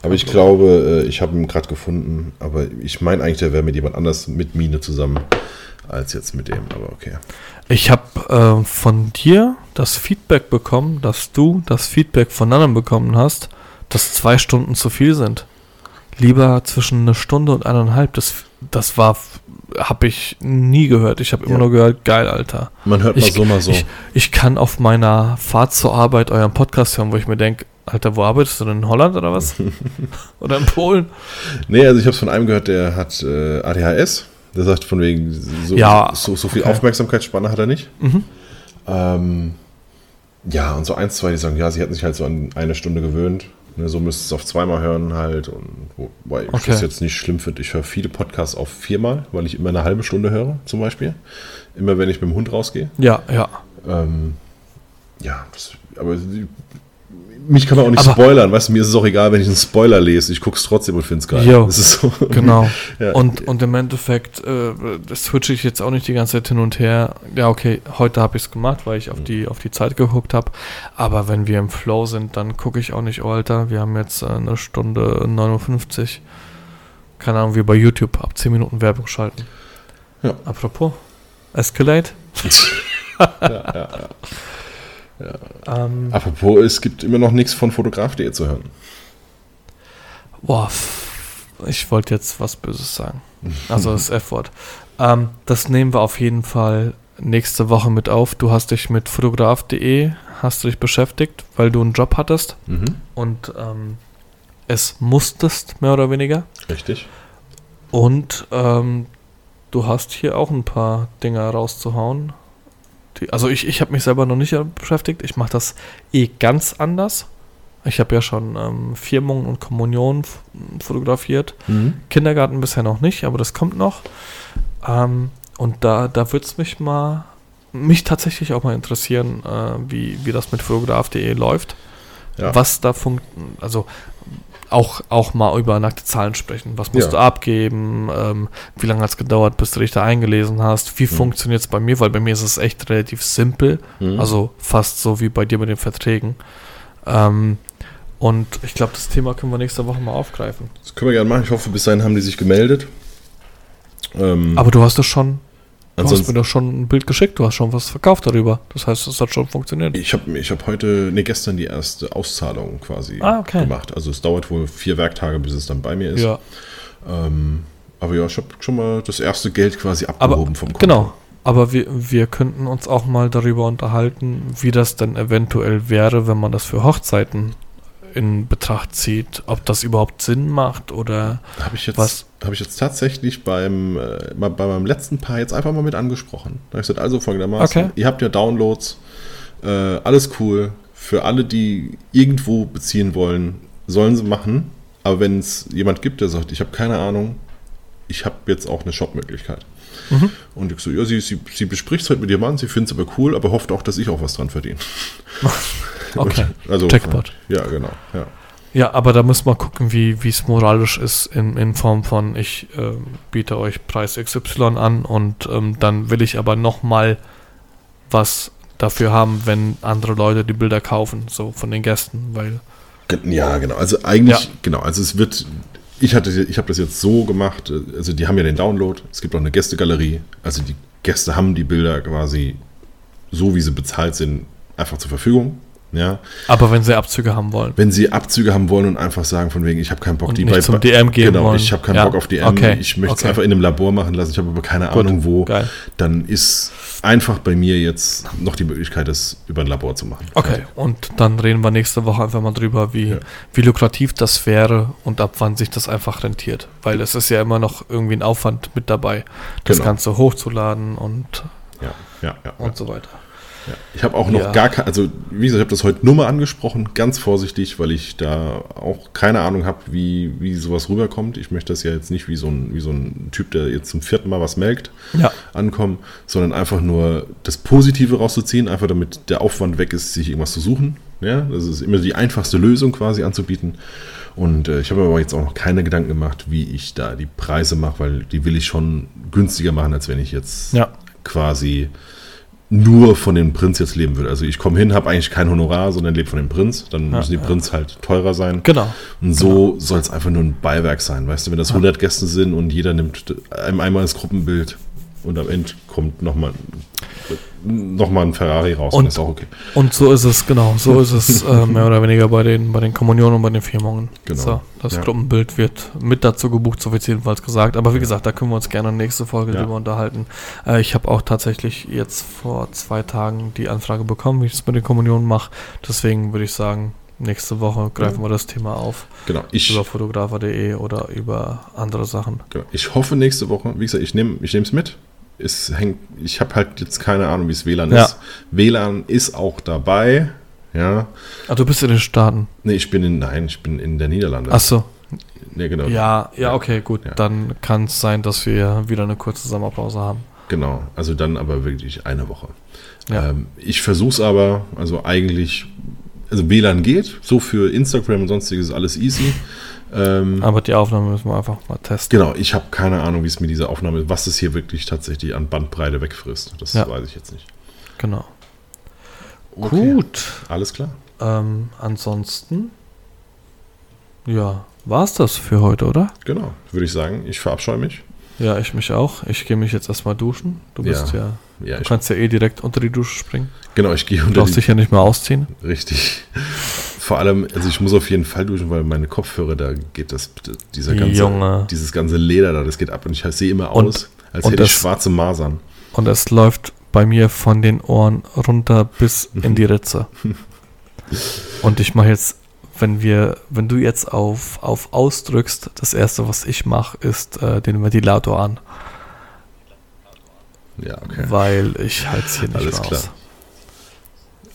Aber ich glaube, äh, ich habe ihn gerade gefunden. Aber ich meine eigentlich, der wäre mit jemand anders mit Mine zusammen als jetzt mit dem. Aber okay. Ich habe äh, von dir das Feedback bekommen, dass du das Feedback von anderen bekommen hast, dass zwei Stunden zu viel sind. Lieber zwischen eine Stunde und eineinhalb. Das, das war, habe ich nie gehört. Ich habe immer Ja. nur gehört, geil, Alter. Man hört mal Ich, so, mal so. Ich, ich kann auf meiner Fahrt zur Arbeit euren Podcast hören, wo ich mir denke, Alter, wo arbeitest du denn in Holland oder was? *laughs* oder in Polen? Nee, also ich habe es von einem gehört, der hat äh, ADHS. Der sagt von wegen, so, Ja, so, so viel okay. Aufmerksamkeitsspanne hat er nicht. Mhm. Ähm, ja, und so eins, zwei, die sagen, ja, sie hatten sich halt so an eine Stunde gewöhnt. Ne, so müsste es auf zweimal hören halt. Und wobei ich Okay. das jetzt nicht schlimm finde. Ich höre viele Podcasts auf viermal, weil ich immer eine halbe Stunde höre, zum Beispiel. Immer wenn ich mit dem Hund rausgehe. Ja, ja. Ähm, ja, das, aber mich kann man auch nicht Aber- spoilern. Weißt du, mir ist es auch egal, wenn ich einen Spoiler lese. Ich gucke es trotzdem und finde es geil. Jo, das ist so. *laughs* Genau. Ja. Und, und im Endeffekt, äh, das switche ich jetzt auch nicht die ganze Zeit hin und her. Ja, okay, heute habe ich es gemacht, weil ich auf die, auf die Zeit geguckt habe. Aber wenn wir im Flow sind, dann gucke ich auch nicht, oh Alter, wir haben jetzt äh, eine Stunde 59. Keine Ahnung, wie bei YouTube, ab 10 Minuten Werbung schalten. Ja. Apropos, Escalate. *laughs* Ähm, Apropos, es gibt immer noch nichts von Fotograf.de zu hören. Boah, ich wollte jetzt was Böses sagen. Also das *laughs* F-Wort. Ähm, das nehmen wir auf jeden Fall nächste Woche mit auf. Du hast dich mit fotograf.de hast du dich beschäftigt, weil du einen Job hattest Mhm. und ähm, es musstest, mehr oder weniger. Richtig. Und ähm, du hast hier auch ein paar Dinge rauszuhauen. Die, also ich, ich habe mich selber noch nicht beschäftigt. Ich mache das eh ganz anders. Ich habe ja schon ähm, Firmungen und Kommunionen fotografiert. Mhm. Kindergarten bisher noch nicht, aber das kommt noch. Ähm, und da, da würde es mich mal, mich tatsächlich auch mal interessieren, äh, wie, wie das mit fotograf.de läuft. Ja. Was da funkt, also auch, auch mal über nackte Zahlen sprechen. Was musst Ja. du abgeben? Ähm, wie lange hat es gedauert, bis du dich da eingelesen hast? Wie Mhm. funktioniert es bei mir? Weil bei mir ist es echt relativ simpel. Mhm. Also fast so wie bei dir mit den Verträgen. Ähm, und ich glaube, das Thema können wir nächste Woche mal aufgreifen. Das können wir gerne machen. Ich hoffe, bis dahin haben die sich gemeldet. Ähm, Aber du hast das schon, du hast mir ansonsten, doch schon ein Bild geschickt, du hast schon was verkauft darüber. Das heißt, das hat schon funktioniert. ich habe ich hab heute, nee, gestern die erste Auszahlung quasi Ah, okay. gemacht. Also es dauert wohl vier Werktage, bis es dann bei mir ist. Ja, Ähm, aber ja, ich habe schon mal das erste Geld quasi aber abgehoben vom Konto. genau. Aber wir, wir könnten uns auch mal darüber unterhalten, wie das denn eventuell wäre, wenn man das für Hochzeiten in Betracht zieht. Ob das überhaupt Sinn macht oder Was? Hab ich jetzt tatsächlich beim, äh, bei meinem letzten Paar jetzt einfach mal mit angesprochen. Da habe ich gesagt, also folgendermaßen, Okay. ihr habt ja Downloads, äh, alles cool. Für alle, die irgendwo beziehen wollen, sollen sie machen. Aber wenn es jemand gibt, der sagt, ich habe keine Ahnung, ich habe jetzt auch eine Shop-Möglichkeit. Mhm. Und ich so, ja, sie, sie, sie bespricht es halt mit ihrem Mann, sie findet es aber cool, aber hofft auch, dass ich auch was dran verdiene. *laughs* *laughs* okay. Also, Jackpot. Ja, genau. Ja. Ja, aber da muss man gucken, wie es moralisch ist in, in Form von, ich äh, biete euch Preis XY an und ähm, dann will ich aber nochmal was dafür haben, wenn andere Leute die Bilder kaufen, so von den Gästen, weil Ja, genau. Also eigentlich, Ja. genau. Also es wird, ich hatte, ich habe das jetzt so gemacht. äh, Also die haben ja den Download. Es gibt auch eine Gästegalerie. Also die Gäste haben die Bilder quasi so, wie sie bezahlt sind, einfach zur Verfügung. Ja, aber wenn sie Abzüge haben wollen. wenn sie Abzüge haben wollen und einfach sagen von wegen, ich habe keinen Bock, Und die nicht zum DM geben genau, wollen. ich habe keinen Ja, Bock auf DM, okay, ich möchte es okay. einfach in einem Labor machen lassen, ich habe aber keine Gut, Ahnung wo, geil. dann ist einfach bei mir jetzt noch die Möglichkeit, das über ein Labor zu machen. Okay, und dann reden wir nächste Woche einfach mal drüber, wie, Ja. wie lukrativ das wäre und ab wann sich das einfach rentiert. Weil es ist ja immer noch irgendwie ein Aufwand mit dabei, das Genau. Ganze hochzuladen und, ja, ja. ja. und so weiter. Ja. Ich habe auch noch Ja. gar keine, also wie gesagt, ich habe das heute nur mal angesprochen, ganz vorsichtig, weil ich da auch keine Ahnung habe, wie, wie sowas rüberkommt. Ich möchte das ja jetzt nicht wie so, ein, wie so ein Typ, der jetzt zum vierten Mal was melkt, Ja, ankommen, sondern einfach nur das Positive rauszuziehen, einfach damit der Aufwand weg ist, sich irgendwas zu suchen. Ja, das ist immer die einfachste Lösung quasi anzubieten. Und äh, ich habe aber jetzt auch noch keine Gedanken gemacht, wie ich da die Preise mache, weil die will ich schon günstiger machen, als wenn ich jetzt quasi nur von dem Prinz jetzt leben würde. Also ich komme hin, habe eigentlich kein Honorar, sondern lebe von dem Prinz. Dann Ja, müssen die ja. Prinz halt teurer sein. genau. Und so soll es einfach nur ein Beiwerk sein. Weißt du, wenn das 100 Gäste sind und jeder nimmt einem einmal das Gruppenbild und am Ende kommt nochmal noch mal ein Ferrari raus, Und- dann ist auch okay. Und so ist es, genau, so ist es äh, mehr oder weniger bei den, bei den Kommunionen und bei den Firmungen. Genau. So, das Ja. Gruppenbild wird mit dazu gebucht, so wird jedenfalls gesagt. Aber wie gesagt, da können wir uns gerne nächste Folge Ja. drüber unterhalten. Äh, ich habe auch tatsächlich jetzt vor zwei Tagen die Anfrage bekommen, wie ich es mit den Kommunionen mache. Deswegen würde ich sagen, nächste Woche greifen wir das Thema auf. Genau. Ich, Über fotografer.de oder über andere Sachen. genau. ich hoffe nächste Woche, wie gesagt, ich nehme ich es mit. Es hängt, ich habe halt jetzt keine Ahnung, wie es WLAN Ja. ist. WLAN ist auch dabei. Ja. Ah, du bist in den Staaten. Nee, ich bin in, nein, ich bin in der Niederlande. Achso, Nee, genau. ja, ja, okay, gut. Ja. Dann kann es sein, dass wir wieder eine kurze Sommerpause haben. Genau, also dann aber wirklich eine Woche. Ja. Ähm, ich versuche es aber, also eigentlich, also WLAN geht, so für Instagram und sonstiges ist alles easy. Ähm, Aber die Aufnahme müssen wir einfach mal testen. genau, ich habe keine Ahnung, wie es mit dieser Aufnahme, was es hier wirklich tatsächlich an Bandbreite wegfrisst. Das Ja. weiß ich jetzt nicht. Genau. Okay, Gut. Alles klar. Ähm, ansonsten, ja, war es das für heute, oder? Genau, würde ich sagen, ich verabscheue mich. Ja, ich mich auch. Ich gehe mich jetzt erstmal duschen. Du bist ja, Ja, du ich, kannst ja eh direkt unter die Dusche springen. genau, ich gehe Du unter brauchst die, dich ja nicht mehr ausziehen. Richtig. Vor allem, also ich muss auf jeden Fall duschen, weil meine Kopfhörer, da geht das, dieser ganze, Junge. dieses ganze Leder da, das geht ab und ich sehe immer Und- aus, als hätte ich das- schwarze Masern. Und es läuft bei mir von den Ohren runter bis *laughs* in die Ritze. Und ich mache jetzt, wenn wir, wenn du jetzt auf, auf ausdrückst, das erste, was ich mache, ist äh, den Ventilator an, Ja, okay. weil ich halte es hier nicht Alles klar. aus.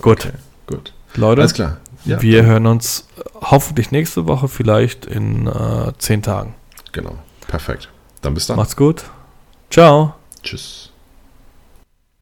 Gut, Okay, gut. Leute, Alles klar. Ja, wir hören uns hoffentlich nächste Woche, vielleicht in äh, zehn Tagen. genau. Perfekt. Dann bis dann. Macht's gut. Ciao. Tschüss.